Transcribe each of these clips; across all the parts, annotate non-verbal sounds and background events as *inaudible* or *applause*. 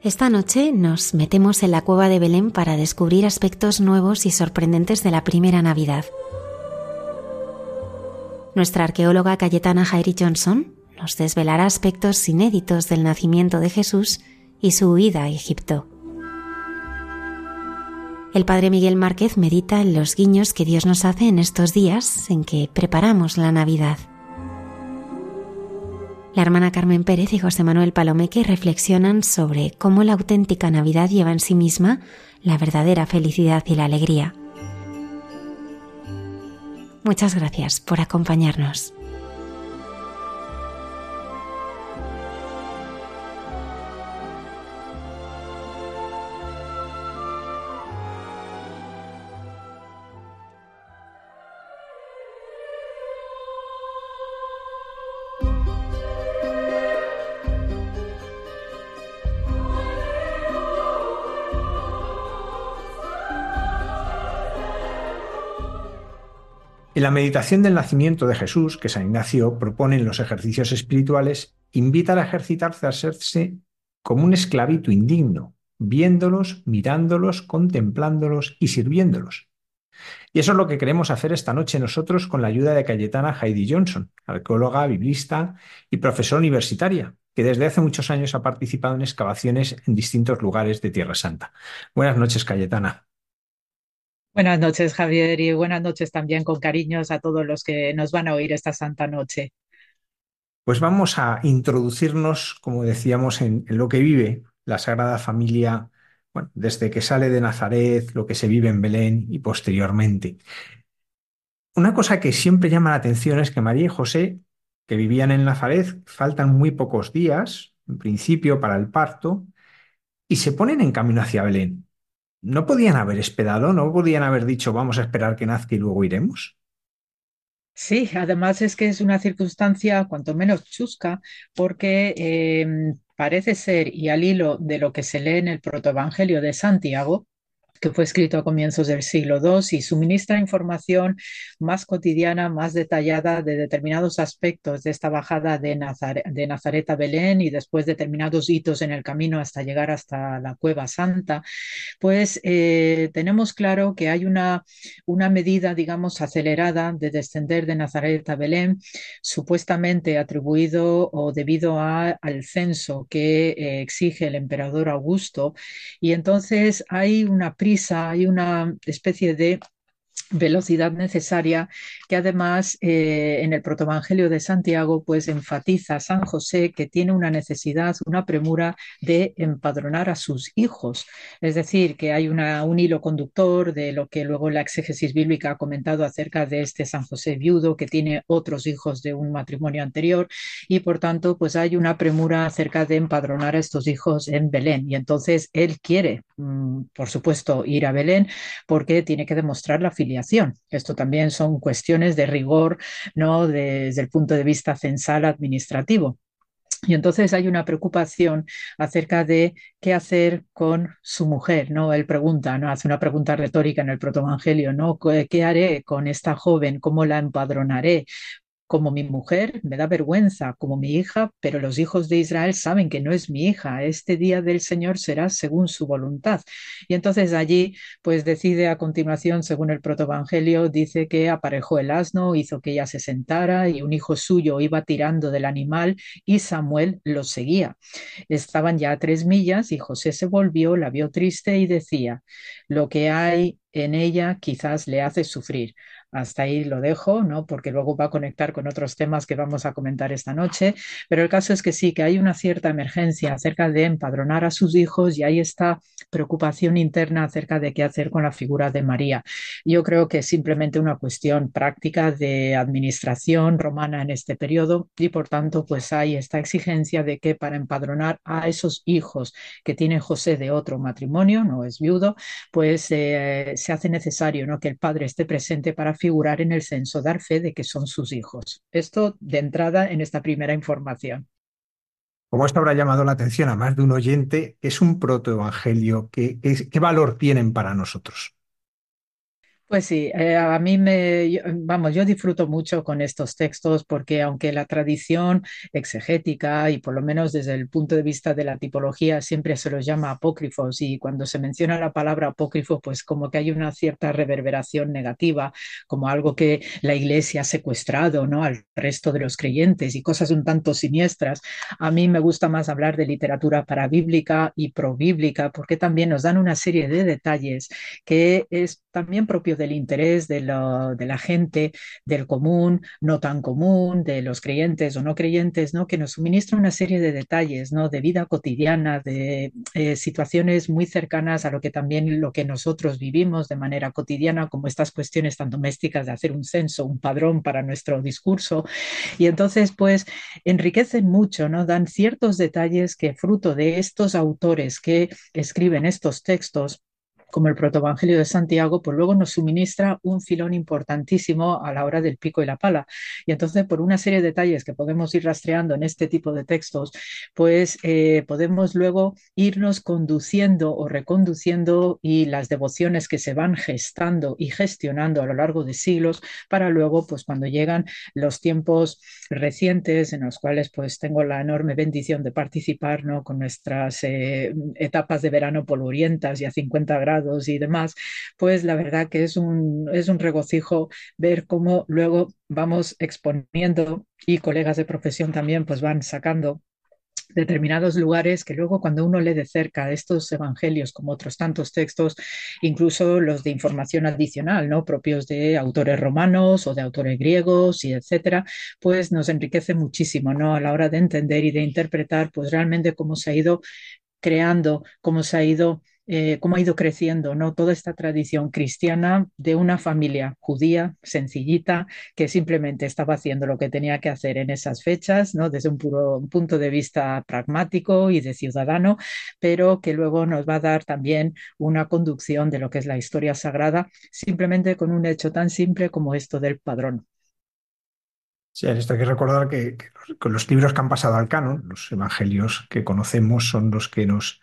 Esta noche nos metemos en la cueva de Belén para descubrir aspectos nuevos y sorprendentes de la primera Navidad. Nuestra arqueóloga Cayetana Jairi Johnson nos desvelará aspectos inéditos del nacimiento de Jesús y su huida a Egipto. El padre Miguel Márquez medita en los guiños que Dios nos hace en estos días en que preparamos la Navidad. La hermana Carmen Pérez y José Manuel Palomeque reflexionan sobre cómo la auténtica Navidad lleva en sí misma la verdadera felicidad y la alegría. Muchas gracias por acompañarnos. En la meditación del nacimiento de Jesús, que San Ignacio propone en los ejercicios espirituales, invita a ejercitarse a hacerse como un esclavito indigno, viéndolos, mirándolos, contemplándolos y sirviéndolos. Y eso es lo que queremos hacer esta noche nosotros con la ayuda de Cayetana Heidi Johnson, arqueóloga, biblista y profesora universitaria, que desde hace muchos años ha participado en excavaciones en distintos lugares de Tierra Santa. Buenas noches, Cayetana. Buenas noches, Javier, y buenas noches también con cariños a todos los que nos van a oír esta santa noche. Pues vamos a introducirnos, como decíamos, en, lo que vive la Sagrada Familia, bueno, desde que sale de Nazaret, lo que se vive en Belén y posteriormente. Una cosa que siempre llama la atención es que María y José, que vivían en Nazaret, faltan muy pocos días, en principio, para el parto, y se ponen en camino hacia Belén. ¿No podían haber esperado? ¿No podían haber dicho vamos a esperar que nazca y luego iremos? Sí, además es que es una circunstancia cuanto menos chusca porque em, parece ser, y al hilo de lo que se lee en el protoevangelio de Santiago, que fue escrito a comienzos del siglo II y suministra información más cotidiana, más detallada de determinados aspectos de esta bajada de, Nazaret a Belén y después determinados hitos en el camino hasta llegar hasta la Cueva Santa, pues eh, tenemos claro que hay una, una medida, digamos, acelerada de descender de Nazaret a Belén, supuestamente atribuido o debido al censo que eh, exige el emperador Augusto. Y entonces hay una hay una especie de velocidad necesaria que además eh, en el protoevangelio de Santiago pues enfatiza a San José que tiene una necesidad, una premura de empadronar a sus hijos. Es decir, que hay una, un hilo conductor de lo que luego la exégesis bíblica ha comentado acerca de este San José viudo que tiene otros hijos de un matrimonio anterior y por tanto pues hay una premura acerca de empadronar a estos hijos en Belén y entonces él quiere, por supuesto, ir a Belén porque tiene que demostrar la filiación esto también son cuestiones de rigor, ¿no? Desde el punto de vista censal administrativo. Y entonces hay una preocupación acerca de qué hacer con su mujer, ¿no? Él pregunta, ¿no? Hace una pregunta retórica en el protoevangelio, ¿no? ¿Qué haré con esta joven? ¿Cómo la empadronaré? Como mi mujer, me da vergüenza como mi hija, pero los hijos de Israel saben que no es mi hija, este día del Señor será según su voluntad. Y entonces allí, pues decide a continuación, según el protoevangelio, dice que aparejó el asno, hizo que ella se sentara y un hijo suyo iba tirando del animal y Samuel lo seguía. Estaban ya a tres millas y José se volvió, la vio triste y decía, lo que hay en ella quizás le hace sufrir. Hasta ahí lo dejo, ¿no? Porque luego va a conectar con otros temas que vamos a comentar esta noche. Pero el caso es que sí, que hay una cierta emergencia acerca de empadronar a sus hijos y hay esta preocupación interna acerca de qué hacer con la figura de María. Yo creo que es simplemente una cuestión práctica de administración romana en este periodo y por tanto pues hay esta exigencia de que para empadronar a esos hijos que tiene José de otro matrimonio, no es viudo, pues eh, se hace necesario ¿no? que el padre esté presente para figurar en el censo, dar fe de que son sus hijos. Esto de entrada en esta primera información. Como esto habrá llamado la atención a más de un oyente, es un protoevangelio. ¿Qué, qué valor tienen para nosotros? Pues sí, eh, a mí me, vamos, yo disfruto mucho con estos textos porque aunque la tradición exegética y por lo menos desde el punto de vista de la tipología siempre se los llama apócrifos y cuando se menciona la palabra apócrifo pues como que hay una cierta reverberación negativa, como algo que la iglesia ha secuestrado, ¿no? Al resto de los creyentes y cosas un tanto siniestras. A mí me gusta más hablar de literatura parabíblica y probíblica porque también nos dan una serie de detalles que es también propio del interés de, de, la gente, del común, no tan común, de los creyentes o no creyentes, ¿no? que nos suministra una serie de detalles ¿no? de vida cotidiana, de eh, situaciones muy cercanas a lo que también lo que nosotros vivimos de manera cotidiana, como estas cuestiones tan domésticas de hacer un censo, un padrón para nuestro discurso. Y entonces, pues, enriquecen mucho, ¿no? dan ciertos detalles que fruto de estos autores que escriben estos textos, como el protoevangelio de Santiago, pues luego nos suministra un filón importantísimo a la hora del pico y la pala. Y entonces, por una serie de detalles que podemos ir rastreando en este tipo de textos, pues eh, podemos luego irnos conduciendo o reconduciendo y las devociones que se van gestando y gestionando a lo largo de siglos para luego, pues cuando llegan los tiempos recientes en los cuales pues tengo la enorme bendición de participar ¿no? con nuestras eh, etapas de verano polvorientas y a 50 grados y demás, pues la verdad que es un, es un regocijo ver cómo luego vamos exponiendo y colegas de profesión también pues van sacando determinados lugares que luego cuando uno lee de cerca estos evangelios como otros tantos textos, incluso los de información adicional, ¿no? propios de autores romanos o de autores griegos y etcétera, pues nos enriquece muchísimo, ¿no? a la hora de entender y de interpretar pues realmente cómo se ha ido creando, cómo se ha ido eh, cómo ha ido creciendo ¿no? toda esta tradición cristiana de una familia judía sencillita que simplemente estaba haciendo lo que tenía que hacer en esas fechas, ¿no? desde un puro punto de vista pragmático y de ciudadano, pero que luego nos va a dar también una conducción de lo que es la historia sagrada, simplemente con un hecho tan simple como esto del padrón. Sí, esto hay que recordar que, con los libros que han pasado al canon, los evangelios que conocemos son los que nos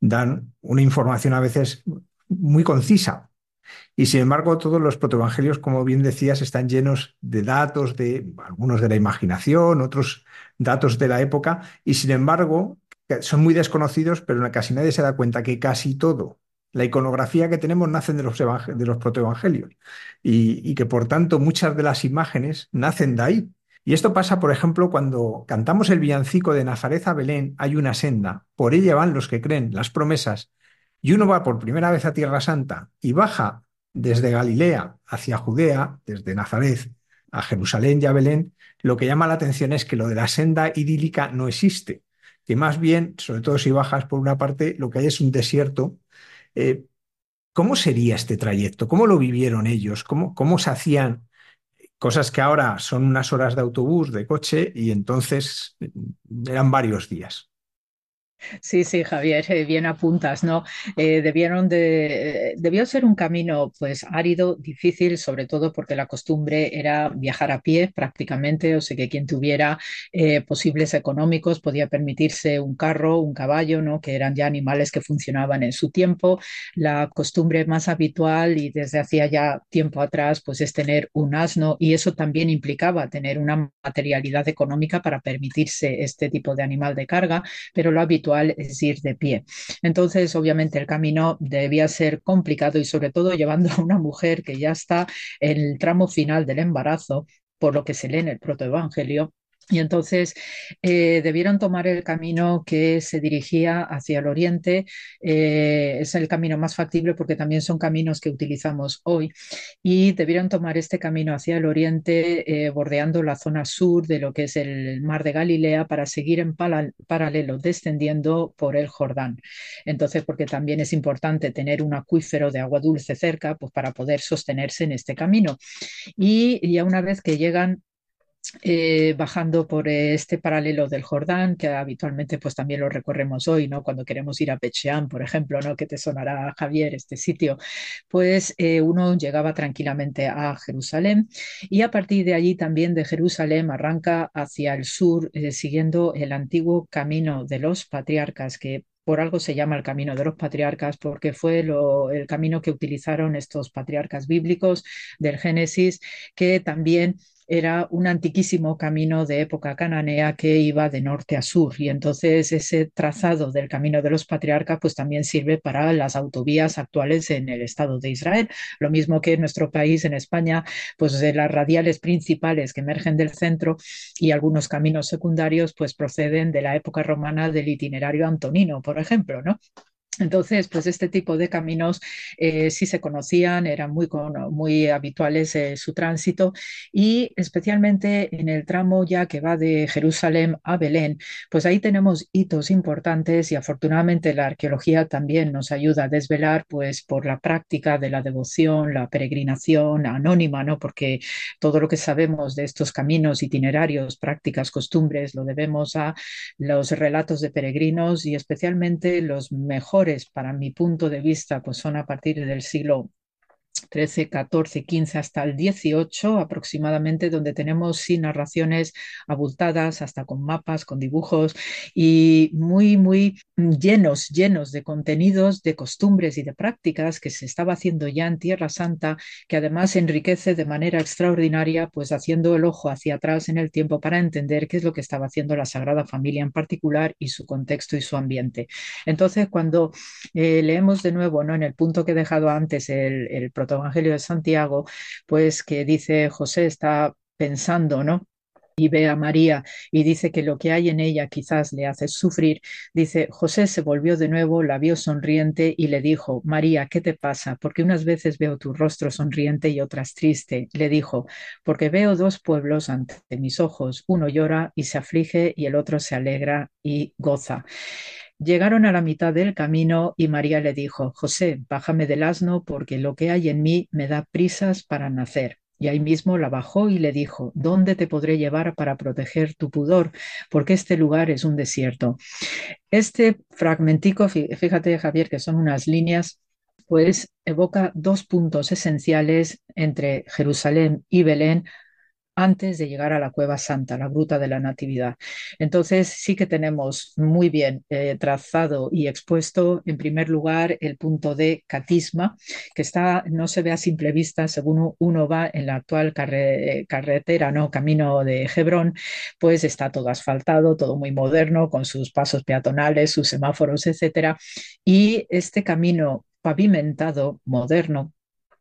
dan una información a veces muy concisa. Y sin embargo, todos los protoevangelios, como bien decías, están llenos de datos, de algunos de la imaginación, otros datos de la época, y sin embargo, son muy desconocidos, pero casi nadie se da cuenta que casi todo, la iconografía que tenemos, nacen de los, de los protoevangelios, y, y que por tanto muchas de las imágenes nacen de ahí. Y esto pasa, por ejemplo, cuando cantamos el villancico de Nazaret a Belén, hay una senda, por ella van los que creen, las promesas, y uno va por primera vez a Tierra Santa y baja desde Galilea hacia Judea, desde Nazaret a Jerusalén y a Belén, lo que llama la atención es que lo de la senda idílica no existe, que más bien, sobre todo si bajas por una parte, lo que hay es un desierto. Eh, ¿Cómo sería este trayecto? ¿Cómo lo vivieron ellos? ¿Cómo, cómo se hacían Cosas que ahora son unas horas de autobús, de coche, y entonces eran varios días. Sí, sí, Javier, eh, bien apuntas, ¿no? Eh, debieron de, debió ser un camino pues árido, difícil, sobre todo porque la costumbre era viajar a pie prácticamente, o sea que quien tuviera eh, posibles económicos podía permitirse un carro, un caballo, ¿no? Que eran ya animales que funcionaban en su tiempo. La costumbre más habitual y desde hacía ya tiempo atrás pues es tener un asno y eso también implicaba tener una materialidad económica para permitirse este tipo de animal de carga, pero lo habitual es ir de pie. Entonces, obviamente, el camino debía ser complicado y sobre todo llevando a una mujer que ya está en el tramo final del embarazo, por lo que se lee en el protoevangelio, Y entonces eh, debieron tomar el camino que se dirigía hacia el oriente. Eh, es el camino más factible porque también son caminos que utilizamos hoy. Y debieron tomar este camino hacia el oriente, eh, bordeando la zona sur de lo que es el mar de Galilea, para seguir en paralelo, descendiendo por el Jordán. Entonces, porque también es importante tener un acuífero de agua dulce cerca, pues para poder sostenerse en este camino. Y ya una vez que llegan eh, bajando por este paralelo del Jordán, que habitualmente pues también lo recorremos hoy, ¿no? Cuando queremos ir a Pecheán, por ejemplo, ¿no? Que te sonará, Javier, este sitio, pues eh, uno llegaba tranquilamente a Jerusalén y a partir de allí también de Jerusalén arranca hacia el sur, eh, siguiendo el antiguo camino de los patriarcas, que por algo se llama el camino de los patriarcas, porque fue lo, el camino que utilizaron estos patriarcas bíblicos del Génesis, que también era un antiquísimo camino de época cananea que iba de norte a sur y entonces ese trazado del camino de los patriarcas pues también sirve para las autovías actuales en el Estado de Israel, lo mismo que en nuestro país, en España, pues de las radiales principales que emergen del centro y algunos caminos secundarios pues proceden de la época romana del itinerario antonino, por ejemplo, ¿no? Entonces, pues este tipo de caminos eh, sí se conocían, eran muy, muy habituales eh, su tránsito y especialmente en el tramo ya que va de Jerusalén a Belén, pues ahí tenemos hitos importantes y afortunadamente la arqueología también nos ayuda a desvelar pues por la práctica de la devoción, la peregrinación anónima, ¿no? Porque todo lo que sabemos de estos caminos, itinerarios, prácticas, costumbres, lo debemos a los relatos de peregrinos y especialmente los mejores para mi punto de vista, pues son a partir del siglo 13, 14, 15 hasta el 18 aproximadamente, donde tenemos sí narraciones abultadas, hasta con mapas, con dibujos y muy, muy llenos, llenos de contenidos, de costumbres y de prácticas que se estaba haciendo ya en Tierra Santa, que además enriquece de manera extraordinaria, pues haciendo el ojo hacia atrás en el tiempo para entender qué es lo que estaba haciendo la Sagrada Familia en particular y su contexto y su ambiente. Entonces, cuando eh, leemos de nuevo, ¿no? En el punto que he dejado antes, el, el Evangelio de Santiago, pues que dice José está pensando, ¿no? y ve a María y dice que lo que hay en ella quizás le hace sufrir, dice, José se volvió de nuevo, la vio sonriente y le dijo, María, ¿qué te pasa? Porque unas veces veo tu rostro sonriente y otras triste. Le dijo, porque veo dos pueblos ante mis ojos, uno llora y se aflige y el otro se alegra y goza. Llegaron a la mitad del camino y María le dijo, José, bájame del asno porque lo que hay en mí me da prisas para nacer. Y ahí mismo la bajó y le dijo, ¿dónde te podré llevar para proteger tu pudor? Porque este lugar es un desierto. Este fragmentico, fíjate Javier, que son unas líneas, pues evoca dos puntos esenciales entre Jerusalén y Belén antes de llegar a la Cueva Santa, la Gruta de la Natividad. Entonces sí que tenemos muy bien eh, trazado y expuesto, en primer lugar, el punto de catisma, que está, no se ve a simple vista según uno va en la actual carretera, ¿no? camino de Hebrón, pues está todo asfaltado, todo muy moderno, con sus pasos peatonales, sus semáforos, etcétera. Y este camino pavimentado, moderno,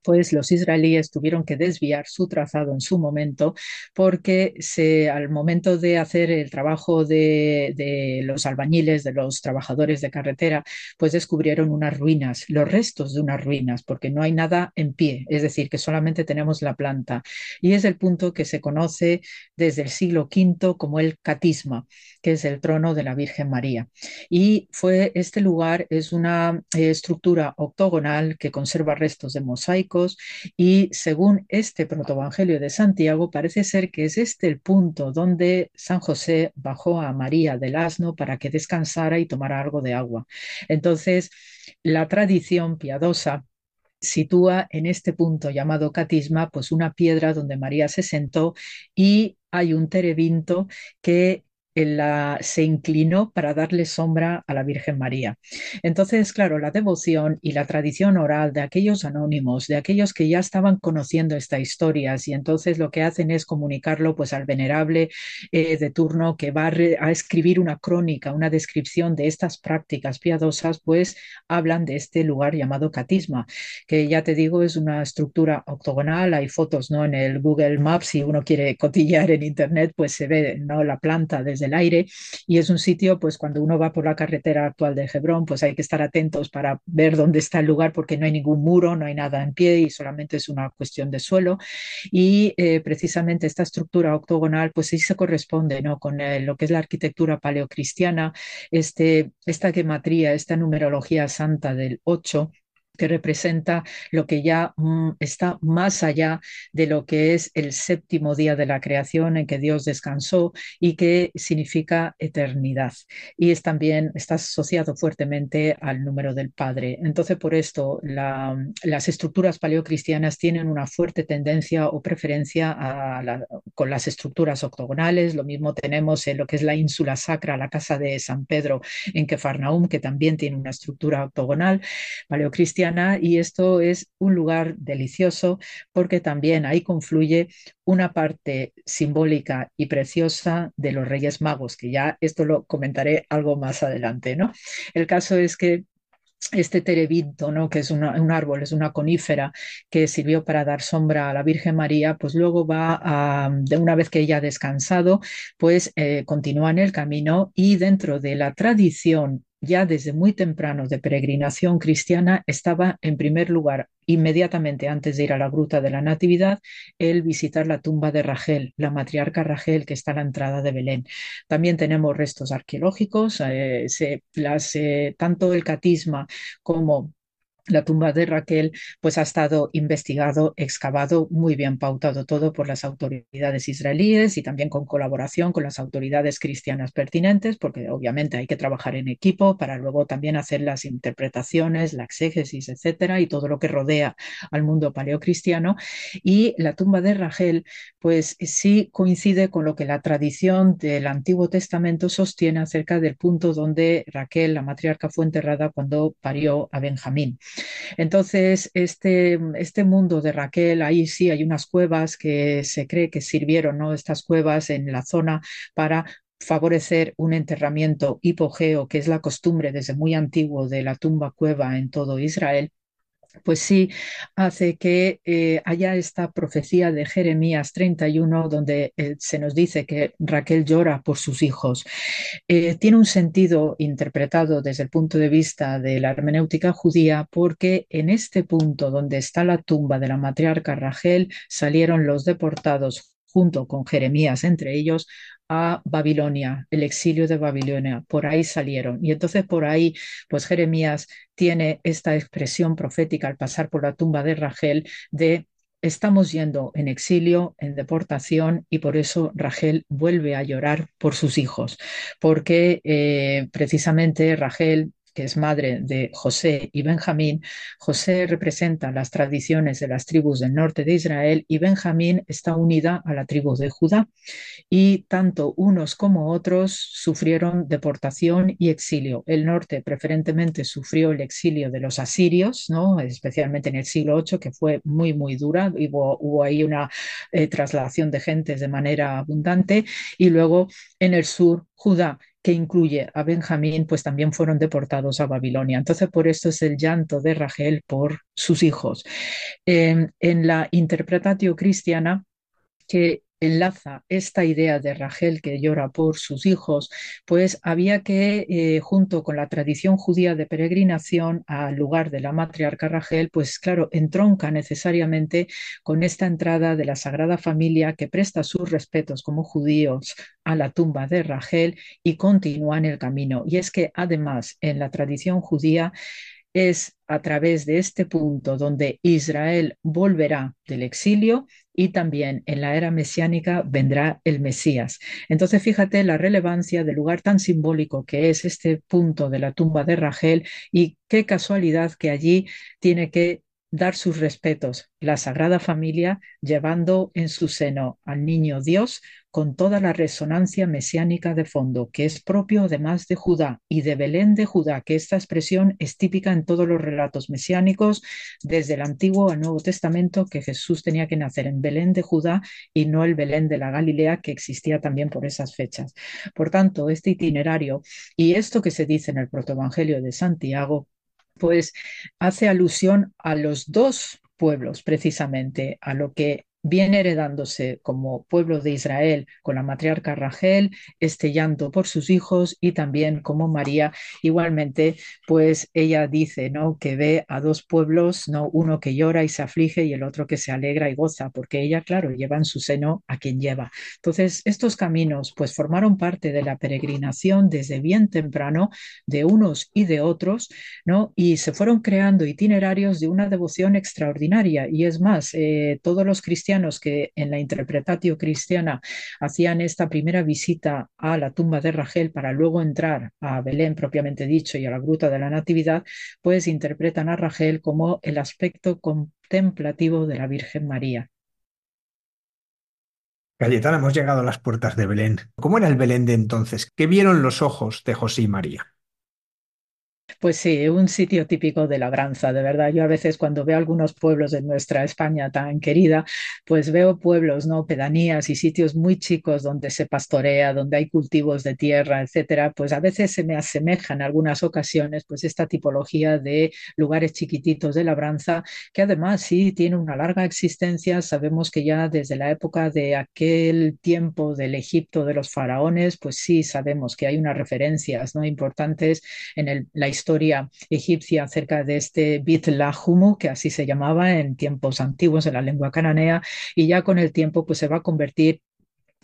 pues los israelíes tuvieron que desviar su trazado en su momento porque se, al momento de hacer el trabajo de, de, los albañiles, de los trabajadores de carretera, pues descubrieron unas ruinas, los restos de unas ruinas, porque no hay nada en pie, es decir, que solamente tenemos la planta. Y es el punto que se conoce desde el siglo V como el catisma, que es el trono de la Virgen María. Y fue este lugar, es una eh, estructura octogonal que conserva restos de mosaico y según este protoevangelio de Santiago parece ser que es este el punto donde San José bajó a María del asno para que descansara y tomara algo de agua. Entonces, la tradición piadosa sitúa en este punto llamado catisma, pues una piedra donde María se sentó y hay un terebinto que se inclinó para darle sombra a la Virgen María. Entonces, claro, la devoción y la tradición oral de aquellos anónimos, de aquellos que ya estaban conociendo estas historias y entonces lo que hacen es comunicarlo pues al venerable eh, de turno que va a, a, escribir una crónica, una descripción de estas prácticas piadosas, pues hablan de este lugar llamado Catisma, que ya te digo es una estructura octogonal, hay fotos ¿no? en el Google Maps, si uno quiere cotillar en internet, pues se ve ¿no? la planta desde el aire y es un sitio, pues cuando uno va por la carretera actual de Hebrón, pues hay que estar atentos para ver dónde está el lugar porque no hay ningún muro, no hay nada en pie y solamente es una cuestión de suelo y eh, precisamente esta estructura octogonal pues sí se corresponde ¿no? con el, lo que es la arquitectura paleocristiana, este, esta gematría, esta numerología santa del 8 que representa lo que ya mm, está más allá de lo que es el séptimo día de la creación en que Dios descansó y que significa eternidad. Y es también está asociado fuertemente al número del Padre. Entonces, por esto, la, las estructuras paleocristianas tienen una fuerte tendencia o preferencia con las estructuras octogonales. Lo mismo tenemos en lo que es la ínsula sacra, la casa de San Pedro en Kefarnaum, que también tiene una estructura octogonal paleocristiana y esto es un lugar delicioso porque también ahí confluye una parte simbólica y preciosa de los Reyes Magos, que ya esto lo comentaré algo más adelante, ¿no? El caso es que este terebinto, ¿no? que es un árbol, es una conífera que sirvió para dar sombra a la Virgen María, pues luego va a, de una vez que ella ha descansado, pues eh, continúa en el camino y dentro de la tradición ya desde muy temprano de peregrinación cristiana estaba en primer lugar, inmediatamente antes de ir a la gruta de la Natividad, el visitar la tumba de Rachel, la matriarca Rachel que está a la entrada de Belén. También tenemos restos arqueológicos, eh, se, eh, tanto el catisma como la tumba de Raquel, pues ha estado investigado, excavado, muy bien pautado todo por las autoridades israelíes y también con colaboración con las autoridades cristianas pertinentes, porque obviamente hay que trabajar en equipo para luego también hacer las interpretaciones, la exégesis, etcétera, y todo lo que rodea al mundo paleocristiano. Y la tumba de Raquel, pues sí coincide con lo que la tradición del Antiguo Testamento sostiene acerca del punto donde Raquel, la matriarca, fue enterrada cuando parió a Benjamín. Entonces, este, este mundo de Raquel, ahí sí hay unas cuevas que se cree que sirvieron, ¿no? Estas cuevas en la zona para favorecer un enterramiento hipogeo, que es la costumbre desde muy antiguo de la tumba cueva en todo Israel pues sí hace que eh, haya esta profecía de Jeremías 31, donde eh, se nos dice que Raquel llora por sus hijos. Eh, tiene un sentido interpretado desde el punto de vista de la hermenéutica judía, porque en este punto donde está la tumba de la matriarca Rachel salieron los deportados junto con Jeremías entre ellos, a Babilonia, el exilio de Babilonia, por ahí salieron. Y entonces por ahí, pues Jeremías tiene esta expresión profética al pasar por la tumba de Rachel de estamos yendo en exilio, en deportación, y por eso Rachel vuelve a llorar por sus hijos, porque eh, precisamente Rachel que es madre de José y Benjamín, José representa las tradiciones de las tribus del norte de Israel y Benjamín está unida a la tribu de Judá. Y tanto unos como otros sufrieron deportación y exilio. El norte preferentemente sufrió el exilio de los asirios, ¿no? especialmente en el siglo VIII, que fue muy, muy dura. Hubo, hubo ahí una eh, trasladación de gentes de manera abundante. Y luego en el sur, Judá que incluye a Benjamín, pues también fueron deportados a Babilonia. Entonces, por esto es el llanto de Rachel por sus hijos. en la interpretatio cristiana, que enlaza esta idea de Rachel que llora por sus hijos, pues había que, eh, junto con la tradición judía de peregrinación al lugar de la matriarca Rachel, pues claro, entronca necesariamente con esta entrada de la Sagrada Familia que presta sus respetos como judíos a la tumba de Rachel y continúa en el camino. Y es que además en la tradición judía es a través de este punto donde Israel volverá del exilio y también en la era mesiánica vendrá el Mesías. Entonces, fíjate la relevancia del lugar tan simbólico que es este punto de la tumba de Rachel y qué casualidad que allí tiene que dar sus respetos, la Sagrada Familia llevando en su seno al niño Dios con toda la resonancia mesiánica de fondo, que es propio además de Judá y de Belén de Judá, que esta expresión es típica en todos los relatos mesiánicos, desde el Antiguo al Nuevo Testamento, que Jesús tenía que nacer en Belén de Judá y no el Belén de la Galilea, que existía también por esas fechas. Por tanto, este itinerario y esto que se dice en el protoevangelio de Santiago, pues hace alusión a los dos pueblos, precisamente, a lo que viene heredándose como pueblo de Israel con la matriarca Rachel, este llanto por sus hijos y también como María, igualmente, pues ella dice, ¿no? Que ve a dos pueblos, ¿no? Uno que llora y se aflige y el otro que se alegra y goza, porque ella, claro, lleva en su seno a quien lleva. Entonces, estos caminos, pues formaron parte de la peregrinación desde bien temprano de unos y de otros, ¿no? Y se fueron creando itinerarios de una devoción extraordinaria. Y es más, eh, todos los cristianos que en la interpretatio cristiana hacían esta primera visita a la tumba de Rachel para luego entrar a Belén propiamente dicho y a la gruta de la Natividad, pues interpretan a Rachel como el aspecto contemplativo de la Virgen María. Cayetana, hemos llegado a las puertas de Belén. ¿Cómo era el Belén de entonces? ¿Qué vieron los ojos de José y María? Pues sí, un sitio típico de labranza, de verdad. Yo a veces cuando veo algunos pueblos de nuestra España tan querida, pues veo pueblos, ¿no? Pedanías y sitios muy chicos donde se pastorea, donde hay cultivos de tierra, etcétera. Pues a veces se me asemeja en algunas ocasiones, pues esta tipología de lugares chiquititos de labranza, que además sí tiene una larga existencia. Sabemos que ya desde la época de aquel tiempo del Egipto de los faraones, pues sí sabemos que hay unas referencias, ¿no? Importantes en el, la historia historia egipcia acerca de este Bit Lahumu, que así se llamaba en tiempos antiguos en la lengua cananea, y ya con el tiempo pues se va a convertir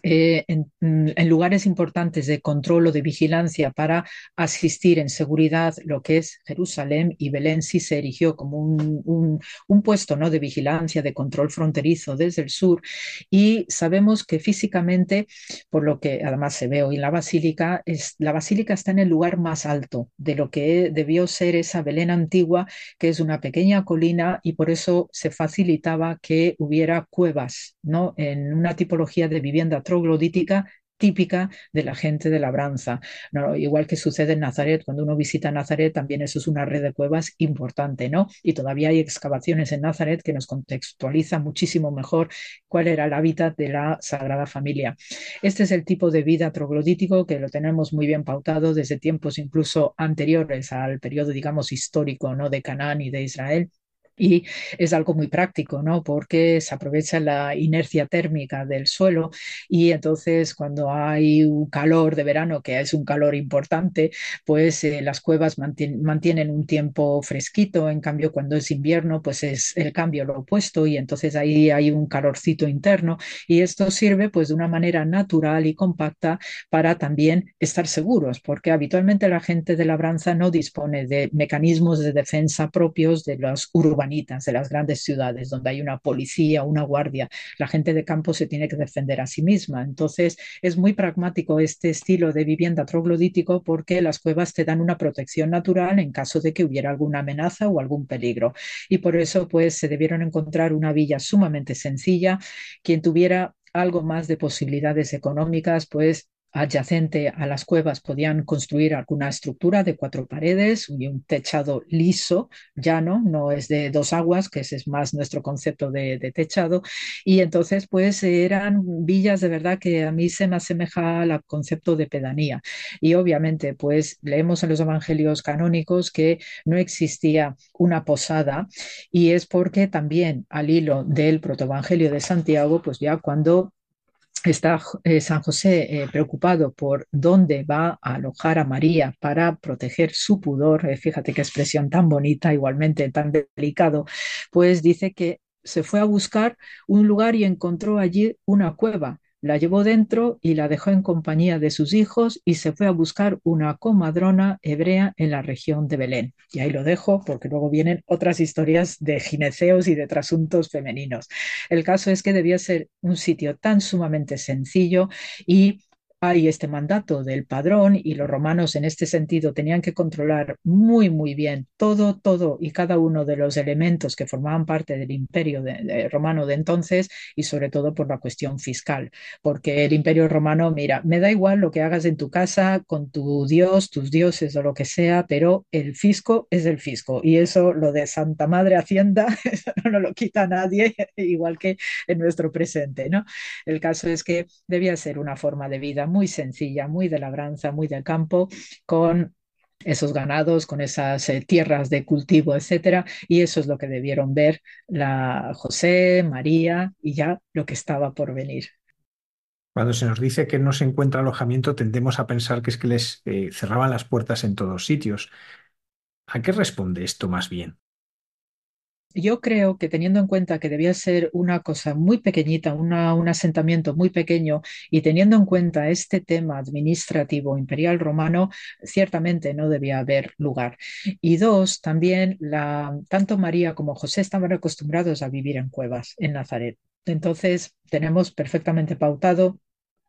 eh, mm, en, lugares importantes de control o de vigilancia para asistir en seguridad lo que es Jerusalén y Belén sí se erigió como un, un, puesto ¿no? de vigilancia, de control fronterizo desde el sur y sabemos que físicamente, por lo que además se ve hoy en la basílica, es, la basílica está en el lugar más alto de lo que debió ser esa Belén antigua, que es una pequeña colina y por eso se facilitaba que hubiera cuevas ¿no? en una tipología de vivienda troglodítica típica de la gente de labranza. ¿no? Igual que sucede en Nazaret, cuando uno visita Nazaret, también eso es una red de cuevas importante, ¿no? Y todavía hay excavaciones en Nazaret que nos contextualizan muchísimo mejor cuál era el hábitat de la Sagrada Familia. Este es el tipo de vida troglodítico que lo tenemos muy bien pautado desde tiempos incluso anteriores al periodo, digamos, histórico, ¿no? De Canaán y de Israel y es algo muy práctico, ¿no? Porque se aprovecha la inercia térmica del suelo y entonces cuando hay un calor de verano, que es un calor importante, pues eh, las cuevas mantienen un tiempo fresquito, en cambio cuando es invierno, pues es el cambio lo opuesto y entonces ahí hay un calorcito interno y esto sirve pues de una manera natural y compacta para también estar seguros, porque habitualmente la gente de labranza no dispone de mecanismos de defensa propios de los urbanos de las grandes ciudades, donde hay una policía, una guardia. La gente de campo se tiene que defender a sí misma. Entonces, es muy pragmático este estilo de vivienda troglodítico porque las cuevas te dan una protección natural en caso de que hubiera alguna amenaza o algún peligro. Y por eso, pues, se debieron encontrar una villa sumamente sencilla. Quien tuviera algo más de posibilidades económicas, pues adyacente a las cuevas podían construir alguna estructura de cuatro paredes y un techado liso, llano, no es de dos aguas, que ese es más nuestro concepto de, techado. Y entonces, pues eran villas de verdad que a mí se me asemeja al concepto de pedanía. Y obviamente, pues leemos en los evangelios canónicos que no existía una posada y es porque también al hilo del protoevangelio de Santiago, pues ya cuando está eh, San José eh, preocupado por dónde va a alojar a María para proteger su pudor, eh, fíjate qué expresión tan bonita, igualmente tan delicado, pues dice que se fue a buscar un lugar y encontró allí una cueva la llevó dentro y la dejó en compañía de sus hijos y se fue a buscar una comadrona hebrea en la región de Belén. Y ahí lo dejo porque luego vienen otras historias de gineceos y de trasuntos femeninos. El caso es que debía ser un sitio tan sumamente sencillo y hay este mandato del padrón y los romanos en este sentido tenían que controlar muy, muy bien todo, todo y cada uno de los elementos que formaban parte del imperio romano de entonces y sobre todo por la cuestión fiscal, porque el imperio romano, mira, me da igual lo que hagas en tu casa con tu dios, tus dioses o lo que sea, pero el fisco es el fisco y eso, lo de Santa Madre Hacienda, *laughs* no lo quita nadie, *laughs* igual que en nuestro presente, ¿no? El caso es que debía ser una forma de vida muy sencilla, muy de labranza, muy del campo, con esos ganados, con esas eh, tierras de cultivo, etcétera, y eso es lo que debieron ver la José, María y ya lo que estaba por venir. Cuando se nos dice que no se encuentra alojamiento, tendemos a pensar que es que les eh, cerraban las puertas en todos sitios. ¿A qué responde esto más bien? Yo creo que teniendo en cuenta que debía ser una cosa muy pequeñita, un asentamiento muy pequeño, y teniendo en cuenta este tema administrativo imperial romano, ciertamente no debía haber lugar. Y dos, también tanto María como José estaban acostumbrados a vivir en cuevas en Nazaret. Entonces, tenemos perfectamente pautado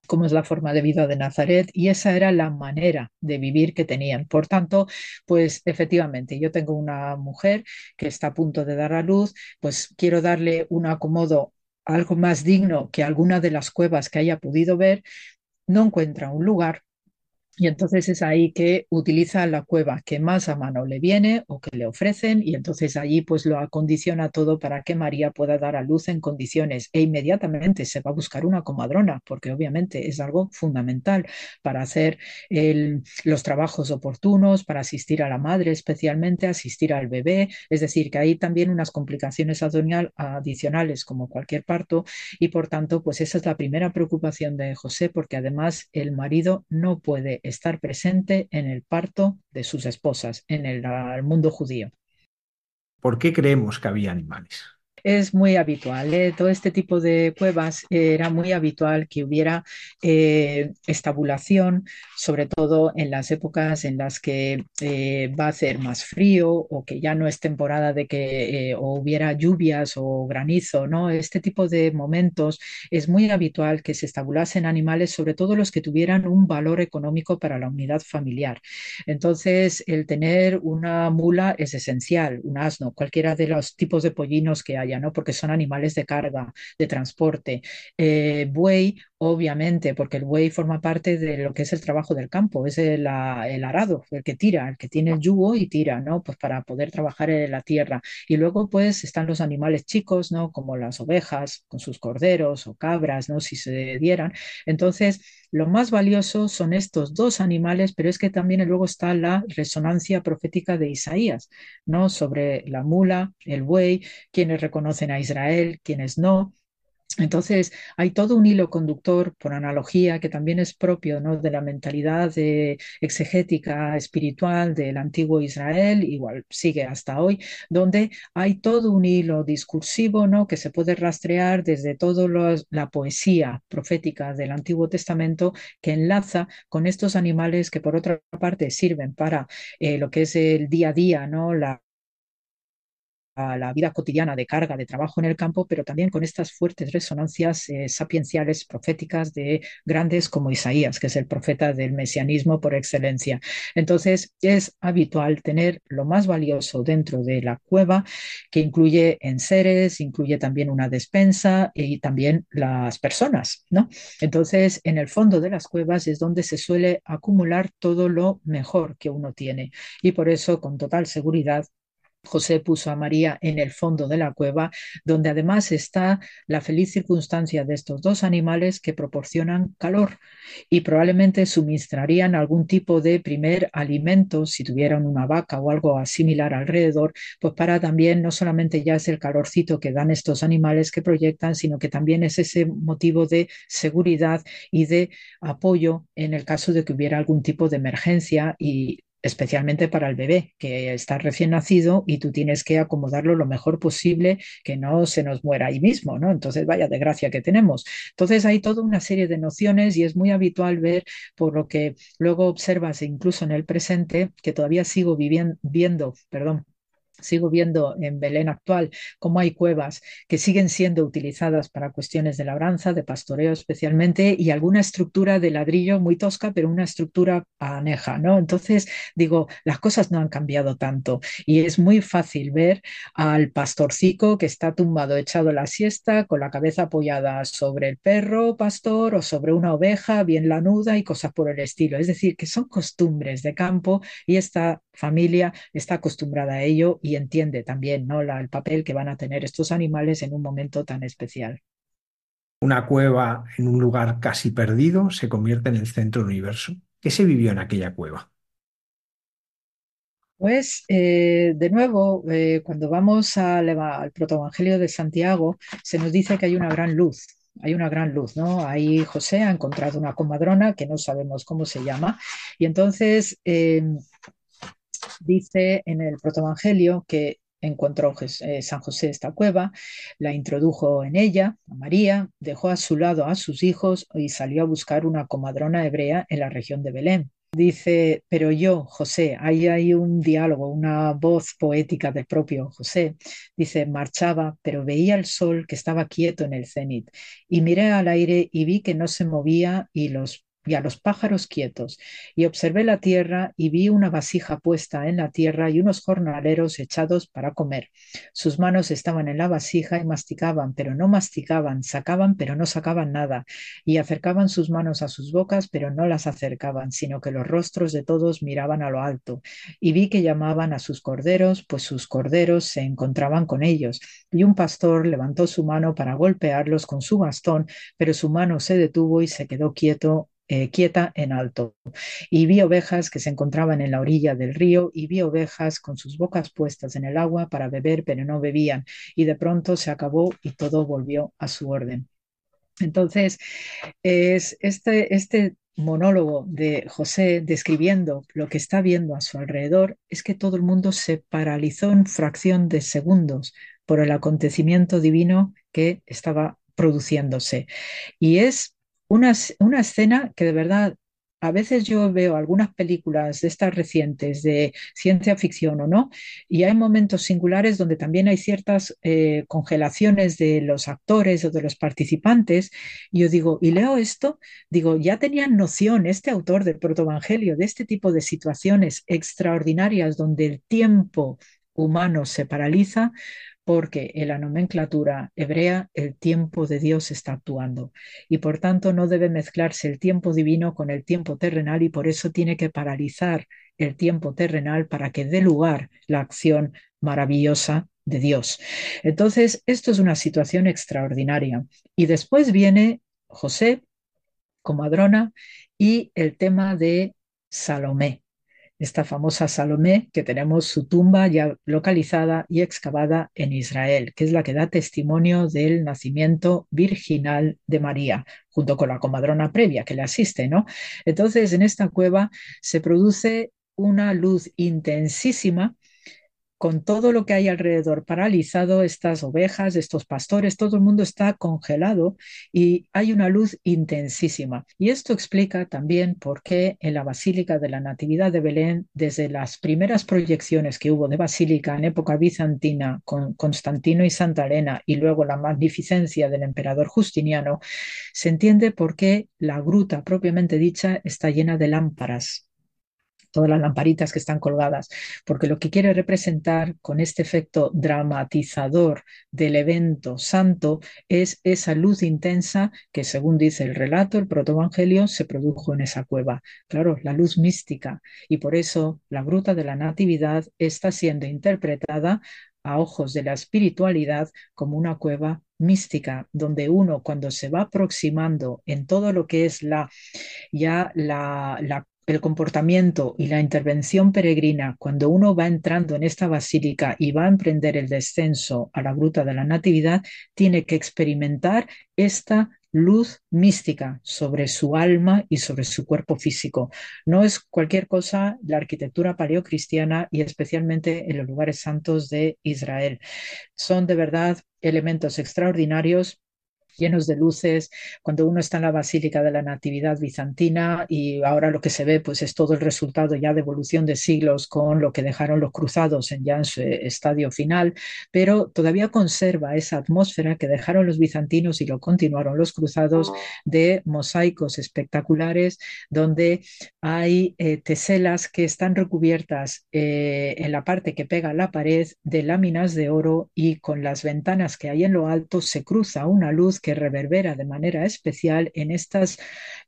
cómo es la forma de vida de Nazaret y esa era la manera de vivir que tenían. Por tanto, pues efectivamente, yo tengo una mujer que está a punto de dar a luz, pues quiero darle un acomodo algo más digno que alguna de las cuevas que haya podido ver, no encuentra un lugar y entonces es ahí que utiliza la cueva que más a mano le viene o que le ofrecen y entonces allí pues lo acondiciona todo para que María pueda dar a luz en condiciones e inmediatamente se va a buscar una comadrona porque obviamente es algo fundamental para hacer los trabajos oportunos, para asistir a la madre especialmente, asistir al bebé, es decir que hay también unas complicaciones adicionales como cualquier parto y por tanto pues esa es la primera preocupación de José porque además el marido no puede estar presente en el parto de sus esposas, en el, mundo judío. ¿Por qué creemos que había animales? Es muy habitual. ¿eh? Todo este tipo de cuevas eh, era muy habitual que hubiera eh, estabulación, sobre todo en las épocas en las que va a hacer más frío o que ya no es temporada de que o hubiera lluvias o granizo. ¿no? Este tipo de momentos es muy habitual que se estabulasen animales, sobre todo los que tuvieran un valor económico para la unidad familiar. Entonces, el tener una mula es esencial, un asno, cualquiera de los tipos de pollinos que haya ¿no? Porque son animales de carga, de transporte. Eh, buey, obviamente, porque el buey forma parte de lo que es el trabajo del campo, es el, el, arado, el que tira, el que tiene el yugo y tira, ¿no? Pues para poder trabajar en la tierra. Y luego, pues, están los animales chicos, ¿no? Como las ovejas, con sus corderos o cabras, ¿no? Si se dieran. Entonces, lo más valioso son estos dos animales, pero es que también luego está la resonancia profética de Isaías, ¿no? Sobre la mula, el buey, quienes reconocen a Israel, quienes no. Entonces, hay todo un hilo conductor, por analogía, que también es propio ¿no? de la mentalidad de exegética espiritual del antiguo Israel, igual sigue hasta hoy, donde hay todo un hilo discursivo ¿no? que se puede rastrear desde toda la poesía profética del Antiguo Testamento que enlaza con estos animales que, por otra parte, sirven para eh, lo que es el día a día, ¿no? la a la vida cotidiana de carga, de trabajo en el campo, pero también con estas fuertes resonancias eh, sapienciales, proféticas de grandes como Isaías, que es el profeta del mesianismo por excelencia. Entonces, es habitual tener lo más valioso dentro de la cueva, que incluye enseres, incluye también una despensa y también las personas, ¿no? Entonces, en el fondo de las cuevas es donde se suele acumular todo lo mejor que uno tiene. Y por eso, con total seguridad, José puso a María en el fondo de la cueva, donde además está la feliz circunstancia de estos dos animales que proporcionan calor y probablemente suministrarían algún tipo de primer alimento si tuvieran una vaca o algo similar alrededor, pues para también no solamente ya es el calorcito que dan estos animales que proyectan, sino que también es ese motivo de seguridad y de apoyo en el caso de que hubiera algún tipo de emergencia y especialmente para el bebé que está recién nacido y tú tienes que acomodarlo lo mejor posible, que no se nos muera ahí mismo, ¿no? Entonces, vaya desgracia que tenemos. Entonces, hay toda una serie de nociones y es muy habitual ver, por lo que luego observas incluso en el presente, que todavía sigo viviendo, viendo, perdón, sigo viendo en Belén actual cómo hay cuevas que siguen siendo utilizadas para cuestiones de labranza, de pastoreo especialmente, y alguna estructura de ladrillo muy tosca, pero una estructura aneja, ¿no? Entonces, digo, las cosas no han cambiado tanto y es muy fácil ver al pastorcico que está tumbado, echado la siesta, con la cabeza apoyada sobre el perro pastor o sobre una oveja bien lanuda y cosas por el estilo. Es decir, que son costumbres de campo y esta familia está acostumbrada a ello y entiende también ¿no? el papel que van a tener estos animales en un momento tan especial. Una cueva en un lugar casi perdido se convierte en el centro del universo. ¿Qué se vivió en aquella cueva? Pues eh, de nuevo, eh, cuando vamos al, al protoevangelio de Santiago, se nos dice que hay una gran luz, hay una gran luz, ¿no? Ahí José ha encontrado una comadrona que no sabemos cómo se llama, y entonces eh, dice en el protoevangelio que encontró eh, San José esta cueva, la introdujo en ella, a María, dejó a su lado a sus hijos y salió a buscar una comadrona hebrea en la región de Belén. Dice, pero yo, José, ahí hay un diálogo, una voz poética del propio José. Dice, marchaba, pero veía el sol que estaba quieto en el cenit y miré al aire y vi que no se movía y los y a los pájaros quietos, y observé la tierra y vi una vasija puesta en la tierra y unos jornaleros echados para comer. Sus manos estaban en la vasija y masticaban, pero no masticaban, sacaban, pero no sacaban nada, y acercaban sus manos a sus bocas, pero no las acercaban, sino que los rostros de todos miraban a lo alto. Y vi que llamaban a sus corderos, pues sus corderos se encontraban con ellos. Y un pastor levantó su mano para golpearlos con su bastón, pero su mano se detuvo y se quedó quieto eh, quieta en alto. Y vi ovejas que se encontraban en la orilla del río y vi ovejas con sus bocas puestas en el agua para beber, pero no bebían. Y de pronto se acabó y todo volvió a su orden. Entonces, es este, este monólogo de José describiendo lo que está viendo a su alrededor es que todo el mundo se paralizó en fracción de segundos por el acontecimiento divino que estaba produciéndose. Y es una, una escena que de verdad a veces yo veo algunas películas de estas recientes de ciencia ficción o no, y hay momentos singulares donde también hay ciertas eh, congelaciones de los actores o de los participantes, y yo digo, y leo esto, digo, ya tenían noción este autor del protoevangelio de este tipo de situaciones extraordinarias donde el tiempo humano se paraliza, porque en la nomenclatura hebrea el tiempo de Dios está actuando y por tanto no debe mezclarse el tiempo divino con el tiempo terrenal y por eso tiene que paralizar el tiempo terrenal para que dé lugar la acción maravillosa de Dios. Entonces, esto es una situación extraordinaria. Y después viene José como Adrona y el tema de Salomé esta famosa Salomé, que tenemos su tumba ya localizada y excavada en Israel, que es la que da testimonio del nacimiento virginal de María, junto con la comadrona previa que le asiste, ¿no? Entonces, en esta cueva se produce una luz intensísima con todo lo que hay alrededor paralizado, estas ovejas, estos pastores, todo el mundo está congelado y hay una luz intensísima. Y esto explica también por qué en la Basílica de la Natividad de Belén, desde las primeras proyecciones que hubo de basílica en época bizantina con Constantino y Santa Elena y luego la magnificencia del emperador Justiniano, se entiende por qué la gruta propiamente dicha está llena de lámparas todas las lamparitas que están colgadas, porque lo que quiere representar con este efecto dramatizador del evento santo es esa luz intensa que, según dice el relato, el protoevangelio, se produjo en esa cueva. Claro, la luz mística. Y por eso la gruta de la Natividad está siendo interpretada a ojos de la espiritualidad como una cueva mística, donde uno cuando se va aproximando en todo lo que es la ya la, la el comportamiento y la intervención peregrina cuando uno va entrando en esta basílica y va a emprender el descenso a la gruta de la Natividad, tiene que experimentar esta luz mística sobre su alma y sobre su cuerpo físico. No es cualquier cosa la arquitectura paleocristiana y especialmente en los lugares santos de Israel. Son de verdad elementos extraordinarios llenos de luces, cuando uno está en la Basílica de la Natividad Bizantina y ahora lo que se ve pues es todo el resultado ya de evolución de siglos con lo que dejaron los cruzados en ya en su estadio final, pero todavía conserva esa atmósfera que dejaron los bizantinos y lo continuaron los cruzados de mosaicos espectaculares donde hay eh, teselas que están recubiertas eh, en la parte que pega a la pared de láminas de oro y con las ventanas que hay en lo alto se cruza una luz que reverbera de manera especial en estas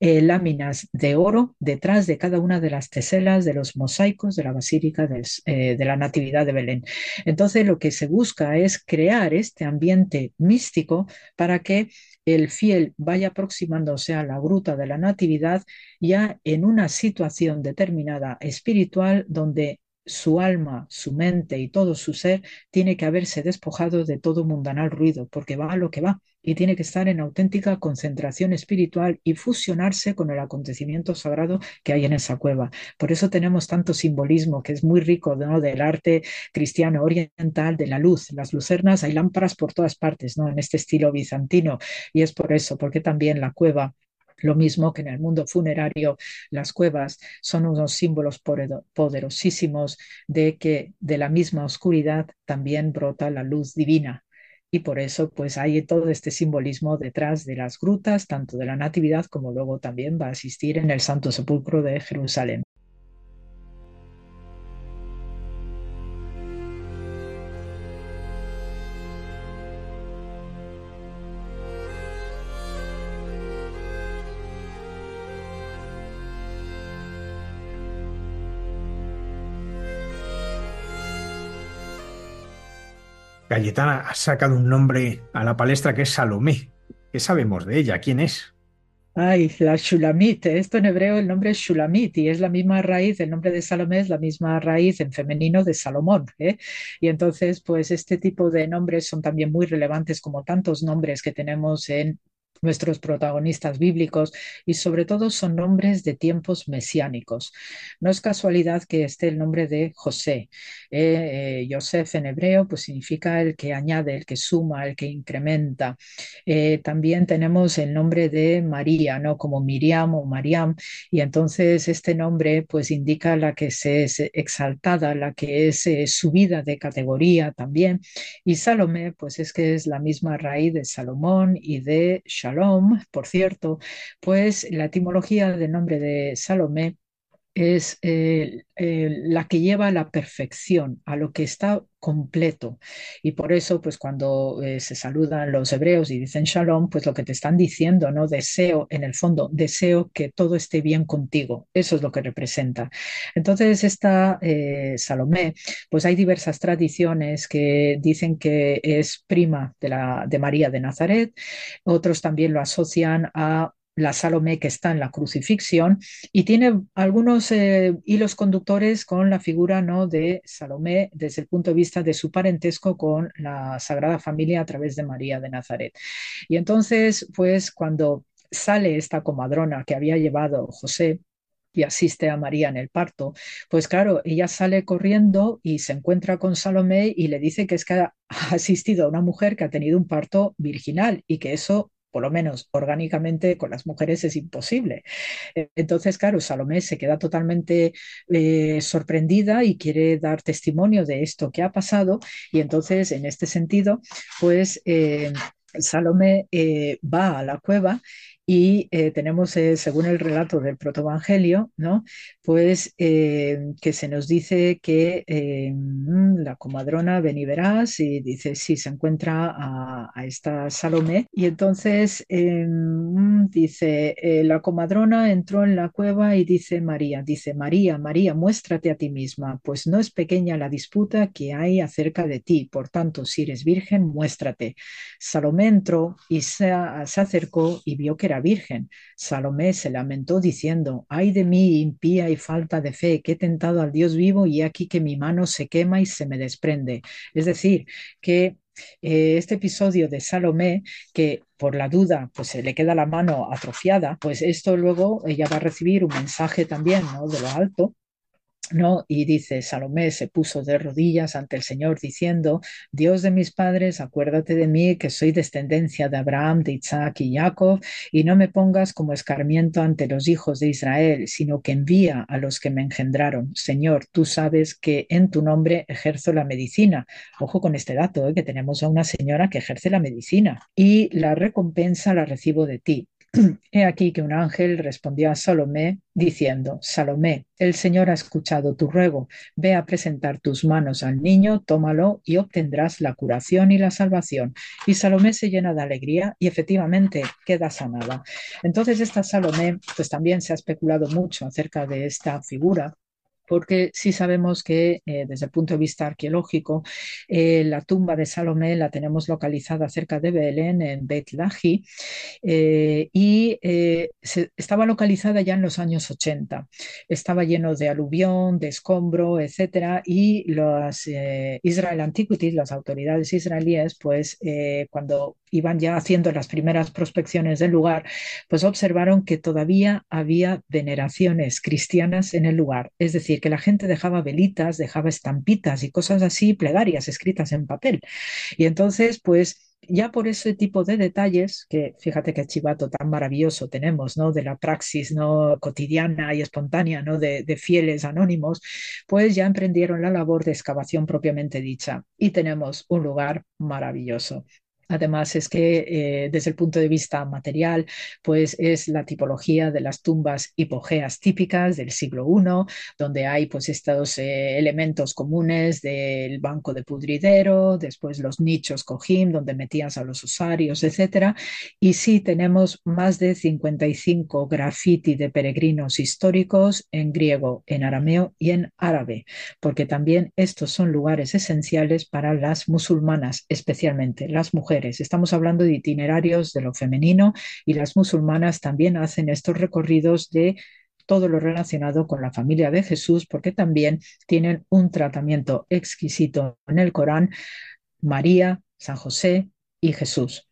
eh, láminas de oro detrás de cada una de las teselas de los mosaicos de la Basílica eh, de la Natividad de Belén. Entonces lo que se busca es crear este ambiente místico para que el fiel vaya aproximándose a la gruta de la Natividad ya en una situación determinada espiritual donde su alma, su mente y todo su ser tiene que haberse despojado de todo mundanal ruido, porque va a lo que va y tiene que estar en auténtica concentración espiritual y fusionarse con el acontecimiento sagrado que hay en esa cueva. Por eso tenemos tanto simbolismo que es muy rico ¿no? del arte cristiano oriental, de la luz, las lucernas, hay lámparas por todas partes, ¿no? en este estilo bizantino, y es por eso, porque también la cueva lo mismo que en el mundo funerario, las cuevas son unos símbolos poderosísimos de que de la misma oscuridad también brota la luz divina. Y por eso pues hay todo este simbolismo detrás de las grutas, tanto de la Natividad como luego también va a existir en el Santo Sepulcro de Jerusalén. Cayetana ha sacado un nombre a la palestra que es Salomé. ¿Qué sabemos de ella? ¿Quién es? Ay, la Shulamit. Esto en hebreo el nombre es Shulamit y es la misma raíz, el nombre de Salomé es la misma raíz en femenino de Salomón. ¿eh? Y entonces, pues este tipo de nombres son también muy relevantes como tantos nombres que tenemos en nuestros protagonistas bíblicos y sobre todo son nombres de tiempos mesiánicos. No es casualidad que esté el nombre de José. Eh, eh, en hebreo pues significa el que añade, el que suma, el que incrementa. Eh, también tenemos el nombre de María, ¿no? Como Miriam o Mariam y entonces este nombre pues indica la que se es exaltada, la que es subida de categoría también. Y Salomé pues es que es la misma raíz de Salomón y de Shalom, por cierto, pues la etimología del nombre de Salomé es eh, eh, la que lleva a la perfección, a lo que está completo. Y por eso, pues cuando eh, se saludan los hebreos y dicen shalom, pues lo que te están diciendo, ¿no? Deseo, en el fondo, deseo que todo esté bien contigo. Eso es lo que representa. Entonces, esta Salomé, pues hay diversas tradiciones que dicen que es prima de, la, de María de Nazaret, otros también lo asocian a la Salomé que está en la crucifixión y tiene algunos eh, hilos conductores con la figura ¿no? de Salomé desde el punto de vista de su parentesco con la Sagrada Familia a través de María de Nazaret. Y entonces, pues cuando sale esta comadrona que había llevado José y asiste a María en el parto, pues claro, ella sale corriendo y se encuentra con Salomé y le dice que es que ha asistido a una mujer que ha tenido un parto virginal y que eso por lo menos orgánicamente con las mujeres es imposible. Eh, entonces, claro, Salomé se queda totalmente eh, sorprendida y quiere dar testimonio de esto que ha pasado y entonces, en este sentido, pues... Eh, Salomé va a la cueva y eh, tenemos, eh, según el relato del protoevangelio, ¿no? pues eh, que se nos dice que la comadrona ven y verás, y dice, sí, se encuentra a, esta Salomé. Y entonces mm, dice, la comadrona entró en la cueva y dice María, dice, María, María, muéstrate a ti misma, pues no es pequeña la disputa que hay acerca de ti, por tanto, si eres virgen, muéstrate. Salomé entró y se, se acercó y vio que era virgen. Salomé se lamentó diciendo, ay de mí, impía y falta de fe, que he tentado al Dios vivo y aquí que mi mano se quema y se me desprende. Es decir, que eh, este episodio de Salomé, que por la duda pues se le queda la mano atrofiada, pues esto luego ella va a recibir un mensaje también ¿no? de lo alto ¿no? Y dice, Salomé se puso de rodillas ante el Señor diciendo, Dios de mis padres, acuérdate de mí que soy descendencia de Abraham, de Isaac y Jacob, y no me pongas como escarmiento ante los hijos de Israel, sino que envía a los que me engendraron. Señor, tú sabes que en tu nombre ejerzo la medicina. Ojo con este dato, ¿eh? que tenemos a una señora que ejerce la medicina y la recompensa la recibo de ti. *clears throat* He aquí que un ángel respondió a Salomé diciendo, Salomé, el Señor ha escuchado tu ruego, ve a presentar tus manos al niño, tómalo y obtendrás la curación y la salvación. Y Salomé se llena de alegría y efectivamente queda sanada. Entonces esta Salomé, pues también se ha especulado mucho acerca de esta figura porque sí sabemos que eh, desde el punto de vista arqueológico, eh, la tumba de Salomé la tenemos localizada cerca de Belén, en Beit Lahi, eh, y estaba localizada ya en los años 80. Estaba lleno de aluvión, de escombro, etcétera, y las Israel Antiquities, las autoridades israelíes, pues cuando iban ya haciendo las primeras prospecciones del lugar, pues observaron que todavía había veneraciones cristianas en el lugar, es decir, que la gente dejaba velitas, dejaba estampitas y cosas así, plegarias escritas en papel. Y entonces, pues ya por ese tipo de detalles, que fíjate qué chivato tan maravilloso tenemos, ¿no? De la praxis, ¿no? Cotidiana y espontánea, ¿no? De, de, fieles anónimos, pues ya emprendieron la labor de excavación propiamente dicha y tenemos un lugar maravilloso. Además, es que eh, desde el punto de vista material, pues es la tipología de las tumbas hipogeas típicas del siglo I, donde hay pues estos eh, elementos comunes del banco de pudridero, después los nichos cojim, donde metías a los usarios, etc. Y sí tenemos más de 55 graffiti de peregrinos históricos en griego, en arameo y en árabe, porque también estos son lugares esenciales para las musulmanas, especialmente las mujeres Estamos hablando de itinerarios de lo femenino y las musulmanas también hacen estos recorridos de todo lo relacionado con la familia de Jesús, porque también tienen un tratamiento exquisito en el Corán, María, San José y Jesús.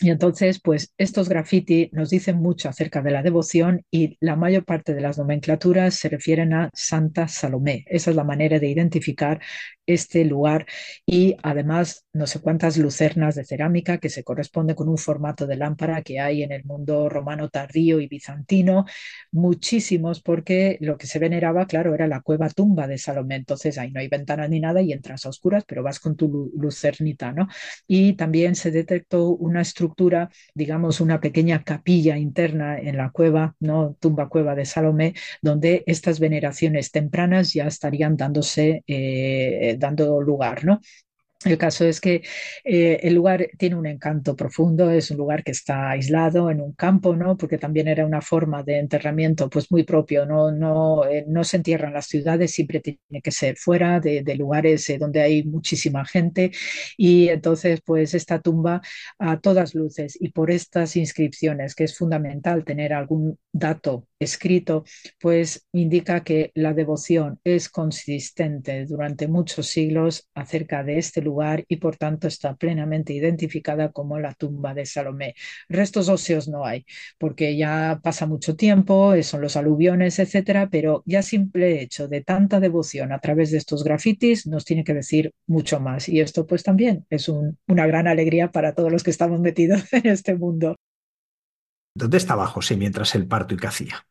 Y entonces, pues estos graffiti nos dicen mucho acerca de la devoción y la mayor parte de las nomenclaturas se refieren a Santa Salomé. Esa es la manera de identificar este lugar y además no sé cuántas lucernas de cerámica que se corresponde con un formato de lámpara que hay en el mundo romano tardío y bizantino, muchísimos porque lo que se veneraba, claro, era la cueva tumba de Salomé, entonces ahí no hay ventanas ni nada y entras a oscuras, pero vas con tu lucernita, ¿no? Y también se detectó una estructura, digamos, una pequeña capilla interna en la cueva, ¿no? Tumba cueva de Salomé, donde estas veneraciones tempranas ya estarían dándose eh, dando lugar, ¿no? El caso es que eh, el lugar tiene un encanto profundo, es un lugar que está aislado en un campo, ¿no? Porque también era una forma de enterramiento pues muy propio, no, no, eh, no se entierran las ciudades, siempre tiene que ser fuera de, lugares eh, donde hay muchísima gente y entonces pues esta tumba a todas luces y por estas inscripciones, que es fundamental tener algún dato escrito, pues indica que la devoción es consistente durante muchos siglos acerca de este lugar y por tanto está plenamente identificada como la tumba de Salomé. Restos óseos no hay, porque ya pasa mucho tiempo, son los aluviones, etcétera, pero ya simple hecho de tanta devoción a través de estos grafitis nos tiene que decir mucho más. Y esto pues también es un, una gran alegría para todos los que estamos metidos *laughs* en este mundo. ¿Dónde estaba José mientras el parto y qué hacía?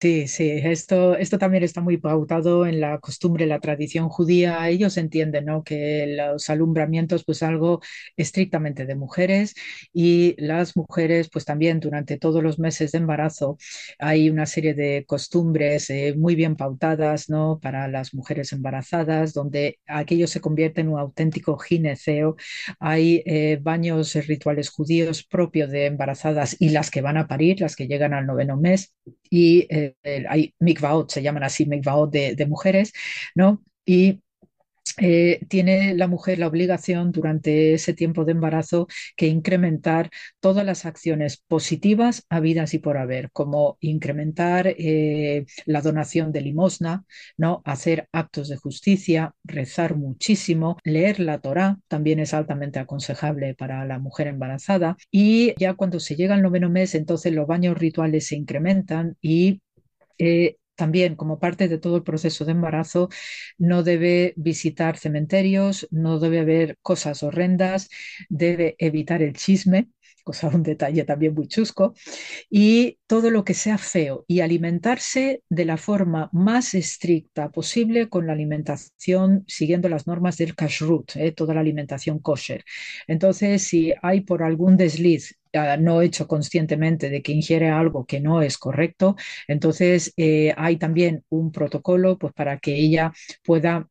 Sí, sí, esto, esto también está muy pautado en la costumbre, la tradición judía. Ellos entienden, ¿no? que los alumbramientos, pues algo estrictamente de mujeres y las mujeres, pues también durante todos los meses de embarazo hay una serie de costumbres eh, muy bien pautadas, ¿no? Para las mujeres embarazadas, donde aquello se convierte en un auténtico gineceo. Hay eh, baños rituales judíos propios de embarazadas y las que van a parir, las que llegan al noveno mes y eh, hay mikvaot, se llaman así mikvaot de, mujeres, ¿no? Y eh, tiene la mujer la obligación durante ese tiempo de embarazo que incrementar todas las acciones positivas habidas y por haber, como incrementar eh, la donación de limosna, ¿no? hacer actos de justicia, rezar muchísimo, leer la Torá también es altamente aconsejable para la mujer embarazada y ya cuando se llega al noveno mes, entonces los baños rituales se incrementan y eh, también como parte de todo el proceso de embarazo, no debe visitar cementerios, no debe ver cosas horrendas, debe evitar el chisme, cosa, un detalle también muy chusco, y todo lo que sea feo y alimentarse de la forma más estricta posible con la alimentación siguiendo las normas del kashrut, ¿eh? toda la alimentación kosher. Entonces, si hay por algún desliz ah, no hecho conscientemente de que ingiere algo que no es correcto, entonces eh, hay también un protocolo pues, para que ella pueda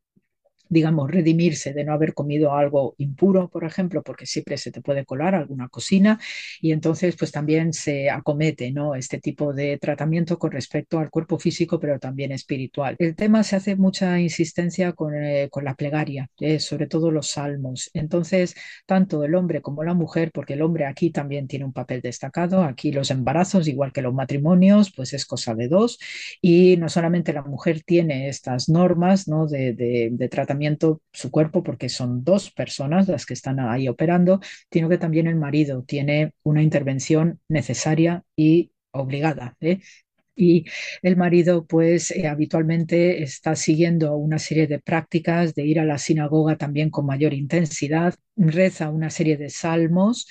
digamos, redimirse de no haber comido algo impuro, por ejemplo, porque siempre se te puede colar alguna cocina y entonces pues también se acomete, ¿no? Este tipo de tratamiento con respecto al cuerpo físico, pero también espiritual. El tema se hace mucha insistencia con, eh, con la plegaria, eh, sobre todo los salmos. Entonces, tanto el hombre como la mujer, porque el hombre aquí también tiene un papel destacado, aquí los embarazos, igual que los matrimonios, pues es cosa de dos y no solamente la mujer tiene estas normas, ¿no? de, de, de tratamiento, su cuerpo, porque son dos personas las que están ahí operando, sino que también el marido tiene una intervención necesaria y obligada. ¿eh? y el marido pues eh, habitualmente está siguiendo una serie de prácticas de ir a la sinagoga también con mayor intensidad, reza una serie de salmos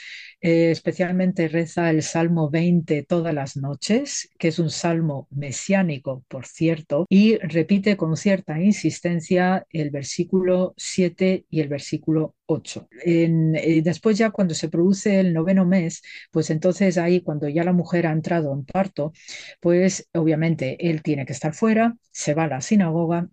eh, especialmente reza el Salmo 20 todas las noches, que es un salmo mesiánico, por cierto, y repite con cierta insistencia el versículo 7 y el versículo 8. Eh, después ya cuando se produce el noveno mes, pues entonces ahí cuando ya la mujer ha entrado en parto, pues obviamente él tiene que estar fuera, se va a la sinagoga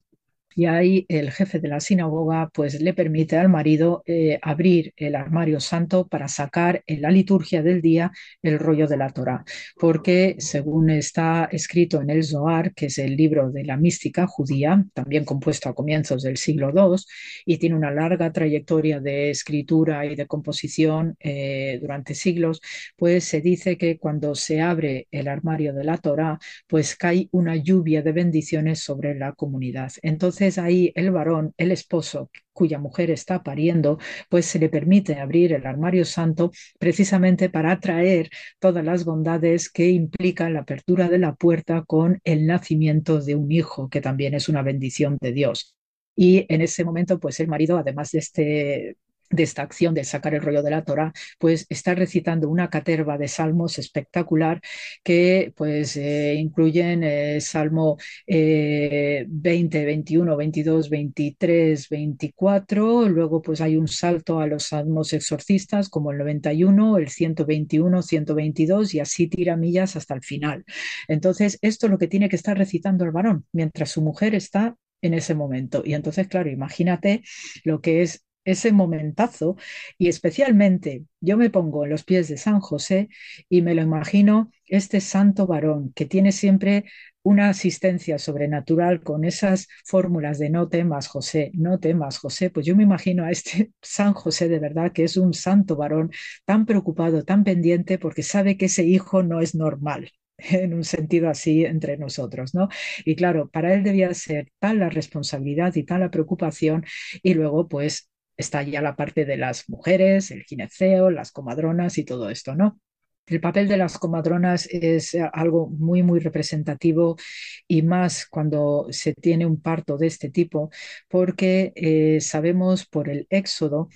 y ahí el jefe de la sinagoga pues le permite al marido eh, abrir el armario santo para sacar en la liturgia del día el rollo de la Torah, porque según está escrito en el Zohar, que es el libro de la mística judía, también compuesto a comienzos del siglo II y tiene una larga trayectoria de escritura y de composición eh, durante siglos, pues se dice que cuando se abre el armario de la Torah, pues cae una lluvia de bendiciones sobre la comunidad. Entonces ahí el varón, el esposo cuya mujer está pariendo, pues se le permite abrir el armario santo precisamente para atraer todas las bondades que implican la apertura de la puerta con el nacimiento de un hijo, que también es una bendición de Dios. Y en ese momento, pues el marido, además de este de esta acción de sacar el rollo de la Torah, pues está recitando una caterva de salmos espectacular que pues eh, incluyen el Salmo 20, 21, 22, 23, 24, luego pues hay un salto a los salmos exorcistas como el 91, el 121, 122 y así tira millas hasta el final. Entonces, esto es lo que tiene que estar recitando el varón mientras su mujer está en ese momento. Y entonces, claro, imagínate lo que es ese momentazo y especialmente yo me pongo en los pies de San José y me lo imagino este santo varón que tiene siempre una asistencia sobrenatural con esas fórmulas de no temas José, no temas José, pues yo me imagino a este *laughs* San José de verdad que es un santo varón tan preocupado, tan pendiente porque sabe que ese hijo no es normal *laughs* en un sentido así entre nosotros, ¿no? Y claro, para él debía ser tal la responsabilidad y tal la preocupación y luego pues está ya la parte de las mujeres, el gineceo, las comadronas y todo esto, ¿no? El papel de las comadronas es algo muy, muy representativo y más cuando se tiene un parto de este tipo, porque eh, sabemos por el Éxodo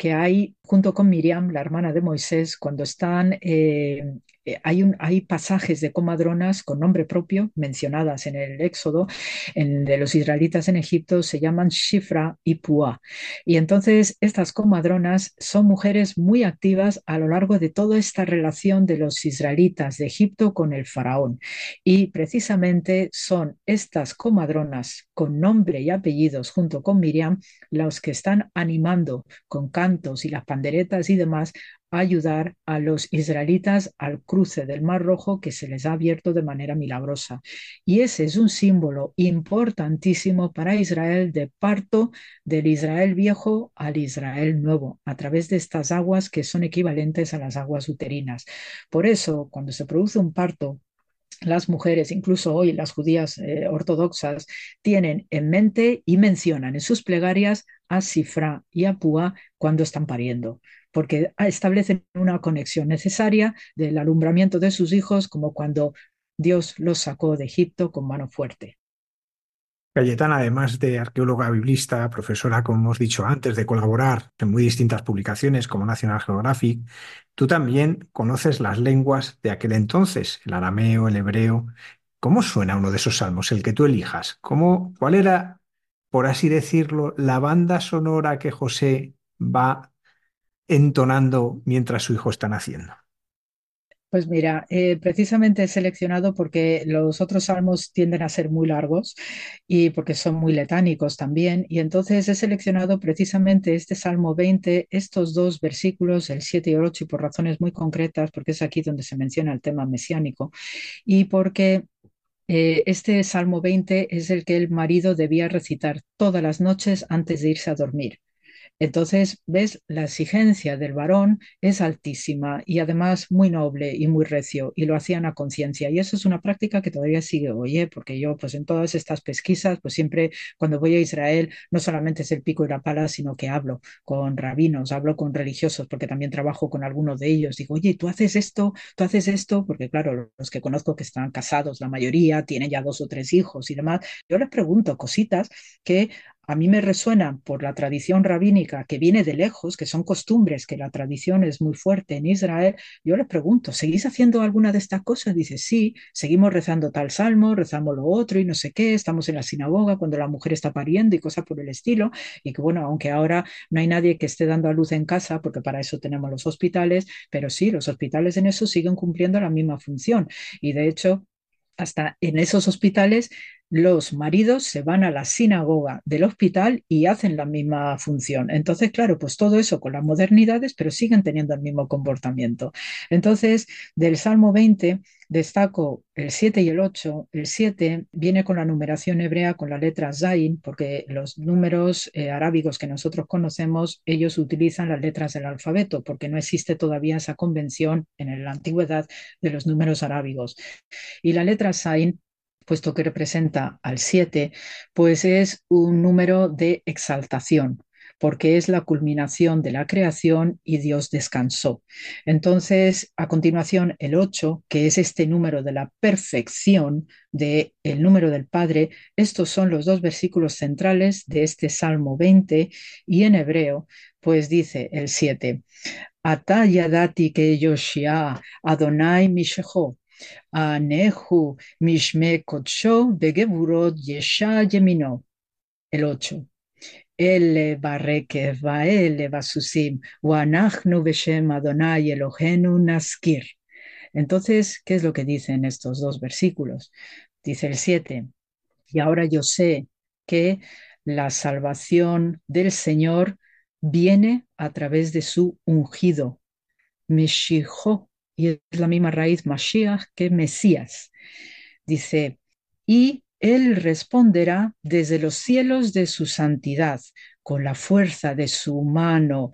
que hay, junto con Miriam, la hermana de Moisés, cuando están eh, eh, hay, hay, pasajes de comadronas con nombre propio mencionadas en el Éxodo de los israelitas en Egipto, se llaman Shifra y Pua. Y entonces estas comadronas son mujeres muy activas a lo largo de toda esta relación de los israelitas de Egipto con el faraón. Y precisamente son estas comadronas con nombre y apellidos junto con Miriam los que están animando con y las panderetas y demás ayudar a los israelitas al cruce del Mar Rojo que se les ha abierto de manera milagrosa. Y ese es un símbolo importantísimo para Israel de parto del Israel viejo al Israel nuevo, a través de estas aguas que son equivalentes a las aguas uterinas. Por eso, cuando se produce un parto las mujeres, incluso hoy las judías eh, ortodoxas, tienen en mente y mencionan en sus plegarias a Sifra y a Púa cuando están pariendo, porque establecen una conexión necesaria del alumbramiento de sus hijos, como cuando Dios los sacó de Egipto con mano fuerte. Cayetana, además de arqueóloga biblista, profesora, como hemos dicho antes, de colaborar en muy distintas publicaciones como National Geographic, tú también conoces las lenguas de aquel entonces, el arameo, el hebreo. ¿Cómo suena uno de esos salmos, el que tú elijas? ¿Cómo, ¿Cuál era, por así decirlo, la banda sonora que José va entonando mientras su hijo está naciendo? Pues mira, eh, precisamente he seleccionado porque los otros salmos tienden a ser muy largos y porque son muy letánicos también. Y entonces he seleccionado precisamente este Salmo 20, estos dos versículos, el 7 y el 8, y por razones muy concretas, porque es aquí donde se menciona el tema mesiánico y porque eh, este Salmo 20 es el que el marido debía recitar todas las noches antes de irse a dormir. Entonces, ves, la exigencia del varón es altísima y además muy noble y muy recio y lo hacían a conciencia. Y eso es una práctica que todavía sigue hoy, ¿eh? porque yo pues en todas estas pesquisas, pues siempre cuando voy a Israel, no solamente es el pico y la pala, sino que hablo con rabinos, hablo con religiosos, porque también trabajo con algunos de ellos. Digo, oye, tú haces esto, tú haces esto, porque claro, los que conozco que están casados, la mayoría tienen ya dos o tres hijos y demás, yo les pregunto cositas que a mí me resuena por la tradición rabínica que viene de lejos, que son costumbres, que la tradición es muy fuerte en Israel, yo les pregunto, ¿seguís haciendo alguna de estas cosas? Dice, sí, seguimos rezando tal salmo, rezamos lo otro y no sé qué, estamos en la sinagoga cuando la mujer está pariendo y cosas por el estilo, y que bueno, aunque ahora no hay nadie que esté dando a luz en casa, porque para eso tenemos los hospitales, pero sí, los hospitales en eso siguen cumpliendo la misma función. Y de hecho, hasta en esos hospitales los maridos se van a la sinagoga del hospital y hacen la misma función. Entonces, claro, pues todo eso con las modernidades, pero siguen teniendo el mismo comportamiento. Entonces, del Salmo 20 destaco el 7 y el 8. El 7 viene con la numeración hebrea con la letra Zain, porque los números eh, arábigos que nosotros conocemos, ellos utilizan las letras del alfabeto, porque no existe todavía esa convención en la antigüedad de los números arábigos. Y la letra Zain puesto que representa al 7, pues es un número de exaltación, porque es la culminación de la creación y Dios descansó. Entonces, a continuación, el 8, que es este número de la perfección del el número del Padre, estos son los dos versículos centrales de este Salmo 20 y en hebreo, pues dice el 7, Atayadati que Yoshia Adonai Misheho Anehu Mishme Kotsho Begeburot Yesha Yemino. El 8. Entonces, ¿qué es lo que dicen estos dos versículos? Dice el 7. Y ahora yo sé que la salvación del Señor viene a través de su ungido. Mishijo y es la misma raíz Mashiach que Mesías. Dice, y él responderá desde los cielos de su santidad, con la fuerza de su mano,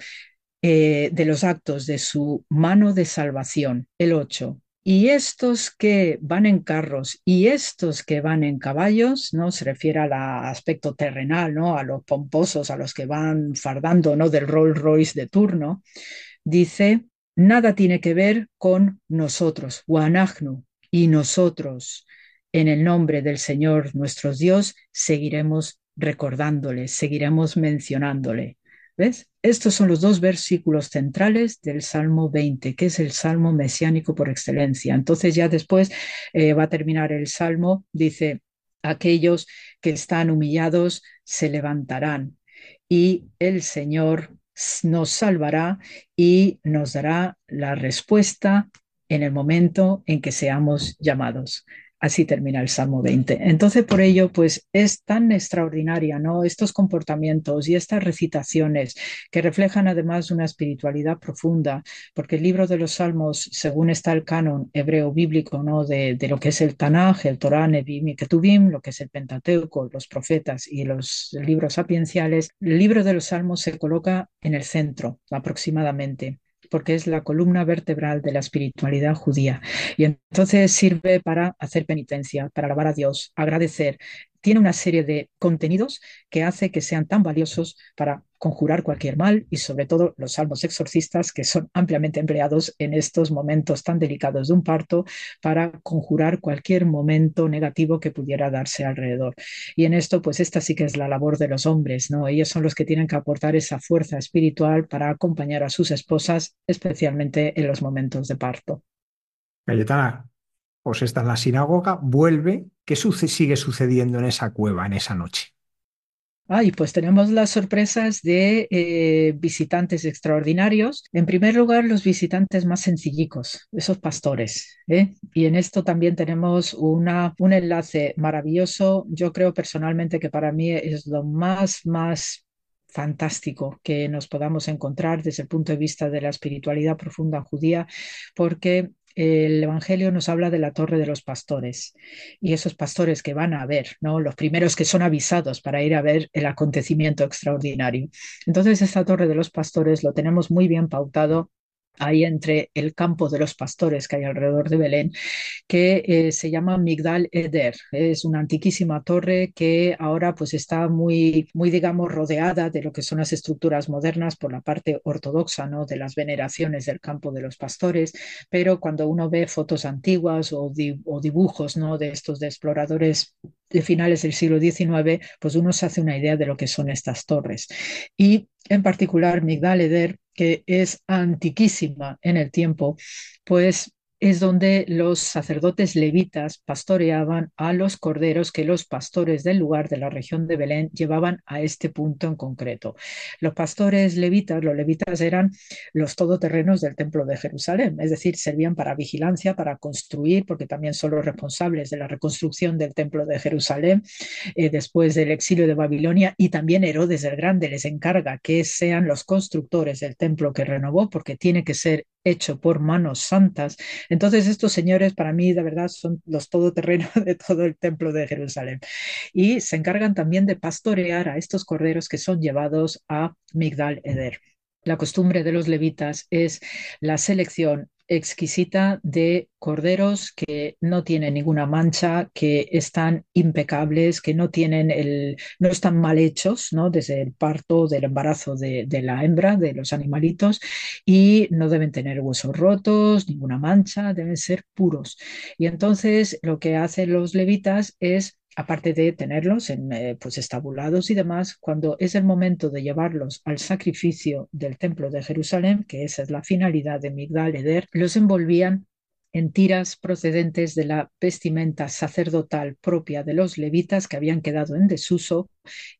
eh, de los actos de su mano de salvación. El 8. Y estos que van en carros y estos que van en caballos, ¿no? Se refiere al aspecto terrenal, ¿no? A los pomposos, a los que van fardando, ¿no? Del Rolls Royce de turno. Dice, nada tiene que ver con nosotros, Wanagnu, y nosotros, en el nombre del Señor nuestro Dios, seguiremos recordándole, seguiremos mencionándole. ¿Ves? Estos son los dos versículos centrales del Salmo 20, que es el Salmo mesiánico por excelencia. Entonces ya después eh, va a terminar el Salmo, dice, aquellos que están humillados se levantarán y el Señor nos salvará y nos dará la respuesta en el momento en que seamos llamados. Así termina el Salmo 20. Entonces, por ello, pues es tan extraordinaria, ¿no? Estos comportamientos y estas recitaciones que reflejan además una espiritualidad profunda, porque el libro de los Salmos, según está el canon hebreo bíblico, ¿no? De, lo que es el Tanaj, el Torah, Nebim y Ketubim, lo que es el Pentateuco, los profetas y los libros sapienciales, el libro de los Salmos se coloca en el centro aproximadamente porque es la columna vertebral de la espiritualidad judía. Y entonces sirve para hacer penitencia, para alabar a Dios, agradecer, tiene una serie de contenidos que hace que sean tan valiosos para conjurar cualquier mal y sobre todo los salmos exorcistas que son ampliamente empleados en estos momentos tan delicados de un parto para conjurar cualquier momento negativo que pudiera darse alrededor. Y en esto, pues esta sí que es la labor de los hombres, ¿no? Ellos son los que tienen que aportar esa fuerza espiritual para acompañar a sus esposas, especialmente en los momentos de parto. Pues está en la sinagoga, vuelve, ¿qué sigue sucediendo en esa cueva, en esa noche? Ay, pues tenemos las sorpresas de eh, visitantes extraordinarios. En primer lugar, los visitantes más sencillicos, esos pastores. ¿eh? Y en esto también tenemos un enlace maravilloso. Yo creo personalmente que para mí es lo más, más fantástico que nos podamos encontrar desde el punto de vista de la espiritualidad profunda judía, porque el Evangelio nos habla de la torre de los pastores y esos pastores que van a ver, ¿no? Los primeros que son avisados para ir a ver el acontecimiento extraordinario. Entonces, esta torre de los pastores lo tenemos muy bien pautado ahí entre el campo de los pastores que hay alrededor de Belén, que eh, se llama Migdal Eder. Es una antiquísima torre que ahora pues está muy, muy, digamos, rodeada de lo que son las estructuras modernas por la parte ortodoxa, ¿no? De las veneraciones del campo de los pastores, pero cuando uno ve fotos antiguas o, o dibujos, ¿no? De estos de exploradores de finales del siglo XIX, pues uno se hace una idea de lo que son estas torres. Y en particular Migdal Eder, que es antiquísima en el tiempo, pues es donde los sacerdotes levitas pastoreaban a los corderos que los pastores del lugar de la región de Belén llevaban a este punto en concreto. Los pastores levitas, los levitas eran los todoterrenos del templo de Jerusalén, es decir, servían para vigilancia, para construir, porque también son los responsables de la reconstrucción del templo de Jerusalén eh, después del exilio de Babilonia y también Herodes el Grande les encarga que sean los constructores del templo que renovó, porque tiene que ser hecho por manos santas. Entonces estos señores para mí de verdad son los todoterrenos *laughs* de todo el templo de Jerusalén. Y se encargan también de pastorear a estos corderos que son llevados a Migdal Eder. La costumbre de los levitas es la selección exquisita de corderos que no tienen ninguna mancha, que están impecables, que no tienen el, no están mal hechos, ¿no? Desde el parto, del embarazo de, de la hembra, de los animalitos, y no deben tener huesos rotos, ninguna mancha, deben ser puros. Y entonces lo que hacen los levitas es aparte de tenerlos en, eh, pues estabulados y demás, cuando es el momento de llevarlos al sacrificio del templo de Jerusalén, que esa es la finalidad de Migdal Eder, los envolvían en tiras procedentes de la vestimenta sacerdotal propia de los levitas que habían quedado en desuso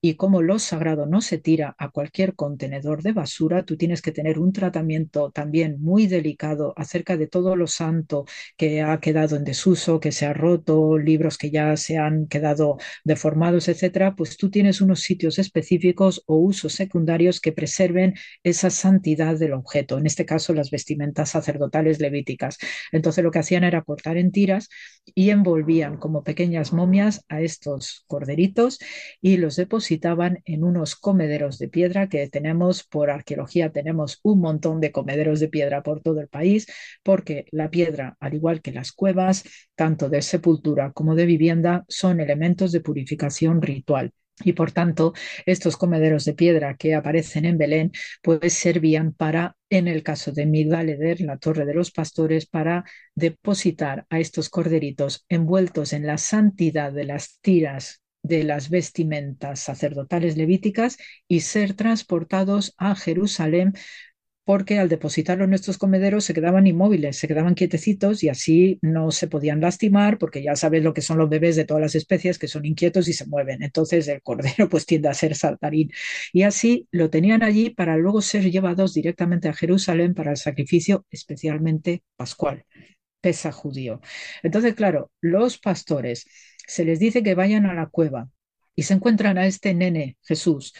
y como lo sagrado no se tira a cualquier contenedor de basura, tú tienes que tener un tratamiento también muy delicado acerca de todo lo santo que ha quedado en desuso, que se ha roto, libros que ya se han quedado deformados, etcétera, pues tú tienes unos sitios específicos o usos secundarios que preserven esa santidad del objeto, en este caso las vestimentas sacerdotales levíticas. Entonces lo que hacían era cortar en tiras y envolvían como pequeñas momias a estos corderitos y los depositaban en unos comederos de piedra que tenemos por arqueología, tenemos un montón de comederos de piedra por todo el país, porque la piedra, al igual que las cuevas, tanto de sepultura como de vivienda, son elementos de purificación ritual. Y por tanto, estos comederos de piedra que aparecen en Belén, pues servían para, en el caso de Migdaleder, la torre de los pastores, para depositar a estos corderitos envueltos en la santidad de las tiras de las vestimentas sacerdotales levíticas y ser transportados a Jerusalén porque al depositarlo en estos comederos se quedaban inmóviles, se quedaban quietecitos y así no se podían lastimar, porque ya sabes lo que son los bebés de todas las especies, que son inquietos y se mueven. Entonces el cordero pues tiende a ser saltarín. Y así lo tenían allí para luego ser llevados directamente a Jerusalén para el sacrificio especialmente pascual, pesa judío. Entonces, claro, los pastores se les dice que vayan a la cueva y se encuentran a este nene, Jesús,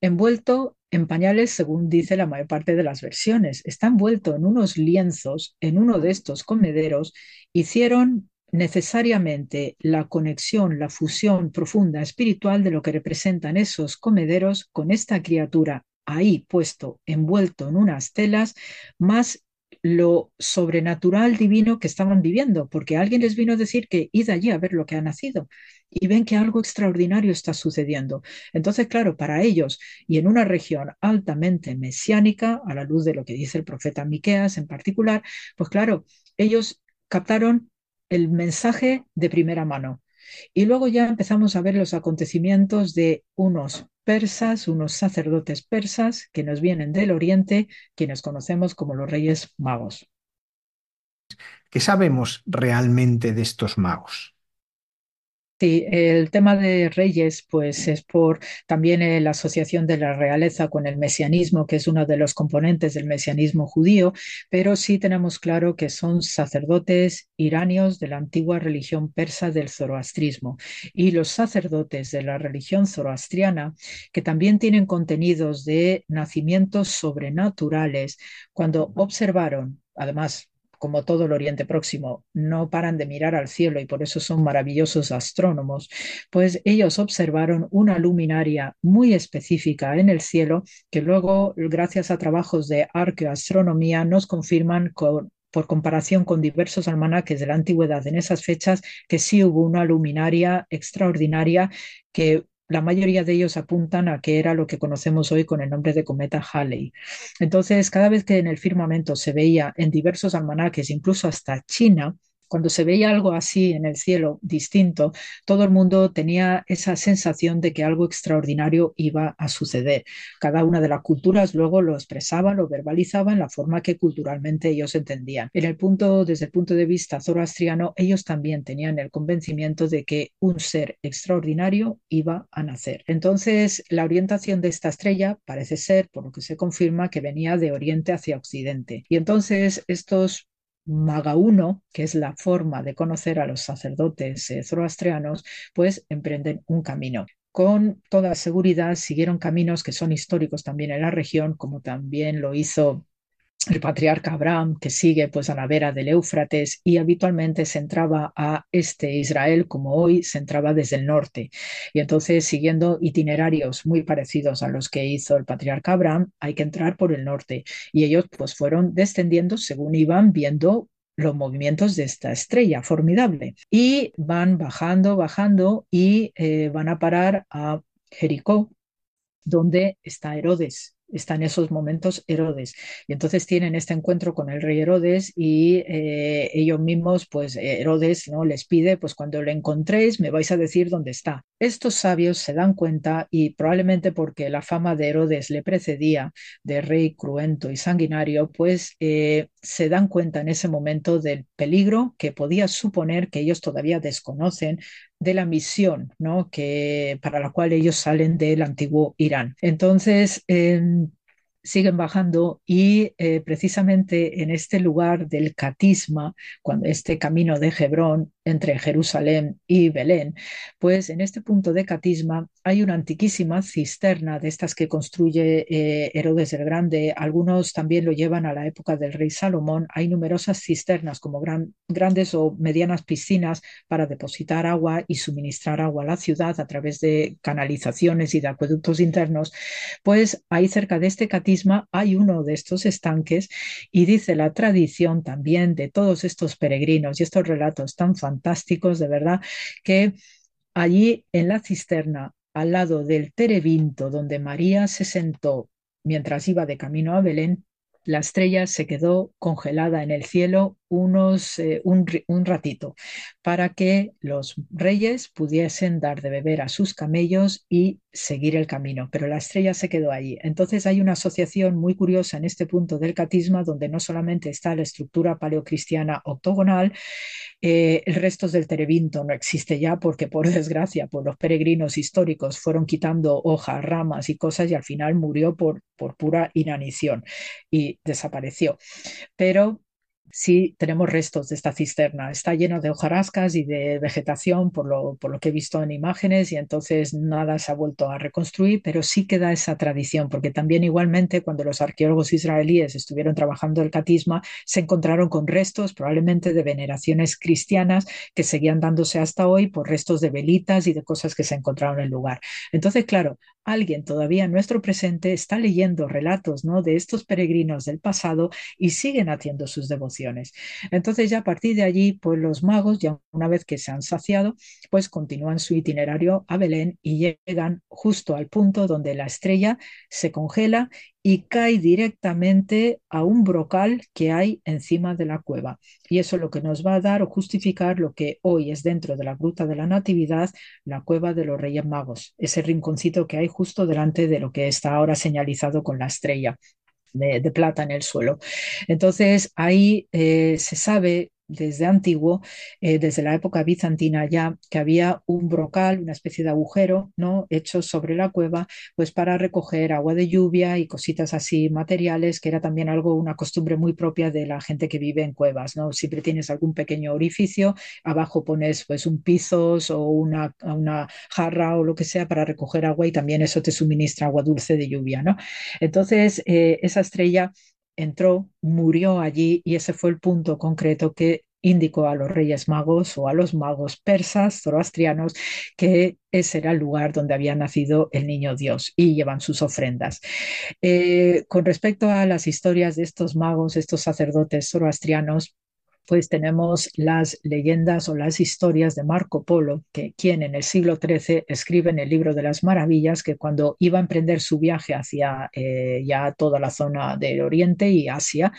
envuelto en pañales, según dice la mayor parte de las versiones. Está envuelto en unos lienzos, en uno de estos comederos, hicieron necesariamente la conexión, la fusión profunda espiritual de lo que representan esos comederos con esta criatura ahí puesto, envuelto en unas telas, más lo sobrenatural divino que estaban viviendo, porque alguien les vino a decir que id allí a ver lo que ha nacido y ven que algo extraordinario está sucediendo. Entonces, claro, para ellos y en una región altamente mesiánica, a la luz de lo que dice el profeta Miqueas en particular, pues claro, ellos captaron el mensaje de primera mano. Y luego ya empezamos a ver los acontecimientos de unos persas, unos sacerdotes persas que nos vienen del oriente, quienes conocemos como los reyes magos. ¿Qué sabemos realmente de estos magos? Sí, el tema de reyes, pues es por también eh, la asociación de la realeza con el mesianismo, que es uno de los componentes del mesianismo judío, pero sí tenemos claro que son sacerdotes iranios de la antigua religión persa del zoroastrismo. Y los sacerdotes de la religión zoroastriana, que también tienen contenidos de nacimientos sobrenaturales, cuando observaron, además como todo el Oriente Próximo, no paran de mirar al cielo y por eso son maravillosos astrónomos, pues ellos observaron una luminaria muy específica en el cielo que luego, gracias a trabajos de arqueoastronomía, nos confirman por comparación con diversos almanaques de la antigüedad en esas fechas, que sí hubo una luminaria extraordinaria que la mayoría de ellos apuntan a que era lo que conocemos hoy con el nombre de cometa Halley. Entonces, cada vez que en el firmamento se veía en diversos almanaques, incluso hasta China, cuando se veía algo así en el cielo distinto, todo el mundo tenía esa sensación de que algo extraordinario iba a suceder. Cada una de las culturas luego lo expresaba, lo verbalizaba en la forma que culturalmente ellos entendían. En el punto, desde el punto de vista zoroastriano, ellos también tenían el convencimiento de que un ser extraordinario iba a nacer. Entonces, la orientación de esta estrella parece ser, por lo que se confirma, que venía de oriente hacia occidente. Y entonces estos Maga 1, que es la forma de conocer a los sacerdotes eh, zoroastrianos, pues emprenden un camino. Con toda seguridad siguieron caminos que son históricos también en la región, como también lo hizo el patriarca Abraham, que sigue pues a la vera del Éufrates y habitualmente se entraba a este Israel como hoy se entraba desde el norte. Y entonces, siguiendo itinerarios muy parecidos a los que hizo el patriarca Abraham, hay que entrar por el norte. Y ellos pues fueron descendiendo según iban viendo los movimientos de esta estrella formidable. Y van bajando, bajando y eh, van a parar a Jericó, donde está Herodes está en esos momentos Herodes. Y entonces tienen este encuentro con el rey Herodes y eh, ellos mismos, pues Herodes no les pide, pues cuando lo encontréis me vais a decir dónde está. Estos sabios se dan cuenta y probablemente porque la fama de Herodes le precedía de rey cruento y sanguinario, pues eh, se dan cuenta en ese momento del peligro que podía suponer que ellos todavía desconocen de la misión ¿no? que, para la cual ellos salen del antiguo Irán. Entonces, em, siguen bajando y eh, precisamente en este lugar del catisma, cuando este camino de Hebrón entre Jerusalén y Belén, pues en este punto de catisma hay una antiquísima cisterna de estas que construye eh, Herodes el Grande. Algunos también lo llevan a la época del rey Salomón. Hay numerosas cisternas como grandes o medianas piscinas para depositar agua y suministrar agua a la ciudad a través de canalizaciones y de acueductos internos. Pues ahí cerca de este catisma hay uno de estos estanques y dice la tradición también de todos estos peregrinos y estos relatos tan fantásticos fantásticos, de verdad, que allí en la cisterna, al lado del terebinto donde María se sentó mientras iba de camino a Belén, la estrella se quedó congelada en el cielo unos, eh, un, un, ratito para que los reyes pudiesen dar de beber a sus camellos y seguir el camino, pero la estrella se quedó allí. Entonces hay una asociación muy curiosa en este punto del catisma donde no solamente está la estructura paleocristiana octogonal, eh, el resto del terebinto no existe ya porque por *laughs* desgracia por los peregrinos históricos fueron quitando hojas, ramas y cosas y al final murió por, por pura inanición y desapareció. Pero sí tenemos restos de esta cisterna. Está lleno de hojarascas y de vegetación por lo, por lo que he visto en imágenes y entonces nada se ha vuelto a reconstruir, pero sí queda esa tradición, porque también igualmente cuando los arqueólogos israelíes estuvieron trabajando el catisma, se encontraron con restos probablemente de veneraciones cristianas que seguían dándose hasta hoy por restos de velitas y de cosas que se encontraron en el lugar. Entonces, claro, alguien todavía en nuestro presente está leyendo relatos ¿no? de estos peregrinos del pasado y siguen haciendo sus devociones. Entonces ya a partir de allí, pues los magos, ya una vez que se han saciado, pues continúan su itinerario a Belén y llegan justo al punto donde la estrella se congela y cae directamente a un brocal que hay encima de la cueva. Y eso es lo que nos va a dar o justificar lo que hoy es dentro de la Gruta de la Natividad, la cueva de los Reyes Magos, ese rinconcito que hay justo delante de lo que está ahora señalizado con la estrella. De, plata en el suelo. Entonces ahí eh, se sabe desde antiguo, eh, desde la época bizantina ya, que había un brocal, una especie de agujero, ¿no? Hecho sobre la cueva, pues para recoger agua de lluvia y cositas así materiales, que era también algo, una costumbre muy propia de la gente que vive en cuevas, ¿no? Siempre tienes algún pequeño orificio, abajo pones pues un pizos o una, una jarra o lo que sea para recoger agua y también eso te suministra agua dulce de lluvia, ¿no? Entonces, eh, esa estrella entró, murió allí y ese fue el punto concreto que indicó a los reyes magos o a los magos persas, zoroastrianos, que ese era el lugar donde había nacido el niño Dios y llevan sus ofrendas. Eh, con respecto a las historias de estos magos, estos sacerdotes zoroastrianos, pues tenemos las leyendas o las historias de Marco Polo, que quien en el siglo XIII escribe en el libro de las maravillas que cuando iba a emprender su viaje hacia eh, ya toda la zona del Oriente y Asia,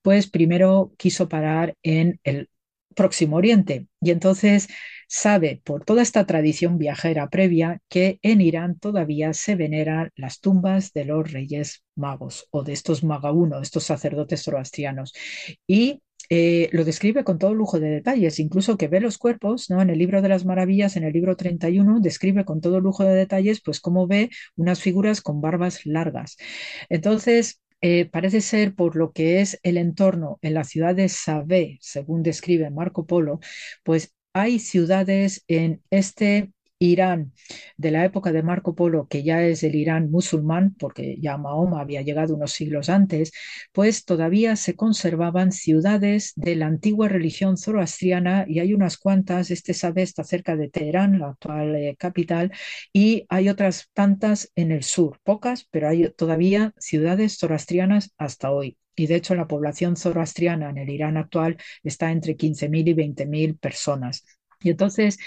pues primero quiso parar en el Próximo Oriente. Y entonces sabe por toda esta tradición viajera previa que en Irán todavía se veneran las tumbas de los reyes magos o de estos magaunos, estos sacerdotes zoroastrianos. Y eh, lo describe con todo lujo de detalles, incluso que ve los cuerpos, ¿no? En el libro de las maravillas, en el libro 31, describe con todo lujo de detalles, pues cómo ve unas figuras con barbas largas. Entonces, eh, parece ser por lo que es el entorno en la ciudad de Sabé, según describe Marco Polo, pues hay ciudades en este Irán de la época de Marco Polo, que ya es el Irán musulmán, porque ya Mahoma había llegado unos siglos antes, pues todavía se conservaban ciudades de la antigua religión zoroastriana y hay unas cuantas, este sabe está cerca de Teherán, la actual eh, capital, y hay otras tantas en el sur, pocas, pero hay todavía ciudades zoroastrianas hasta hoy. Y de hecho la población zoroastriana en el Irán actual está entre 15.000 y 20.000 personas. Y entonces,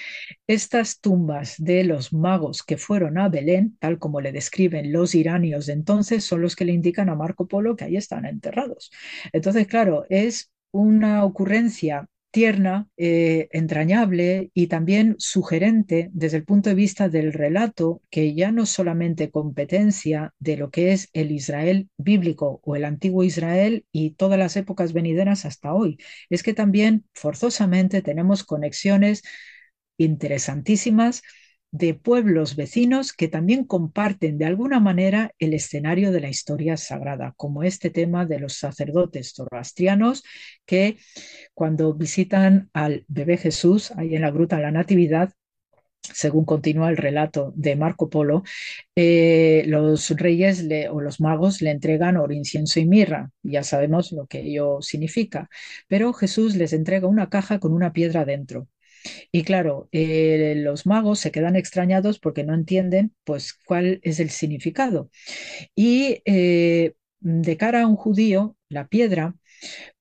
estas tumbas de los magos que fueron a Belén, tal como le describen los iranios de entonces, son los que le indican a Marco Polo que ahí están enterrados. Entonces, claro, es una ocurrencia tierna, eh, entrañable y también sugerente desde el punto de vista del relato, que ya no solamente competencia de lo que es el Israel bíblico o el antiguo Israel y todas las épocas venideras hasta hoy, es que también forzosamente tenemos conexiones interesantísimas de pueblos vecinos que también comparten de alguna manera el escenario de la historia sagrada, como este tema de los sacerdotes zoroastrianos que cuando visitan al bebé Jesús ahí en la gruta de la Natividad, según continúa el relato de Marco Polo, eh, los reyes o los magos le entregan oro, incienso y mirra. Ya sabemos lo que ello significa. Pero Jesús les entrega una caja con una piedra dentro. Y claro, eh, los magos se quedan extrañados porque no entienden pues cuál es el significado. Y eh, de cara a un judío, la piedra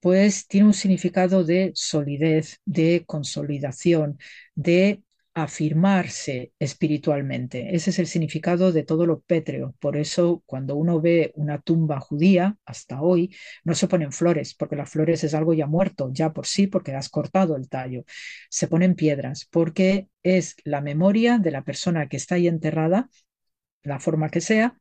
pues tiene un significado de solidez, de consolidación, de afirmarse espiritualmente. Ese es el significado de todo lo pétreo. Por eso, cuando uno ve una tumba judía, hasta hoy, no se ponen flores, porque las flores es algo ya muerto, ya por sí, porque has cortado el tallo. Se ponen piedras, porque es la memoria de la persona que está ahí enterrada, la forma que sea,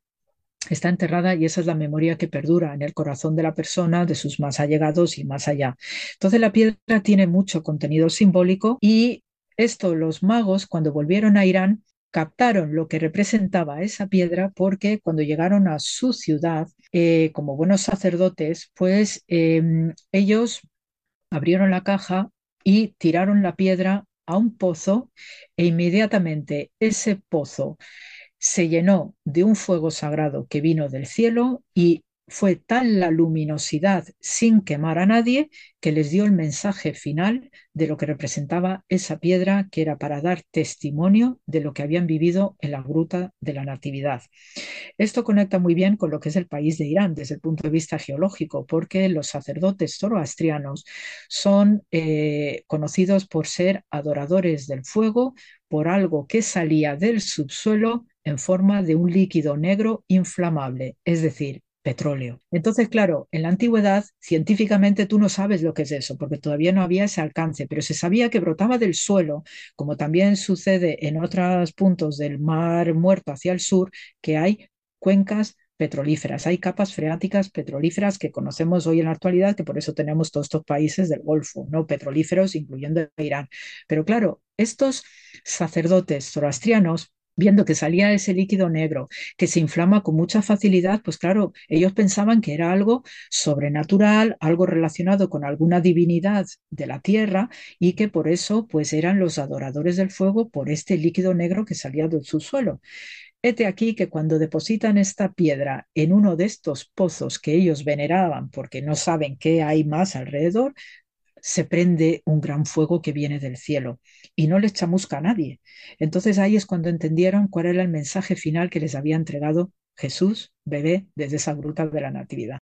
está enterrada y esa es la memoria que perdura en el corazón de la persona, de sus más allegados y más allá. Entonces la piedra tiene mucho contenido simbólico y esto los magos, cuando volvieron a Irán, captaron lo que representaba esa piedra porque cuando llegaron a su ciudad, eh, como buenos sacerdotes, pues em, ellos abrieron la caja y tiraron la piedra a un pozo e inmediatamente ese pozo se llenó de un fuego sagrado que vino del cielo y fue tal la luminosidad sin quemar a nadie que les dio el mensaje final de lo que representaba esa piedra que era para dar testimonio de lo que habían vivido en la gruta de la Natividad. Esto conecta muy bien con lo que es el país de Irán desde el punto de vista geológico, porque los sacerdotes zoroastrianos son eh, conocidos por ser adoradores del fuego, por algo que salía del subsuelo en forma de un líquido negro inflamable, es decir, petróleo. Entonces, claro, en la antigüedad, científicamente tú no sabes lo que es eso, porque todavía no había ese alcance, pero se sabía que brotaba del suelo, como también sucede en otros puntos del mar muerto hacia el sur, que hay cuencas petrolíferas. Hay capas freáticas petrolíferas que conocemos hoy en la actualidad, que por eso tenemos todos estos países del Golfo, ¿no? Petrolíferos, incluyendo Irán. Pero claro, estos sacerdotes zoroastrianos viendo que salía ese líquido negro que se inflama con mucha facilidad, pues claro, ellos pensaban que era algo sobrenatural, algo relacionado con alguna divinidad de la tierra y que por eso pues eran los adoradores del fuego por este líquido negro que salía del subsuelo. Hete aquí que cuando depositan esta piedra en uno de estos pozos que ellos veneraban porque no saben qué hay más alrededor, se prende un gran fuego que viene del cielo y no les chamusca a nadie. Entonces ahí es cuando entendieron cuál era el mensaje final que les había entregado Jesús, bebé, desde esa gruta de la Natividad.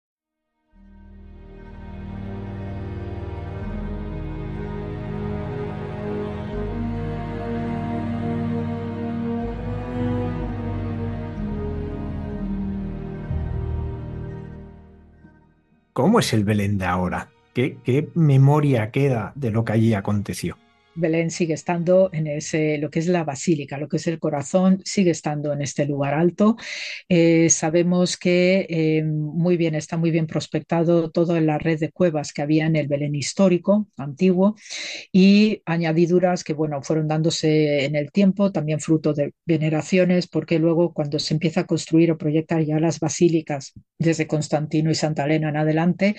¿Cómo es el Belén de ahora? ¿Qué, memoria queda de lo que allí aconteció? Belén sigue estando en ese, lo que es la basílica, lo que es el corazón, sigue estando en este lugar alto. Eh, sabemos que eh, muy bien, está muy bien prospectado toda la red de cuevas que había en el Belén histórico, antiguo, y añadiduras que, bueno, fueron dándose en el tiempo, también fruto de veneraciones, porque luego cuando se empieza a construir o proyectar ya las basílicas desde Constantino y Santa Elena en adelante,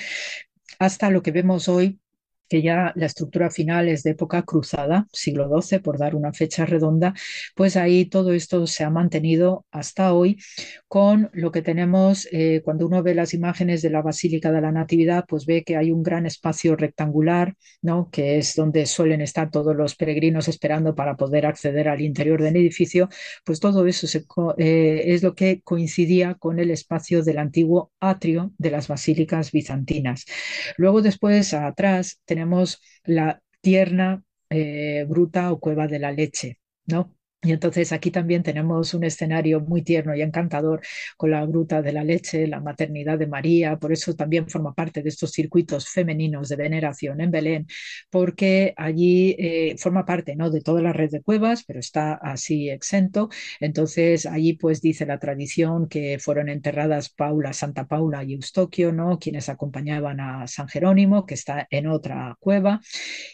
hasta lo que vemos hoy que ya la estructura final es de época cruzada, siglo XII, por dar una fecha redonda, pues ahí todo esto se ha mantenido hasta hoy con lo que tenemos eh, cuando uno ve las imágenes de la Basílica de la Natividad, pues ve que hay un gran espacio rectangular, ¿no? que es donde suelen estar todos los peregrinos esperando para poder acceder al interior del edificio, pues todo eso eh, es lo que coincidía con el espacio del antiguo atrio de las basílicas bizantinas. Luego después atrás tenemos la tierna eh, gruta o cueva de la leche, ¿no? Y entonces aquí también tenemos un escenario muy tierno y encantador con la gruta de la leche, la maternidad de María, por eso también forma parte de estos circuitos femeninos de veneración en Belén, porque allí eh, forma parte ¿no? de toda la red de cuevas, pero está así exento. Entonces allí pues dice la tradición que fueron enterradas Paula, Santa Paula y Eustoquio, ¿no? quienes acompañaban a San Jerónimo, que está en otra cueva.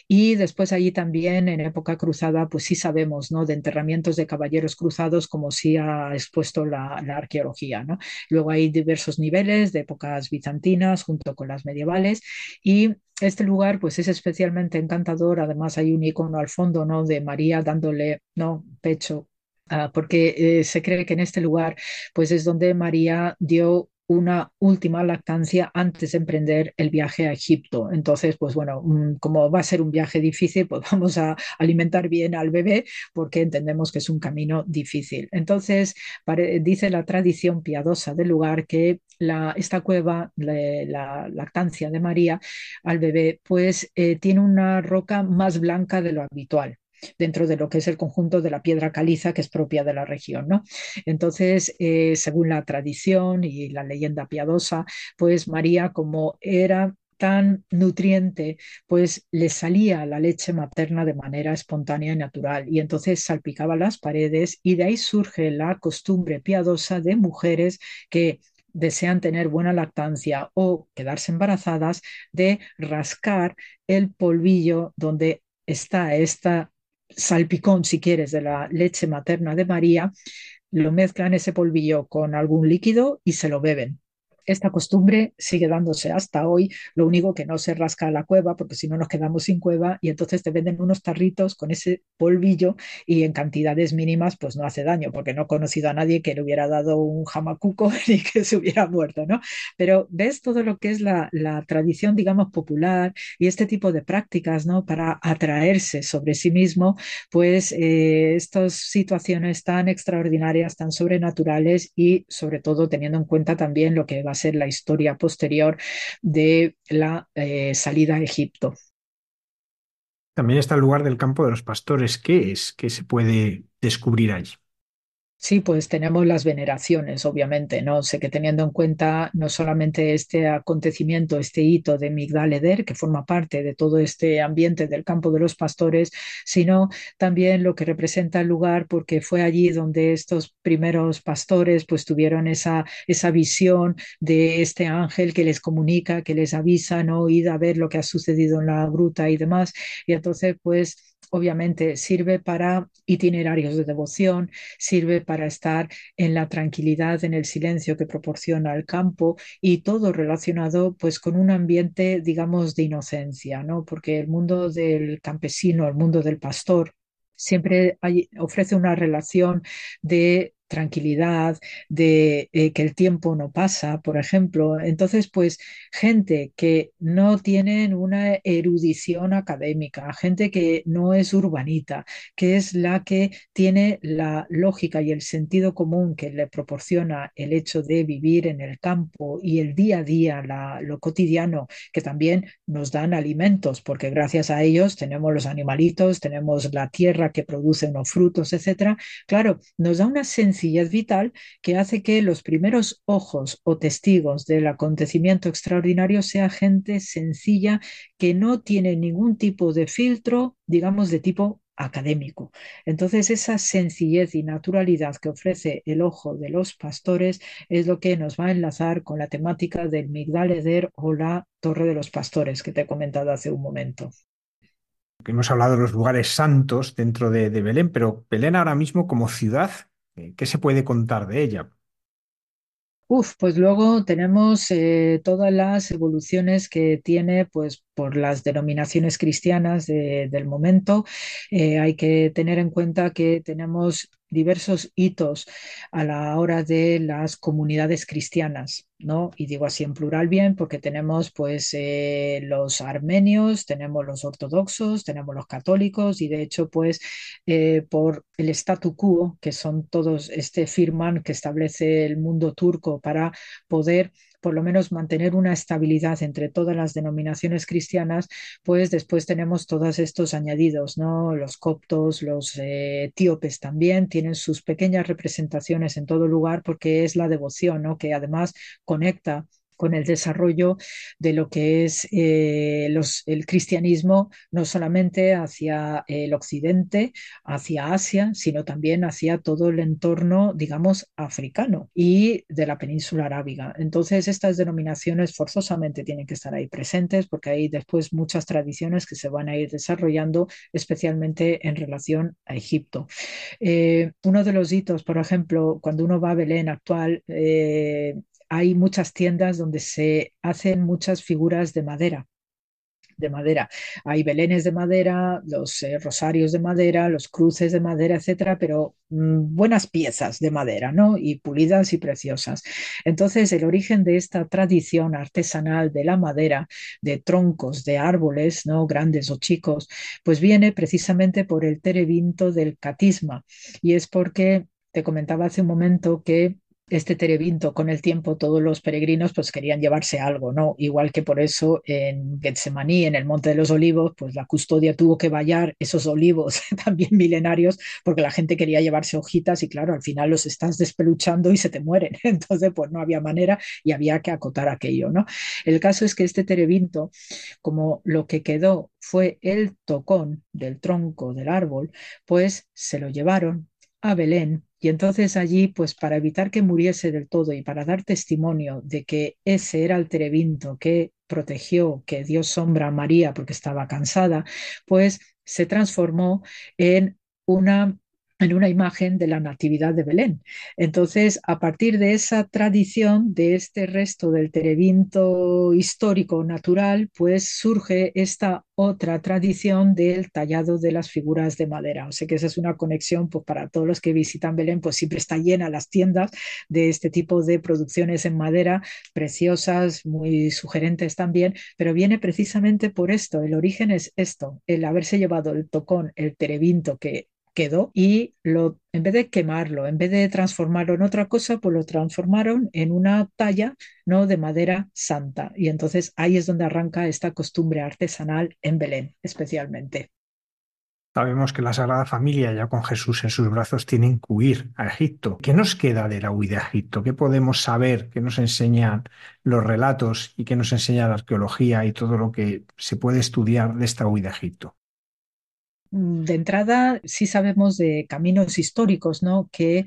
Y después allí también en época cruzada pues sí sabemos ¿no? de enterramiento de caballeros cruzados como sí ha expuesto la, arqueología. ¿no? Luego hay diversos niveles de épocas bizantinas junto con las medievales y este lugar pues es especialmente encantador, además hay un icono al fondo ¿no? de María dándole ¿no? pecho ah, porque eh, se cree que en este lugar pues es donde María dio una última lactancia antes de emprender el viaje a Egipto. Entonces, pues bueno, mm, como va a ser un viaje difícil, pues *laughs* vamos a alimentar bien al bebé porque entendemos que es un camino difícil. Entonces, dice la tradición piadosa del lugar que la, esta cueva, la, lactancia de María al bebé, pues eh, tiene una roca más blanca de lo habitual dentro de lo que es el conjunto de la piedra caliza que es propia de la región. ¿no? Entonces, eh, según la tradición y la leyenda piadosa, pues María, como era tan nutriente, pues le salía la leche materna de manera espontánea y natural y entonces salpicaba las paredes y de ahí surge la costumbre piadosa de mujeres que desean tener buena lactancia o quedarse embarazadas de rascar el polvillo donde está esta salpicón, si quieres, de la leche materna de María, lo mezclan ese polvillo con algún líquido y se lo beben. Esta costumbre sigue dándose hasta hoy, lo único que no se rasca la cueva, porque si no nos quedamos sin cueva, y entonces te venden unos tarritos con ese polvillo y en cantidades mínimas pues no hace daño, porque no he conocido a nadie que le hubiera dado un jamacuco *laughs* ni que se hubiera muerto, ¿no? Pero ves todo lo que es la, tradición, digamos, popular y este tipo de prácticas, ¿no? Para atraerse sobre sí mismo, pues eh, estas situaciones tan extraordinarias, tan sobrenaturales y sobre todo teniendo en cuenta también lo que va a ser la historia posterior de la eh, salida a Egipto. También está el lugar del campo de los pastores. ¿Qué es? ¿Qué se puede descubrir allí? Sí, pues tenemos las veneraciones, obviamente, ¿no? Sé que teniendo en cuenta no solamente este acontecimiento, este hito de Migdal Eder, que forma parte de todo este ambiente del campo de los pastores, sino también lo que representa el lugar, porque fue allí donde estos primeros pastores pues tuvieron esa, esa visión de este ángel que les comunica, que les avisa, ¿no? Id a ver lo que ha sucedido en la gruta y demás. Y entonces, pues obviamente sirve para itinerarios de devoción, sirve para estar en la tranquilidad, en el silencio que proporciona el campo y todo relacionado pues con un ambiente, digamos, de inocencia, ¿no? Porque el mundo del campesino, el mundo del pastor, siempre ofrece una relación de tranquilidad, de eh, que el tiempo no pasa, por ejemplo. Entonces, pues gente que no tienen una erudición académica, gente que no es urbanita, que es la que tiene la lógica y el sentido común que le proporciona el hecho de vivir en el campo y el día a día, la, lo cotidiano, que también nos dan alimentos, porque gracias a ellos tenemos los animalitos, tenemos la tierra que produce unos frutos, etcétera. Claro, nos da una sensación vital que hace que los primeros ojos o testigos del acontecimiento extraordinario sea gente sencilla que no tiene ningún tipo de filtro, digamos, de tipo académico. Entonces, esa sencillez y naturalidad que ofrece el ojo de los pastores es lo que nos va a enlazar con la temática del Migdal Eder o la Torre de los Pastores que te he comentado hace un momento. Hemos hablado de los lugares santos dentro de, de Belén, pero Belén ahora mismo como ciudad ¿Qué se puede contar de ella? Uf, pues luego tenemos eh, todas las evoluciones que tiene pues por las denominaciones cristianas del momento. Eh, hay que tener en cuenta que tenemos diversos hitos a la hora de las comunidades cristianas, ¿no? Y digo así en plural bien porque tenemos pues eh, los armenios, tenemos los ortodoxos, tenemos los católicos y de hecho pues eh, por el statu quo, que son todos este firman que establece el mundo turco para poder por lo menos mantener una estabilidad entre todas las denominaciones cristianas, pues después tenemos todos estos añadidos, ¿no? Los coptos, los eh, etíopes también tienen sus pequeñas representaciones en todo lugar porque es la devoción, ¿no? Que además conecta con el desarrollo de lo que es eh, el cristianismo, no solamente hacia el occidente, hacia Asia, sino también hacia todo el entorno, digamos, africano y de la península arábiga. Entonces, estas denominaciones forzosamente tienen que estar ahí presentes porque hay después muchas tradiciones que se van a ir desarrollando, especialmente en relación a Egipto. Eh, uno de los hitos, por ejemplo, cuando uno va a Belén actual, eh, hay muchas tiendas donde se hacen muchas figuras de madera de madera. Hay belenes de madera, los eh, rosarios de madera, los cruces de madera, etcétera, pero mm, buenas piezas de madera, ¿no? Y pulidas y preciosas. Entonces, el origen de esta tradición artesanal de la madera, de troncos de árboles, ¿no? Grandes o chicos, pues viene precisamente por el terebinto del catisma. Y es porque te comentaba hace un momento que este terebinto con el tiempo todos los peregrinos pues querían llevarse algo, ¿no? Igual que por eso en Getsemaní, en el Monte de los Olivos, pues la custodia tuvo que vallar esos olivos *laughs* también milenarios porque la gente quería llevarse hojitas y claro, al final los estás despeluchando y se te mueren. *laughs* Entonces, pues no había manera y había que acotar aquello, ¿no? El caso es que este terebinto, como lo que quedó fue el tocón del tronco del árbol, pues se lo llevaron a Belén y entonces allí, pues para evitar que muriese del todo y para dar testimonio de que ese era el terebinto que protegió, que dio sombra a María porque estaba cansada, pues se transformó en una en una imagen de la Natividad de Belén. Entonces, a partir de esa tradición, de este resto del terebinto histórico natural, pues surge esta otra tradición del tallado de las figuras de madera. O sea que esa es una conexión pues, para todos los que visitan Belén, pues siempre está llena las tiendas de este tipo de producciones en madera, preciosas, muy sugerentes también, pero viene precisamente por esto. El origen es esto, el haberse llevado el tocón, el terebinto que quedó y lo, en vez de quemarlo, en vez de transformarlo en otra cosa, pues lo transformaron en una talla ¿no? de madera santa. Y entonces ahí es donde arranca esta costumbre artesanal en Belén, especialmente. Sabemos que la Sagrada Familia, ya con Jesús en sus brazos, tienen que huir a Egipto. ¿Qué nos queda de la huida a Egipto? ¿Qué podemos saber? ¿Qué nos enseñan los relatos y qué nos enseña la arqueología y todo lo que se puede estudiar de esta huida a Egipto? De entrada, sí sabemos de caminos históricos, ¿no? Que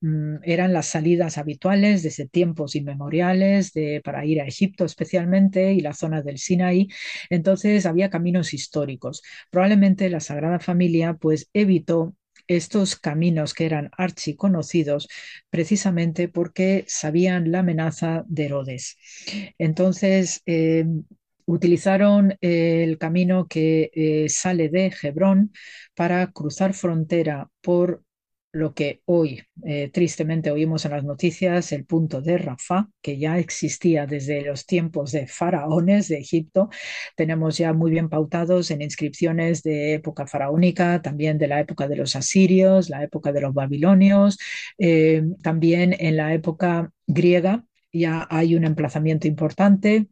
mm, eran las salidas habituales desde tiempos inmemoriales de, para ir a Egipto especialmente y la zona del Sinaí. Entonces había caminos históricos. Probablemente la Sagrada Familia pues evitó estos caminos que eran archiconocidos precisamente porque sabían la amenaza de Herodes. Entonces, eh, utilizaron el camino que eh, sale de Hebrón para cruzar frontera por lo que hoy eh, tristemente oímos en las noticias, el punto de Rafah, que ya existía desde los tiempos de faraones de Egipto. Tenemos ya muy bien pautados en inscripciones de época faraónica, también de la época de los asirios, la época de los babilonios, eh, también en la época griega ya hay un emplazamiento importante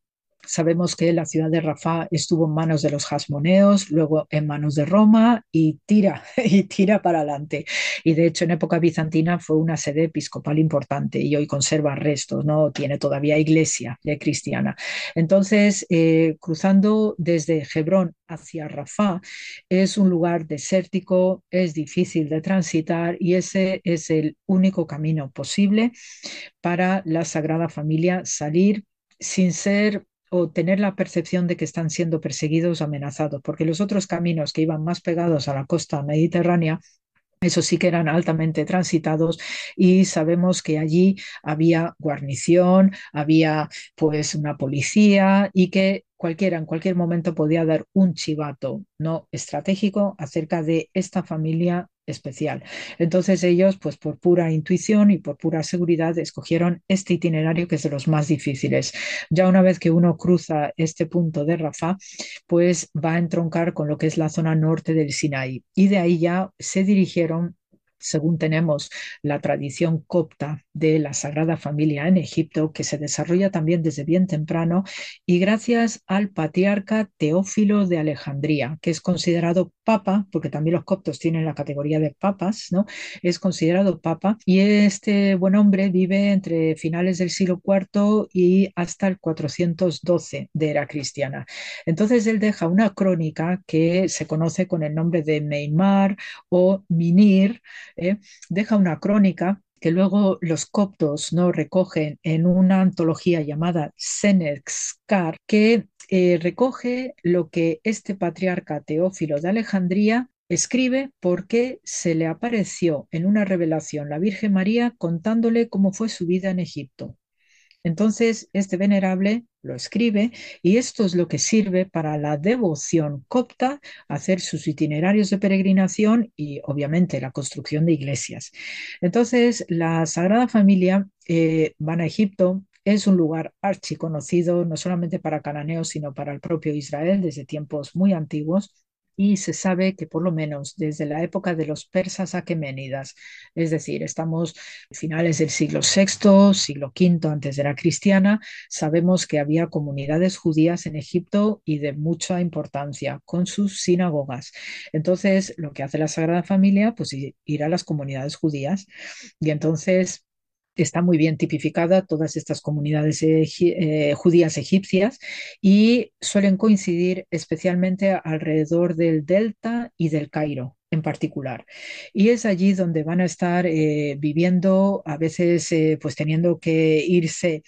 Sabemos que la ciudad de Rafah estuvo en manos de los jasmoneos, luego en manos de Roma y tira *laughs* y tira para adelante. Y de hecho en época bizantina fue una sede episcopal importante y hoy conserva restos, no tiene todavía iglesia cristiana. Entonces, eh, cruzando desde Hebrón hacia Rafah es un lugar desértico, es difícil de transitar y ese es el único camino posible para la Sagrada Familia salir sin ser o tener la percepción de que están siendo perseguidos o amenazados, porque los otros caminos que iban más pegados a la costa mediterránea eso sí que eran altamente transitados y sabemos que allí había guarnición, había pues una policía y que cualquiera en cualquier momento podía dar un chivato no estratégico acerca de esta familia especial. Entonces ellos, pues por pura intuición y por pura seguridad, escogieron este itinerario que es de los más difíciles. Ya una vez que uno cruza este punto de Rafah, pues va a entroncar con lo que es la zona norte del Sinaí. Y de ahí ya se dirigieron según tenemos la tradición copta de la Sagrada Familia en Egipto, que se desarrolla también desde bien temprano, y gracias al patriarca Teófilo de Alejandría, que es considerado papa, porque también los coptos tienen la categoría de papas, ¿no? Es considerado papa, y este buen hombre vive entre finales del siglo IV y hasta el 412 de era cristiana. Entonces él deja una crónica que se conoce con el nombre de Meimar o Minir, ¿eh? deja una crónica que luego los coptos no recogen en una antología llamada Senexcar, que eh, recoge lo que este patriarca Teófilo de Alejandría escribe porque se le apareció en una revelación la Virgen María contándole cómo fue su vida en Egipto. Entonces, este venerable lo escribe y esto es lo que sirve para la devoción copta, hacer sus itinerarios de peregrinación y obviamente la construcción de iglesias. Entonces, la Sagrada Familia eh, van a Egipto, es un lugar archiconocido no solamente para cananeos, sino para el propio Israel desde tiempos muy antiguos y se sabe que por lo menos desde la época de los persas aqueménidas, es decir, estamos finales del siglo VI, siglo V antes de la cristiana, sabemos que había comunidades judías en Egipto y de mucha importancia con sus sinagogas. Entonces, lo que hace la Sagrada Familia, pues ir a las comunidades judías y entonces está muy bien tipificada todas estas comunidades eh, judías egipcias y suelen coincidir especialmente alrededor del delta y del Cairo en particular. Y es allí donde van a estar eh, viviendo, a veces eh, pues teniendo que irse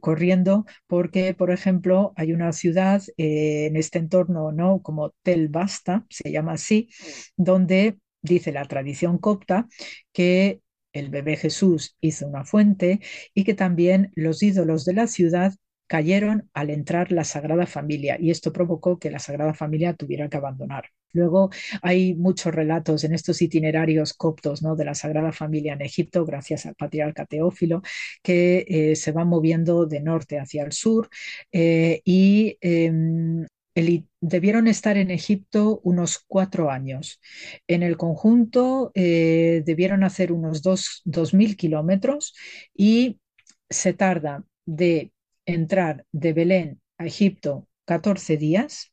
corriendo, porque, por ejemplo, hay una ciudad en este entorno, ¿no? Como Tel Basta, se llama así, donde dice la tradición copta que el bebé Jesús hizo una fuente y que también los ídolos de la ciudad cayeron al entrar la Sagrada Familia y esto provocó que la Sagrada Familia tuviera que abandonar. Luego hay muchos relatos en estos itinerarios coptos ¿no? de la Sagrada Familia en Egipto, gracias al patriarca Teófilo, que eh, se van moviendo de norte hacia el sur eh, y debieron estar en Egipto unos cuatro años. En el conjunto eh, debieron hacer unos dos, 2.000 kilómetros y se tarda de entrar de Belén a Egipto 14 días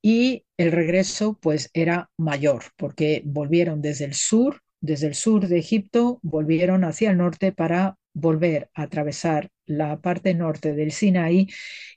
y el regreso pues era mayor porque volvieron desde el sur, desde el sur de Egipto, volvieron hacia el norte para volver a atravesar la parte norte del Sinaí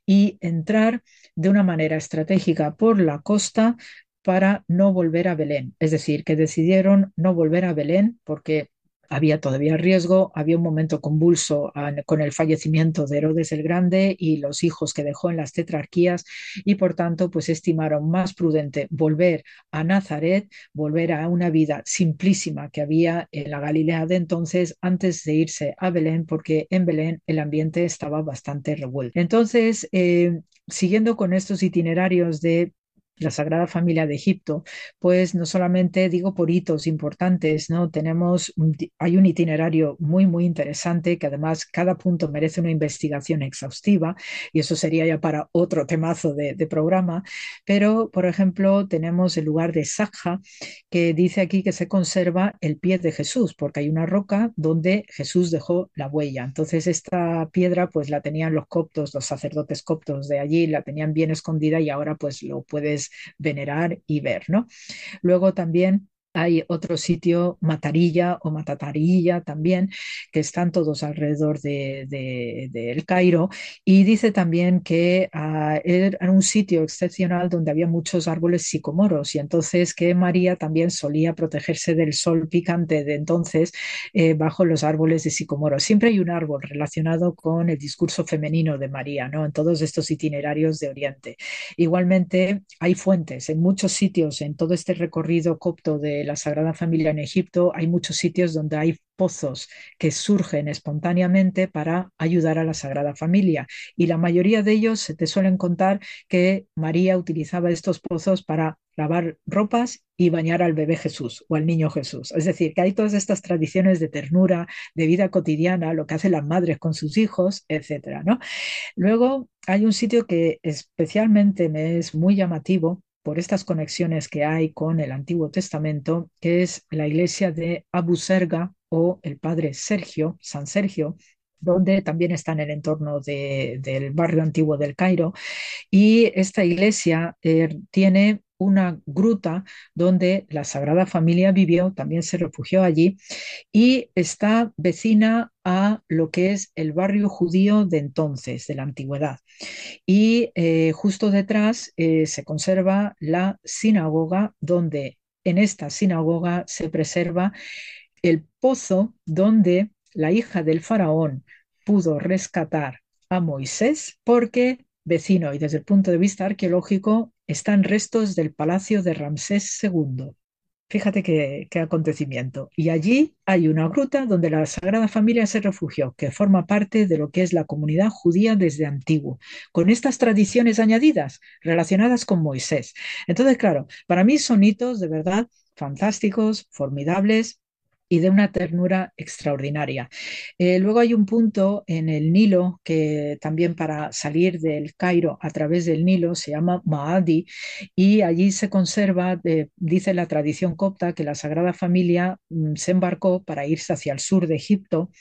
y entrar de una manera estratégica por la costa para no volver a Belén. Es decir, que decidieron no volver a Belén porque había todavía riesgo, había un momento convulso con el fallecimiento de Herodes el Grande y los hijos que dejó en las tetrarquías y por tanto pues estimaron más prudente volver a Nazaret, volver a una vida simplísima que había en la Galilea de entonces antes de irse a Belén porque en Belén el ambiente estaba bastante revuelto. Entonces, eh, siguiendo con estos itinerarios de la Sagrada Familia de Egipto, pues no solamente digo por hitos importantes, ¿no? Tenemos, hay un itinerario muy, muy interesante que además cada punto merece una investigación exhaustiva y eso sería ya para otro temazo de, programa, pero por ejemplo tenemos el lugar de Sakha que dice aquí que se conserva el pie de Jesús porque hay una roca donde Jesús dejó la huella. Entonces esta piedra pues la tenían los coptos, los sacerdotes coptos de allí, la tenían bien escondida y ahora pues lo puedes venerar y ver, ¿no? Luego también hay otro sitio, Matarilla o Matatarilla también, que están todos alrededor de, El Cairo. Y dice también que uh, era un sitio excepcional donde había muchos árboles sicomoros y entonces que María también solía protegerse del sol picante de entonces eh, bajo los árboles de sicomoro. Siempre hay un árbol relacionado con el discurso femenino de María, ¿no? En todos estos itinerarios de Oriente. Igualmente hay fuentes en muchos sitios en todo este recorrido copto de la Sagrada Familia en Egipto, hay muchos sitios donde hay pozos que surgen espontáneamente para ayudar a la Sagrada Familia. Y la mayoría de ellos se te suelen contar que María utilizaba estos pozos para lavar ropas y bañar al bebé Jesús o al niño Jesús. Es decir, que hay todas estas tradiciones de ternura, de vida cotidiana, lo que hacen las madres con sus hijos, etcétera, ¿no? Luego hay un sitio que especialmente me es muy llamativo por estas conexiones que hay con el Antiguo Testamento, que es la iglesia de Abu Serga o el Padre Sergio, San Sergio, donde también está en el entorno del barrio antiguo del Cairo. Y esta iglesia eh, tiene una gruta donde la Sagrada Familia vivió, también se refugió allí, y está vecina a lo que es el barrio judío de entonces, de la antigüedad. Y eh, justo detrás eh, se conserva la sinagoga, donde en esta sinagoga se preserva el pozo donde la hija del faraón pudo rescatar a Moisés porque vecino y desde el punto de vista arqueológico están restos del palacio de Ramsés II. Fíjate qué, acontecimiento. Y allí hay una gruta donde la Sagrada Familia se refugió, que forma parte de lo que es la comunidad judía desde antiguo, con estas tradiciones añadidas relacionadas con Moisés. Entonces, claro, para mí son hitos de verdad fantásticos, formidables, y de una ternura extraordinaria. Eh, luego hay un punto en el Nilo que también para salir del Cairo a través del Nilo se llama Maadi y allí se conserva, dice la tradición copta, que la Sagrada Familia mm, se embarcó para irse hacia el sur de Egipto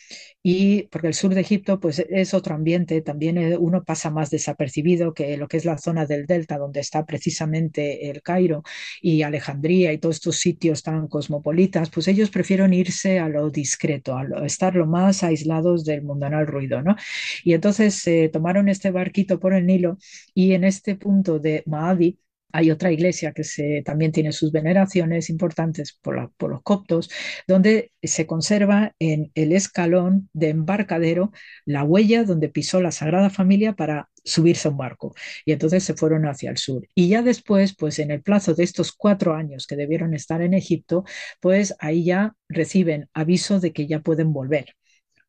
y porque el sur de Egipto pues es otro ambiente, también eh, uno pasa más desapercibido que lo que es la zona del delta donde está precisamente el Cairo y Alejandría y todos estos sitios tan cosmopolitas, pues ellos prefieren irse a lo discreto, a estar lo más aislados del mundanal ruido, ¿no? Y entonces se tomaron este barquito por el Nilo y en este punto de Maadi hay otra iglesia que se, también tiene sus veneraciones importantes por, por, los coptos, donde se conserva en el escalón de embarcadero la huella donde pisó la Sagrada Familia para subirse a un barco. Y entonces se fueron hacia el sur. Y ya después, pues en el plazo de estos cuatro años que debieron estar en Egipto, pues ahí ya reciben aviso de que ya pueden volver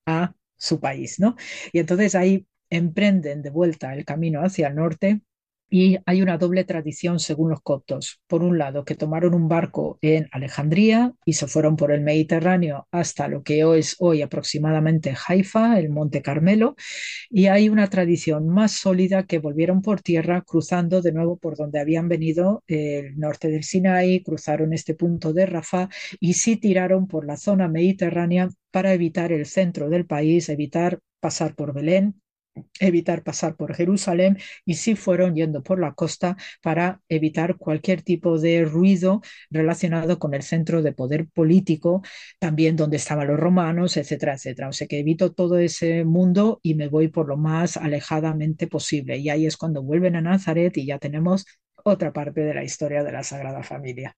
a su país, ¿no? Y entonces ahí emprenden de vuelta el camino hacia el norte y hay una doble tradición según los coptos. Por un lado, que tomaron un barco en Alejandría y se fueron por el Mediterráneo hasta lo que es hoy aproximadamente Haifa, el Monte Carmelo, y hay una tradición más sólida que volvieron por tierra cruzando de nuevo por donde habían venido el norte del Sinaí, cruzaron este punto de Rafah y sí tiraron por la zona mediterránea para evitar el centro del país, evitar pasar por Belén, evitar pasar por Jerusalén y sí fueron yendo por la costa para evitar cualquier tipo de ruido relacionado con el centro de poder político, también donde estaban los romanos, etcétera, etcétera. O sea que evito todo ese mundo y me voy por lo más alejadamente posible. Y ahí es cuando vuelven a Nazaret y ya tenemos otra parte de la historia de la Sagrada Familia.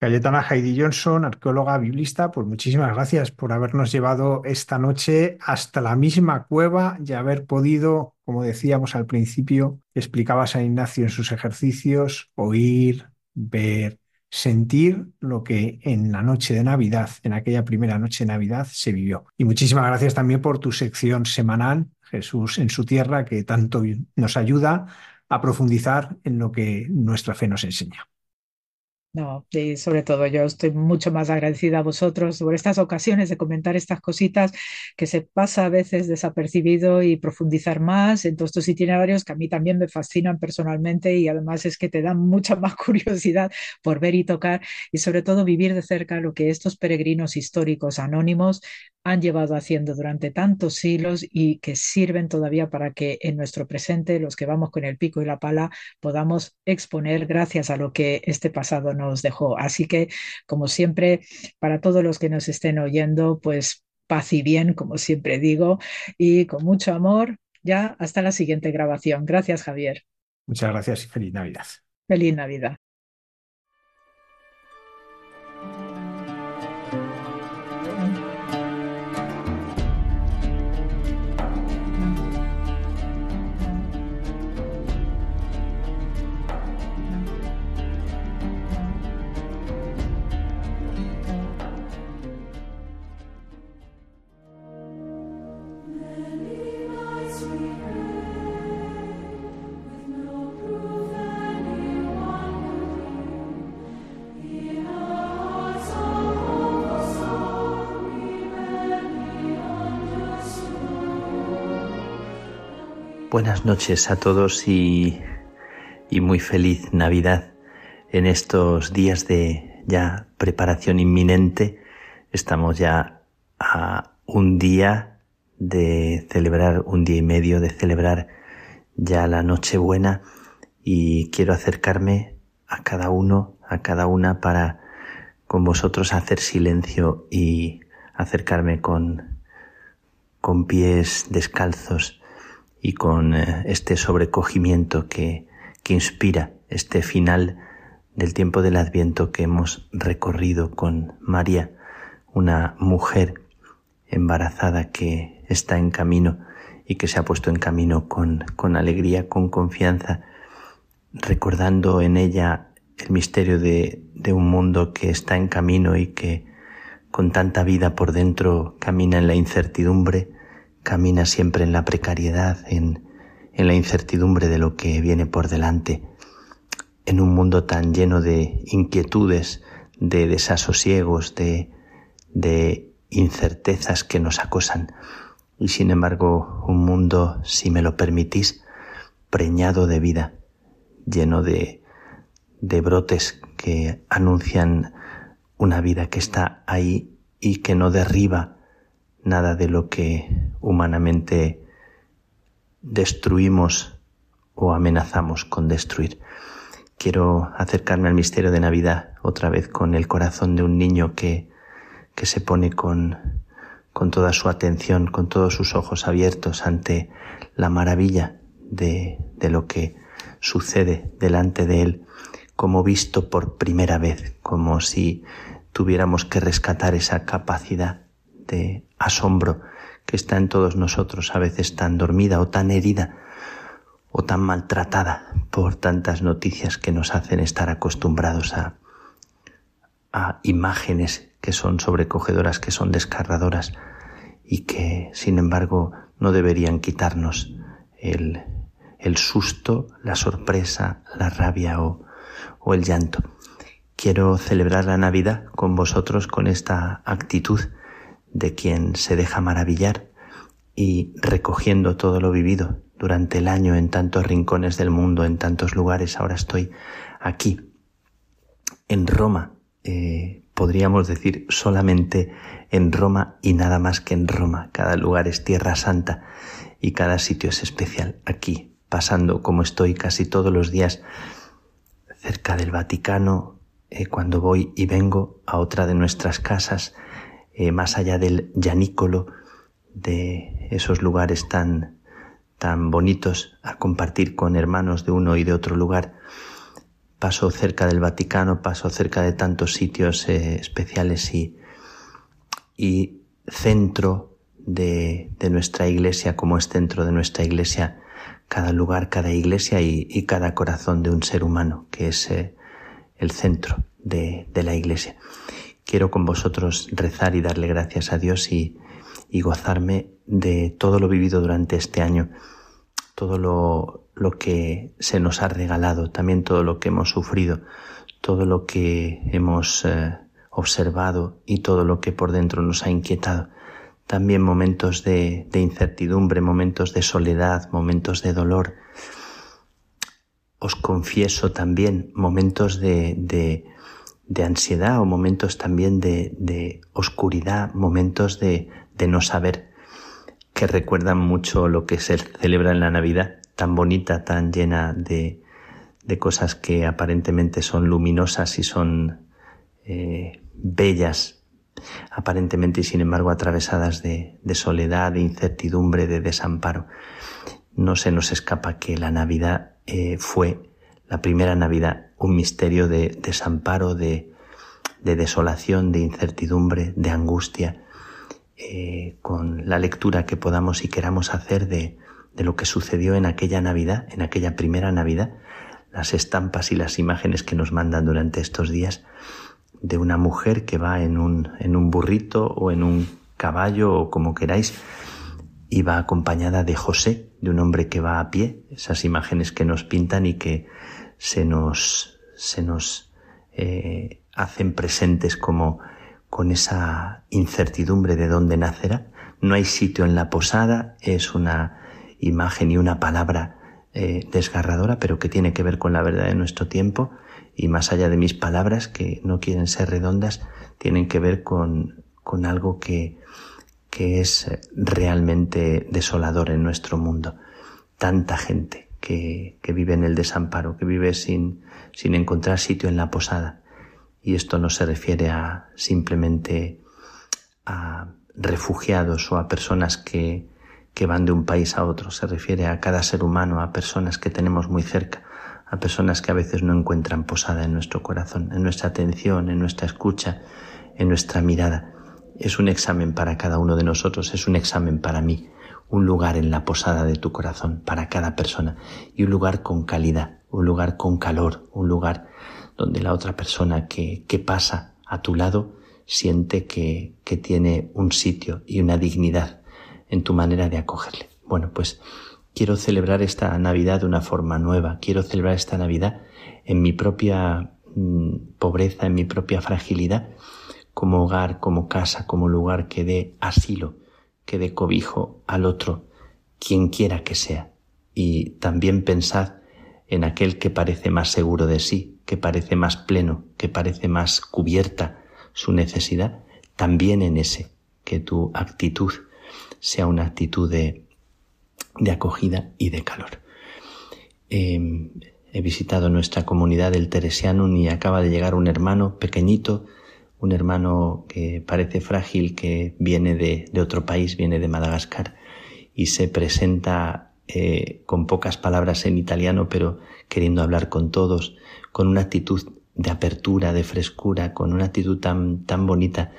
Cayetana Heidi Johnson, arqueóloga biblista, pues muchísimas gracias por habernos llevado esta noche hasta la misma cueva y haber podido, como decíamos al principio, explicaba San Ignacio en sus ejercicios, oír, ver, sentir lo que en la noche de Navidad, en aquella primera noche de Navidad, se vivió. Y muchísimas gracias también por tu sección semanal, Jesús en su tierra, que tanto nos ayuda a profundizar en lo que nuestra fe nos enseña. No, y sobre todo yo estoy mucho más agradecida a vosotros por estas ocasiones de comentar estas cositas que se pasa a veces desapercibido y profundizar más en todos estos itinerarios que a mí también me fascinan personalmente y además es que te dan mucha más *laughs* curiosidad por ver y tocar y sobre todo vivir de cerca lo que estos peregrinos históricos anónimos han llevado haciendo durante tantos siglos y que sirven todavía para que en nuestro presente, los que vamos con el pico y la pala, podamos exponer gracias a lo que este pasado nos dejó. Así que, como siempre, para todos los que nos estén oyendo, pues paz y bien, como siempre digo, y con mucho amor. Ya hasta la siguiente grabación. Gracias, Javier. Muchas gracias y feliz Navidad. Feliz Navidad. Buenas noches a todos y, muy feliz Navidad en estos días de ya preparación inminente. Estamos ya a un día de celebrar, un día y medio de celebrar ya la Nochebuena y quiero acercarme a cada uno, a cada una para con vosotros hacer silencio y acercarme con, con pies descalzos y con eh, este sobrecogimiento que, que inspira este final del tiempo del Adviento que hemos recorrido con María, una mujer embarazada que está en camino y que se ha puesto en camino con, con alegría, con confianza, recordando en ella el misterio de, de un mundo que está en camino y que con tanta vida por dentro camina en la incertidumbre, camina siempre en la precariedad, en, en la incertidumbre de lo que viene por delante, en un mundo tan lleno de inquietudes, de desasosiegos, de, de incertezas que nos acosan. Y sin embargo, un mundo, si me lo permitís, preñado de vida, lleno de, de brotes que anuncian una vida que está ahí y que no derriba nada de lo que humanamente destruimos o amenazamos con destruir. Quiero acercarme al misterio de Navidad otra vez con el corazón de un niño que, que se pone con, con toda su atención, con todos sus ojos abiertos ante la maravilla de, de lo que sucede delante de Él, como visto por primera vez, como si tuviéramos que rescatar esa capacidad de asombro que está en todos nosotros, a veces tan dormida o tan herida o tan maltratada por tantas noticias que nos hacen estar acostumbrados a, a imágenes que son sobrecogedoras, que son descarradoras y que, sin embargo, no deberían quitarnos el, el susto, la sorpresa, la rabia o, o el llanto. Quiero celebrar la Navidad con vosotros con esta actitud de quien se deja maravillar y recogiendo todo lo vivido durante el año en tantos rincones del mundo, en tantos lugares. Ahora estoy aquí, en Roma, eh, podríamos decir solamente en Roma y nada más que en Roma. Cada lugar es tierra santa y cada sitio es especial. Aquí, pasando como estoy casi todos los días cerca del Vaticano, eh, cuando voy y vengo a otra de nuestras casas, eh, más allá del Yanícolo, de esos lugares tan, tan bonitos a compartir con hermanos de uno y de otro lugar. Paso cerca del Vaticano, paso cerca de tantos sitios eh, especiales y, y centro de, de, nuestra iglesia, como es centro de nuestra iglesia, cada lugar, cada iglesia y, y cada corazón de un ser humano, que es eh, el centro de, de la iglesia. Quiero con vosotros rezar y darle gracias a Dios y, gozarme de todo lo vivido durante este año, todo lo, lo que se nos ha regalado, también todo lo que hemos sufrido, todo lo que hemos eh, observado y todo lo que por dentro nos ha inquietado. También momentos de, incertidumbre, momentos de soledad, momentos de dolor. Os confieso también momentos de, de ansiedad o momentos también de, de oscuridad, momentos de, de no saber, que recuerdan mucho lo que se celebra en la Navidad, tan bonita, tan llena de, de cosas que aparentemente son luminosas y son eh, bellas, aparentemente y sin embargo atravesadas de, de soledad, de incertidumbre, de desamparo. No se nos escapa que la Navidad eh, fue la primera Navidad un misterio de desamparo, de, de desolación, de incertidumbre, de angustia, eh, con la lectura que podamos y queramos hacer de, de lo que sucedió en aquella Navidad, en aquella primera Navidad, las estampas y las imágenes que nos mandan durante estos días de una mujer que va en un, en un burrito o en un caballo o como queráis y va acompañada de José, de un hombre que va a pie, esas imágenes que nos pintan y que se nos, se nos eh, hacen presentes como con esa incertidumbre de dónde nacerá. No hay sitio en la posada, es una imagen y una palabra eh, desgarradora, pero que tiene que ver con la verdad de nuestro tiempo y más allá de mis palabras, que no quieren ser redondas, tienen que ver con, con algo que, que es realmente desolador en nuestro mundo. Tanta gente que, que vive en el desamparo, que vive sin, sin encontrar sitio en la posada, y esto no se refiere a simplemente a refugiados o a personas que, que van de un país a otro, se refiere a cada ser humano, a personas que tenemos muy cerca, a personas que a veces no encuentran posada en nuestro corazón, en nuestra atención, en nuestra escucha, en nuestra mirada. Es un examen para cada uno de nosotros, es un examen para mí, un lugar en la posada de tu corazón para cada persona y un lugar con calidad, un lugar con calor, un lugar donde la otra persona que, que pasa a tu lado siente que, que tiene un sitio y una dignidad en tu manera de acogerle. Bueno, pues quiero celebrar esta Navidad de una forma nueva, quiero celebrar esta Navidad en mi propia mm, pobreza, en mi propia fragilidad, como hogar, como casa, como lugar que dé asilo, que dé cobijo al otro, quien quiera que sea. Y también pensad en aquel que parece más seguro de sí, que parece más pleno, que parece más cubierta su necesidad, también en ese, que tu actitud sea una actitud de, de acogida y de calor. Eh, he visitado nuestra comunidad del Teresianum y acaba de llegar un hermano pequeñito, un hermano que parece frágil, que viene de, de otro país, viene de Madagascar y se presenta eh, con pocas palabras en italiano, pero queriendo hablar con todos, con una actitud de apertura, de frescura, con una actitud tan, tan bonita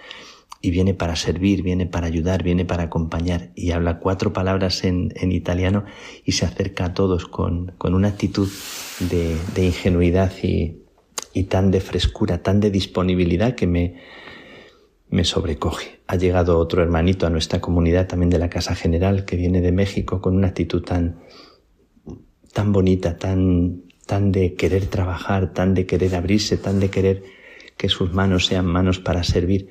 y viene para servir, viene para ayudar, viene para acompañar y habla cuatro palabras en, en italiano y se acerca a todos con, con una actitud de, de ingenuidad y, y, tan de frescura, tan de disponibilidad que me, me sobrecoge. Ha llegado otro hermanito a nuestra comunidad también de la Casa General que viene de México con una actitud tan, tan bonita, tan, tan de querer trabajar, tan de querer abrirse, tan de querer que sus manos sean manos para servir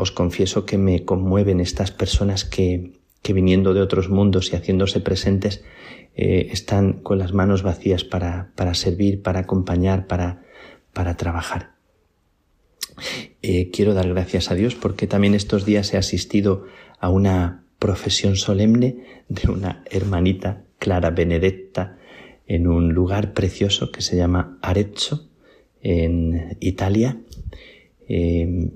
os confieso que me conmueven estas personas que, que viniendo de otros mundos y haciéndose presentes, eh, están con las manos vacías para, para servir, para acompañar, para, para trabajar. Eh, quiero dar gracias a Dios porque también estos días he asistido a una profesión solemne de una hermanita, Clara Benedetta, en un lugar precioso que se llama Arezzo, en Italia. Eh,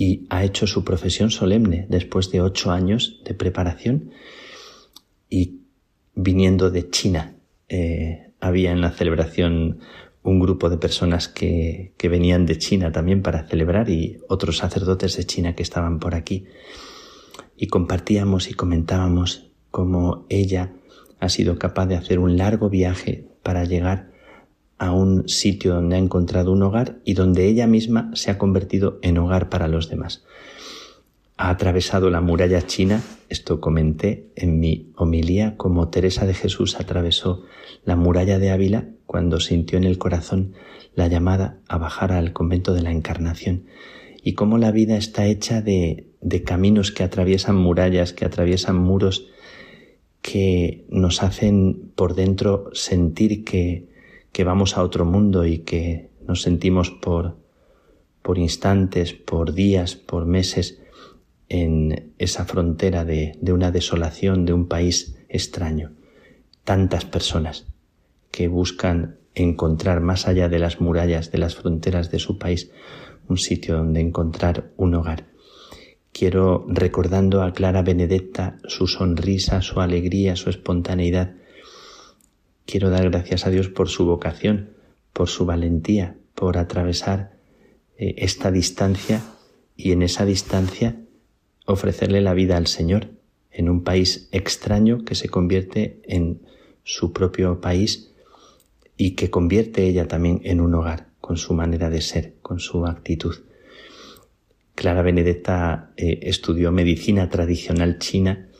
y ha hecho su profesión solemne después de ocho años de preparación y viniendo de China. Eh, había en la celebración un grupo de personas que, que venían de China también para celebrar y otros sacerdotes de China que estaban por aquí. Y compartíamos y comentábamos cómo ella ha sido capaz de hacer un largo viaje para llegar a un sitio donde ha encontrado un hogar y donde ella misma se ha convertido en hogar para los demás. Ha atravesado la muralla china, esto comenté en mi homilía, como Teresa de Jesús atravesó la muralla de Ávila cuando sintió en el corazón la llamada a bajar al convento de la Encarnación, y cómo la vida está hecha de, de caminos que atraviesan murallas, que atraviesan muros, que nos hacen por dentro sentir que, que vamos a otro mundo y que nos sentimos por, por instantes, por días, por meses en esa frontera de, de una desolación, de un país extraño. Tantas personas que buscan encontrar más allá de las murallas, de las fronteras de su país, un sitio donde encontrar un hogar. Quiero, recordando a Clara Benedetta, su sonrisa, su alegría, su espontaneidad, Quiero dar gracias a Dios por su vocación, por su valentía, por atravesar eh, esta distancia y en esa distancia ofrecerle la vida al Señor en un país extraño que se convierte en su propio país y que convierte ella también en un hogar con su manera de ser, con su actitud. Clara Benedetta eh, estudió medicina tradicional china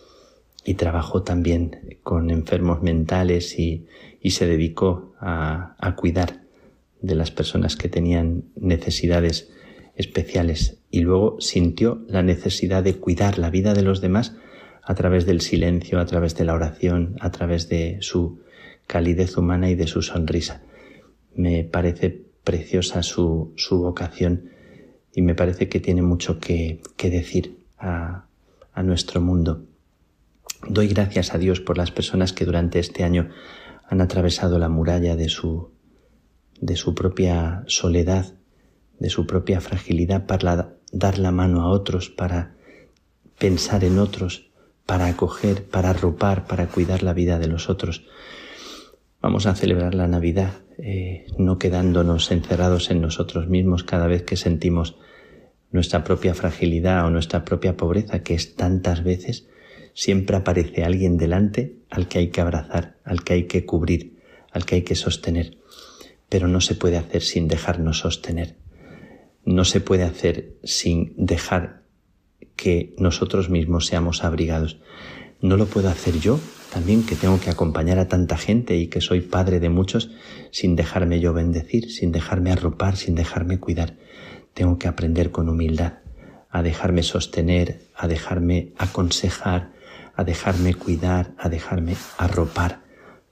y trabajó también con enfermos mentales y, y se dedicó a, a, cuidar de las personas que tenían necesidades especiales y luego sintió la necesidad de cuidar la vida de los demás a través del silencio, a través de la oración, a través de su calidez humana y de su sonrisa. Me parece preciosa su, su vocación y me parece que tiene mucho que, que decir a, a nuestro mundo. Doy gracias a Dios por las personas que durante este año han atravesado la muralla de su, de su propia soledad, de su propia fragilidad para dar la mano a otros, para pensar en otros, para acoger, para arropar, para cuidar la vida de los otros. Vamos a celebrar la Navidad, eh, no quedándonos encerrados en nosotros mismos cada vez que sentimos nuestra propia fragilidad o nuestra propia pobreza, que es tantas veces, siempre aparece alguien delante al que hay que abrazar, al que hay que cubrir, al que hay que sostener. Pero no se puede hacer sin dejarnos sostener. No se puede hacer sin dejar que nosotros mismos seamos abrigados. No lo puedo hacer yo, también que tengo que acompañar a tanta gente y que soy padre de muchos, sin dejarme yo bendecir, sin dejarme arropar, sin dejarme cuidar. Tengo que aprender con humildad a dejarme sostener, a dejarme aconsejar, a dejarme cuidar, a dejarme arropar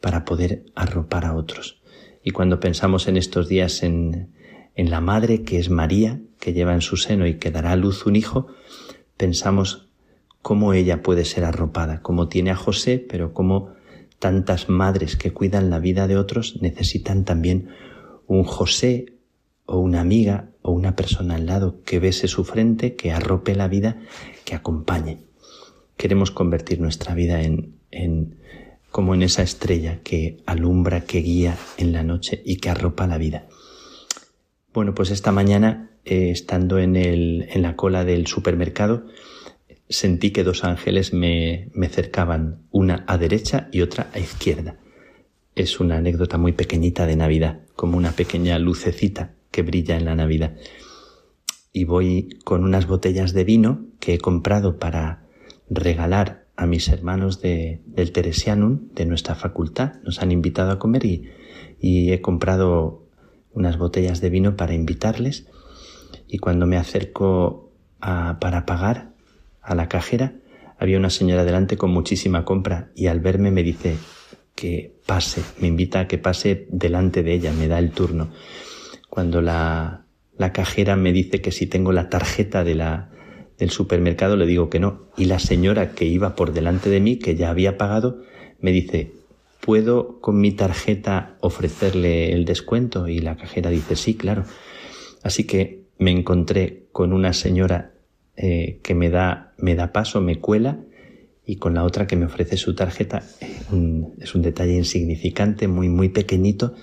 para poder arropar a otros. Y cuando pensamos en estos días en, en la madre que es María, que lleva en su seno y que dará a luz un hijo, pensamos cómo ella puede ser arropada, como tiene a José, pero cómo tantas madres que cuidan la vida de otros necesitan también un José o una amiga o una persona al lado que bese su frente, que arrope la vida, que acompañe. Queremos convertir nuestra vida en, en, como en esa estrella que alumbra, que guía en la noche y que arropa la vida. Bueno, pues esta mañana, eh, estando en, el, en la cola del supermercado, sentí que dos ángeles me, me cercaban, una a derecha y otra a izquierda. Es una anécdota muy pequeñita de Navidad, como una pequeña lucecita que brilla en la Navidad. Y voy con unas botellas de vino que he comprado para regalar a mis hermanos de, del Teresianum, de nuestra facultad. Nos han invitado a comer y, y he comprado unas botellas de vino para invitarles. Y cuando me acerco a, para pagar a la cajera, había una señora delante con muchísima compra y al verme me dice que pase, me invita a que pase delante de ella, me da el turno. Cuando la, la cajera me dice que si tengo la tarjeta de la, del supermercado le digo que no. Y la señora que iba por delante de mí, que ya había pagado, me dice, ¿puedo con mi tarjeta ofrecerle el descuento? Y la cajera dice, sí, claro. Así que me encontré con una señora eh, que me da, me da paso, me cuela, y con la otra que me ofrece su tarjeta. Eh, es un detalle insignificante, muy, muy pequeñito,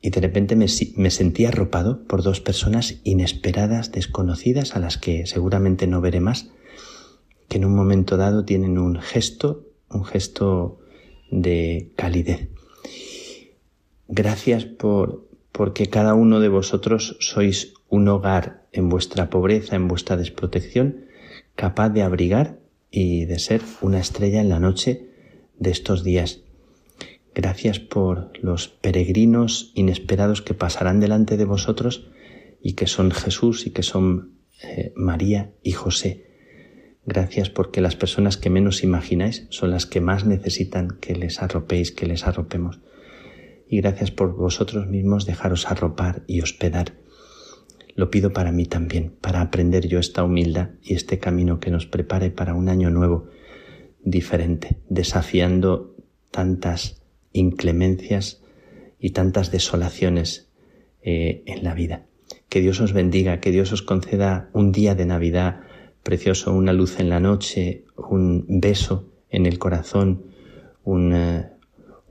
y de repente me, me, sentí arropado por dos personas inesperadas, desconocidas, a las que seguramente no veré más, que en un momento dado tienen un gesto, un gesto de calidez. Gracias por porque cada uno de vosotros sois un hogar en vuestra pobreza, en vuestra desprotección, capaz de abrigar y de ser una estrella en la noche de estos días Gracias por los peregrinos inesperados que pasarán delante de vosotros y que son Jesús y que son eh, María y José. Gracias porque las personas que menos imagináis son las que más necesitan que les arropéis, que les arropemos. Y gracias por vosotros mismos dejaros arropar y hospedar. Lo pido para mí también, para aprender yo esta humildad y este camino que nos prepare para un año nuevo, diferente, desafiando tantas inclemencias y tantas desolaciones eh, en la vida. Que Dios os bendiga, que Dios os conceda un día de Navidad precioso, una luz en la noche, un beso en el corazón, un, eh,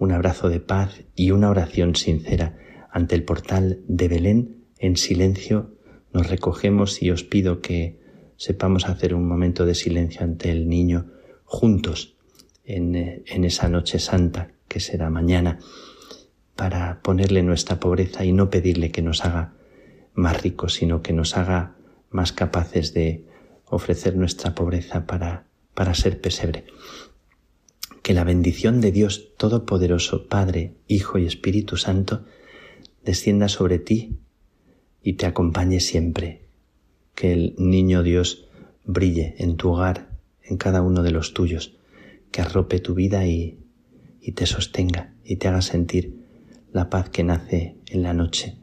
un abrazo de paz y una oración sincera. Ante el portal de Belén, en silencio, nos recogemos y os pido que sepamos hacer un momento de silencio ante el niño juntos en, eh, en esa noche santa que será mañana, para ponerle nuestra pobreza y no pedirle que nos haga más ricos, sino que nos haga más capaces de ofrecer nuestra pobreza para, para ser pesebre. Que la bendición de Dios Todopoderoso, Padre, Hijo y Espíritu Santo, descienda sobre ti y te acompañe siempre. Que el niño Dios brille en tu hogar, en cada uno de los tuyos, que arrope tu vida y y te sostenga y te haga sentir la paz que nace en la noche.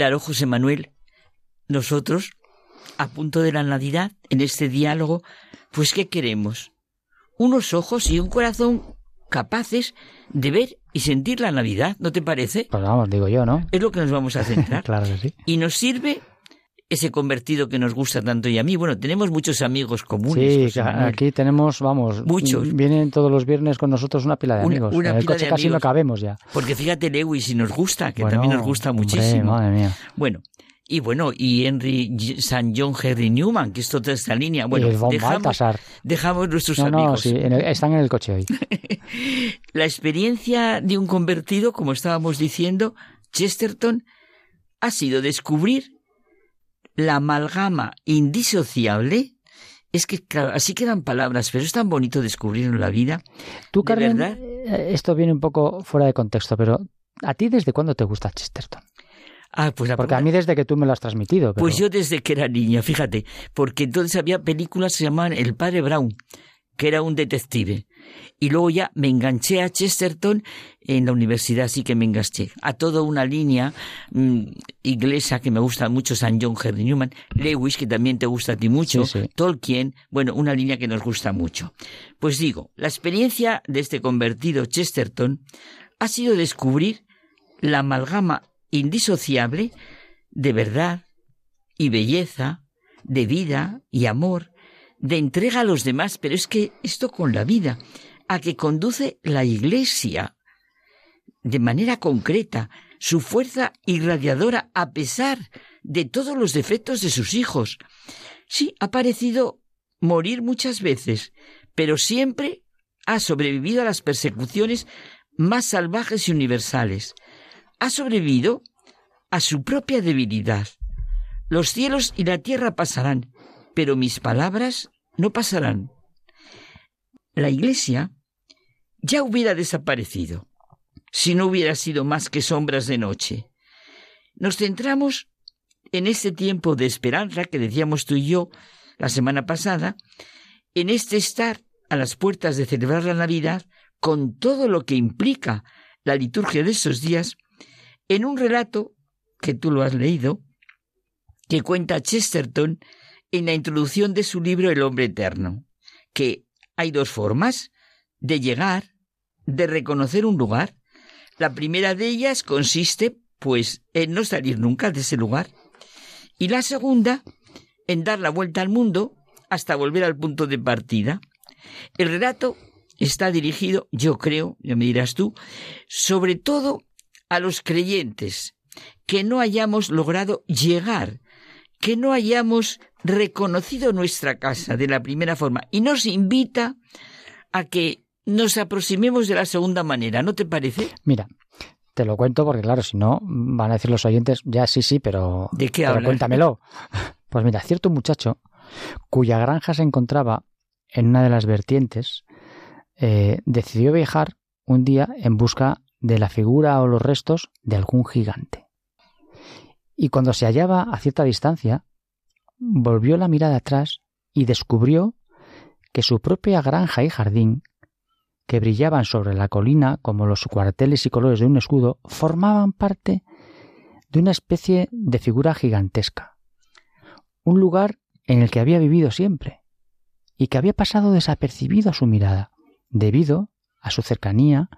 Claro, José Manuel, nosotros, a punto de la Navidad, en este diálogo, pues ¿qué queremos? Unos ojos y un corazón capaces de ver y sentir la Navidad, ¿no te parece? Pues vamos, digo yo, ¿no? Es lo que nos vamos a centrar. *laughs* claro que sí. Y nos sirve ese convertido que nos gusta tanto y a mí. Bueno, tenemos muchos amigos comunes. Sí, aquí tenemos, vamos, muchos. Vienen todos los viernes con nosotros una pila de amigos. Una en el pila coche de casi no amigos. cabemos ya. Porque fíjate, Lewis, si nos gusta, que Bueno, también nos gusta hombre, muchísimo. madre mía. Bueno, y bueno, y Henry San John Henry Newman, que es toda esta línea. Bueno, y von dejamos, dejamos nuestros No, no, amigos. sí, en el- están en el coche hoy. *laughs* La experiencia de un convertido, como estábamos diciendo, Chesterton, ha sido descubrir la amalgama indisociable. Es que, claro, así quedan palabras, pero es tan bonito descubrirlo en la vida. Tú, ¿De Carmen, verdad? eh, esto viene un poco fuera de contexto, pero ¿a ti desde cuándo te gusta Chesterton? Ah, pues la Porque a mí desde que tú me lo has transmitido. Pero... Pues yo desde que era niña, fíjate, porque entonces había películas que se llamaban El padre Brown, que era un detective. Y luego ya me enganché a Chesterton en la universidad, sí que me enganché. A toda una línea mm, inglesa que me gusta mucho, San John Henry Newman, Lewis, que también te gusta a ti mucho, Sí, sí. Tolkien, bueno, una línea que nos gusta mucho. Pues digo, la experiencia de este convertido Chesterton ha sido descubrir la amalgama indisociable de verdad y belleza, de vida y amor, de entrega a los demás, pero es que esto con la vida, a que conduce la Iglesia de manera concreta, su fuerza irradiadora a pesar de todos los defectos de sus hijos. Sí, ha parecido morir muchas veces, pero siempre ha sobrevivido a las persecuciones más salvajes y universales. Ha sobrevivido a su propia debilidad. Los cielos y la tierra pasarán, pero mis palabras no pasarán. La Iglesia ya hubiera desaparecido si no hubiera sido más que sombras de noche. Nos centramos en este tiempo de esperanza que decíamos tú y yo la semana pasada, en este estar a las puertas de celebrar la Navidad con todo lo que implica la liturgia de esos días, en un relato que tú lo has leído, que cuenta Chesterton en la introducción de su libro El hombre eterno, que hay dos formas de llegar, de reconocer un lugar. La primera de ellas consiste, pues, en no salir nunca de ese lugar. Y la segunda, en dar la vuelta al mundo hasta volver al punto de partida. El relato está dirigido, yo creo, ya me dirás tú, sobre todo a los creyentes, que no hayamos logrado llegar, que no hayamos reconocido nuestra casa de la primera forma. Y nos invita a que nos aproximemos de la segunda manera, ¿no te parece? Mira, te lo cuento porque, claro, si no, van a decir los oyentes, ya sí, sí, pero, ¿De qué pero cuéntamelo. *laughs* Pues mira, cierto muchacho cuya granja se encontraba en una de las vertientes, eh, decidió viajar un día en busca de la figura o los restos de algún gigante. Y cuando se hallaba a cierta distancia, volvió la mirada atrás y descubrió que su propia granja y jardín, que brillaban sobre la colina como los cuarteles y colores de un escudo, formaban parte de una especie de figura gigantesca. Un lugar en el que había vivido siempre y que había pasado desapercibido a su mirada, debido a su cercanía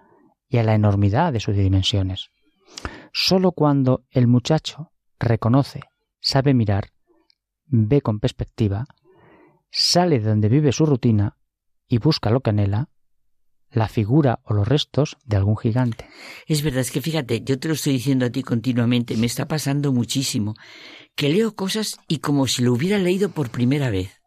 y a la enormidad de sus dimensiones. Solo cuando el muchacho reconoce, sabe mirar, ve con perspectiva, sale de donde vive su rutina y busca lo que anhela, la figura o los restos de algún gigante. Es verdad, es que fíjate, yo te lo estoy diciendo a ti continuamente, me está pasando muchísimo, que leo cosas y como si lo hubiera leído por primera vez.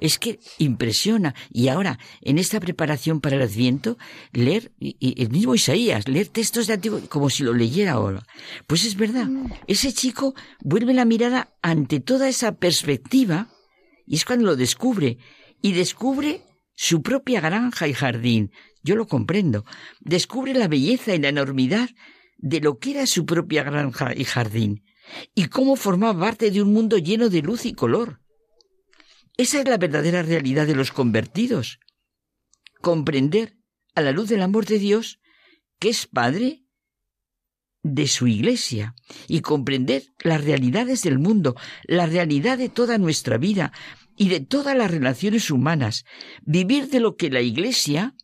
Es que impresiona. Y ahora, en esta preparación para el Adviento, leer, y, y el mismo Isaías, leer textos de antiguo como si lo leyera ahora. Pues es verdad, ese chico vuelve la mirada ante toda esa perspectiva y es cuando lo descubre. Y descubre su propia granja y jardín. Yo lo comprendo. Descubre la belleza y la enormidad de lo que era su propia granja y jardín. Y cómo formaba parte de un mundo lleno de luz y color. Esa es la verdadera realidad de los convertidos. Comprender, a la luz del amor de Dios, que es Padre de su iglesia y comprender las realidades del mundo, la realidad de toda nuestra vida y de todas las relaciones humanas, vivir de lo que la iglesia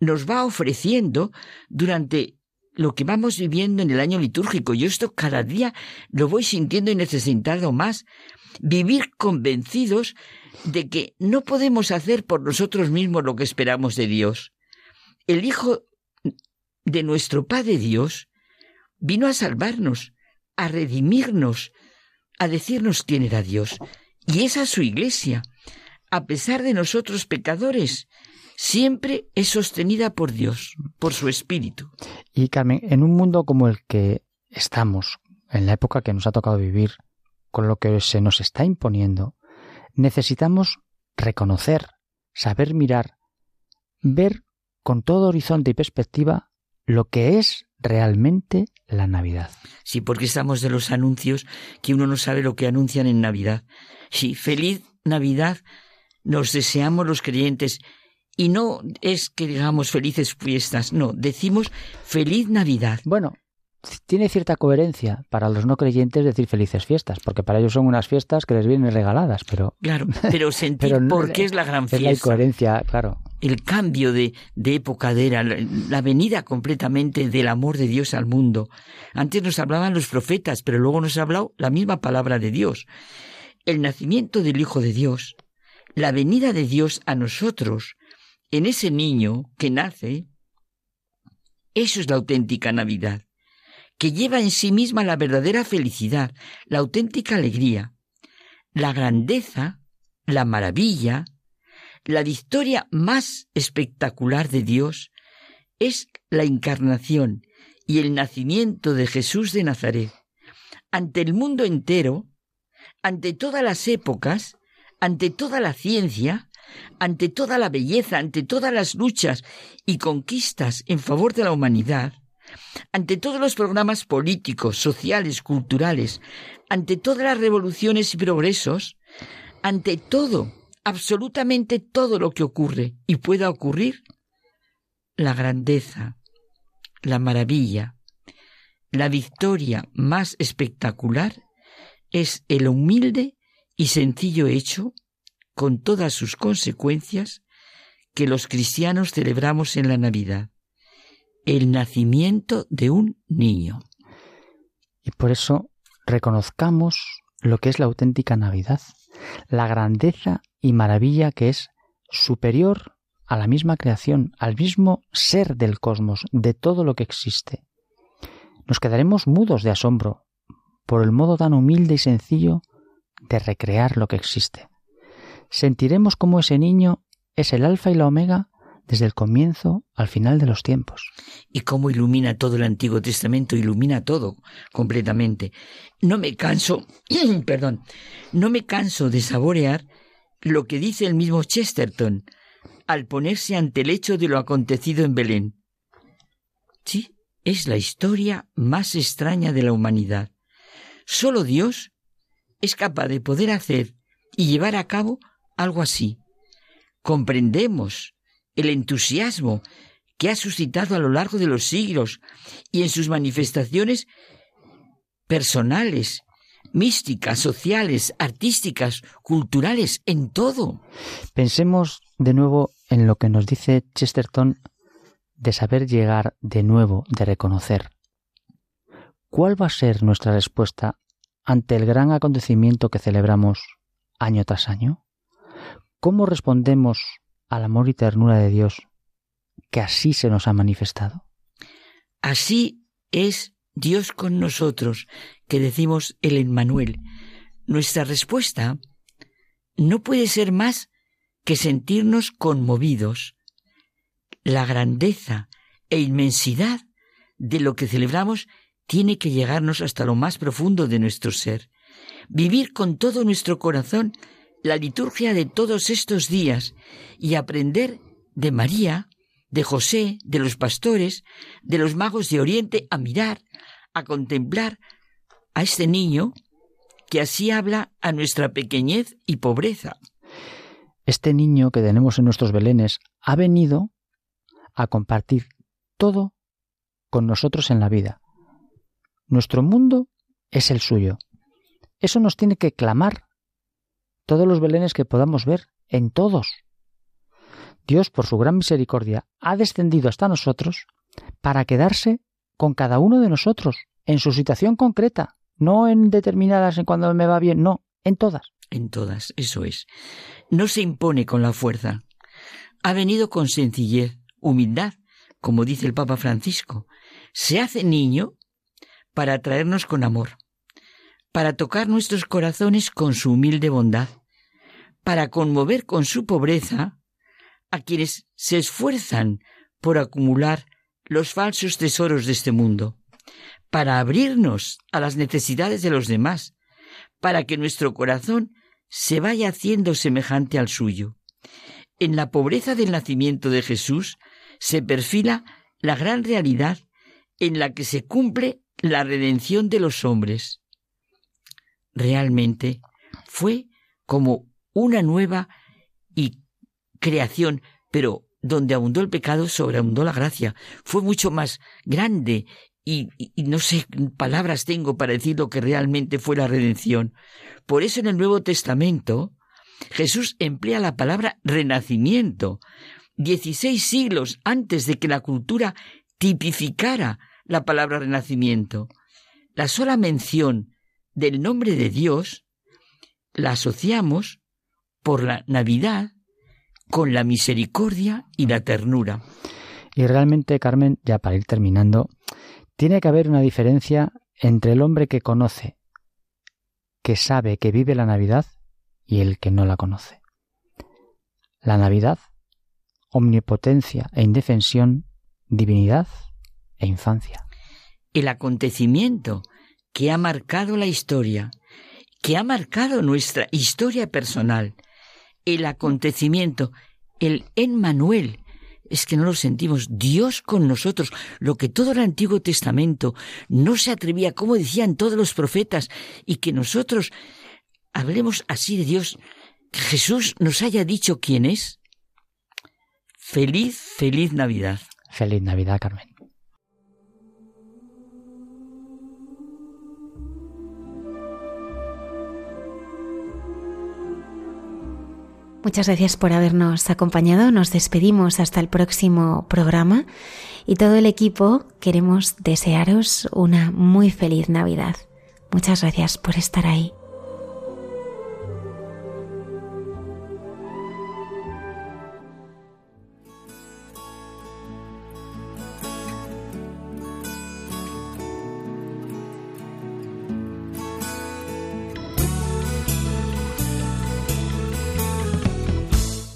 nos va ofreciendo durante lo que vamos viviendo en el año litúrgico. Yo esto cada día lo voy sintiendo y necesitando más. Vivir convencidos de que no podemos hacer por nosotros mismos lo que esperamos de Dios. El Hijo de nuestro Padre Dios vino a salvarnos, a redimirnos, a decirnos quién era Dios. Y esa es su iglesia. A pesar de nosotros pecadores, siempre es sostenida por Dios, por su Espíritu. Y Carmen, en un mundo como el que estamos, en la época que nos ha tocado vivir, con lo que se nos está imponiendo, necesitamos reconocer, saber mirar, ver con todo horizonte y perspectiva lo que es realmente la Navidad. Sí, porque estamos de los anuncios que uno no sabe lo que anuncian en Navidad. Sí, feliz Navidad nos deseamos los creyentes y no es que digamos felices fiestas, no, decimos feliz Navidad. Bueno, tiene cierta coherencia para los no creyentes decir felices fiestas, porque para ellos son unas fiestas que les vienen regaladas, pero... Claro, *laughs* pero sentir por qué es la gran fiesta. Es la coherencia, claro. El cambio de, de época de era, la venida completamente del amor de Dios al mundo. Antes nos hablaban los profetas, pero luego nos ha hablado la misma palabra de Dios. El nacimiento del Hijo de Dios, la venida de Dios a nosotros, en ese niño que nace, eso es la auténtica Navidad, que lleva en sí misma la verdadera felicidad, la auténtica alegría, la grandeza, la maravilla, la victoria más espectacular de Dios es la encarnación y el nacimiento de Jesús de Nazaret. Ante el mundo entero, ante todas las épocas, ante toda la ciencia, ante toda la belleza, ante todas las luchas y conquistas en favor de la humanidad, ante todos los programas políticos, sociales, culturales, ante todas las revoluciones y progresos, ante todo, absolutamente todo lo que ocurre y pueda ocurrir, la grandeza, la maravilla, la victoria más espectacular es el humilde y sencillo hecho con todas sus consecuencias que los cristianos celebramos en la Navidad, el nacimiento de un niño. Y por eso reconozcamos lo que es la auténtica Navidad, la grandeza y maravilla que es superior a la misma creación, al mismo ser del cosmos, de todo lo que existe. Nos quedaremos mudos de asombro por el modo tan humilde y sencillo de recrear lo que existe sentiremos como ese niño es el alfa y la omega desde el comienzo al final de los tiempos. Y cómo ilumina todo el Antiguo Testamento, ilumina todo completamente. No me canso, *clears throat* perdón, no me canso de saborear lo que dice el mismo Chesterton al ponerse ante el hecho de lo acontecido en Belén. Sí, es la historia más extraña de la humanidad. Solo Dios es capaz de poder hacer y llevar a cabo algo así. Comprendemos el entusiasmo que ha suscitado a lo largo de los siglos y en sus manifestaciones personales, místicas, sociales, artísticas, culturales, en todo. Pensemos de nuevo en lo que nos dice Chesterton de saber llegar de nuevo, de reconocer. ¿Cuál va a ser nuestra respuesta ante el gran acontecimiento que celebramos año tras año? ¿Cómo respondemos al amor y ternura de Dios que así se nos ha manifestado? Así es Dios con nosotros, que decimos el Emmanuel. Nuestra respuesta no puede ser más que sentirnos conmovidos. La grandeza e inmensidad de lo que celebramos tiene que llegarnos hasta lo más profundo de nuestro ser. Vivir con todo nuestro corazón la liturgia de todos estos días y aprender de María, de José, de los pastores, de los magos de Oriente, a mirar, a contemplar a este niño que así habla a nuestra pequeñez y pobreza. Este niño que tenemos en nuestros belenes ha venido a compartir todo con nosotros en la vida. Nuestro mundo es el suyo. Eso nos tiene que clamar todos los belenes que podamos ver, en todos. Dios, por su gran misericordia, ha descendido hasta nosotros para quedarse con cada uno de nosotros, en su situación concreta, no en determinadas en cuando me va bien, no, en todas. En todas, eso es. No se impone con la fuerza. Ha venido con sencillez, humildad, como dice el Papa Francisco. Se hace niño para traernos con amor. para tocar nuestros corazones con su humilde bondad, para conmover con su pobreza a quienes se esfuerzan por acumular los falsos tesoros de este mundo, para abrirnos a las necesidades de los demás, para que nuestro corazón se vaya haciendo semejante al suyo. En la pobreza del nacimiento de Jesús se perfila la gran realidad en la que se cumple la redención de los hombres. Realmente fue como una nueva y creación, pero donde abundó el pecado, sobreabundó la gracia. Fue mucho más grande y, y, no sé palabras tengo para decir lo que realmente fue la redención. Por eso en el Nuevo Testamento Jesús emplea la palabra renacimiento. Dieciséis siglos antes de que la cultura tipificara la palabra renacimiento. La sola mención del nombre de Dios la asociamos por la Navidad con la misericordia y la ternura. Y realmente, Carmen, ya para ir terminando, tiene que haber una diferencia entre el hombre que conoce, que sabe que vive la Navidad, y el que no la conoce. La Navidad, omnipotencia e indefensión, divinidad e infancia. El acontecimiento que ha marcado la historia, que ha marcado nuestra historia personal, el acontecimiento, el Emmanuel, es que no lo sentimos, Dios con nosotros, lo que todo el Antiguo Testamento no se atrevía, como decían todos los profetas, y que nosotros hablemos así de Dios, que Jesús nos haya dicho quién es. Feliz, feliz Navidad. Feliz Navidad, Carmen. Muchas gracias por habernos acompañado. Nos despedimos hasta el próximo programa y todo el equipo queremos desearos una muy feliz Navidad. Muchas gracias por estar ahí.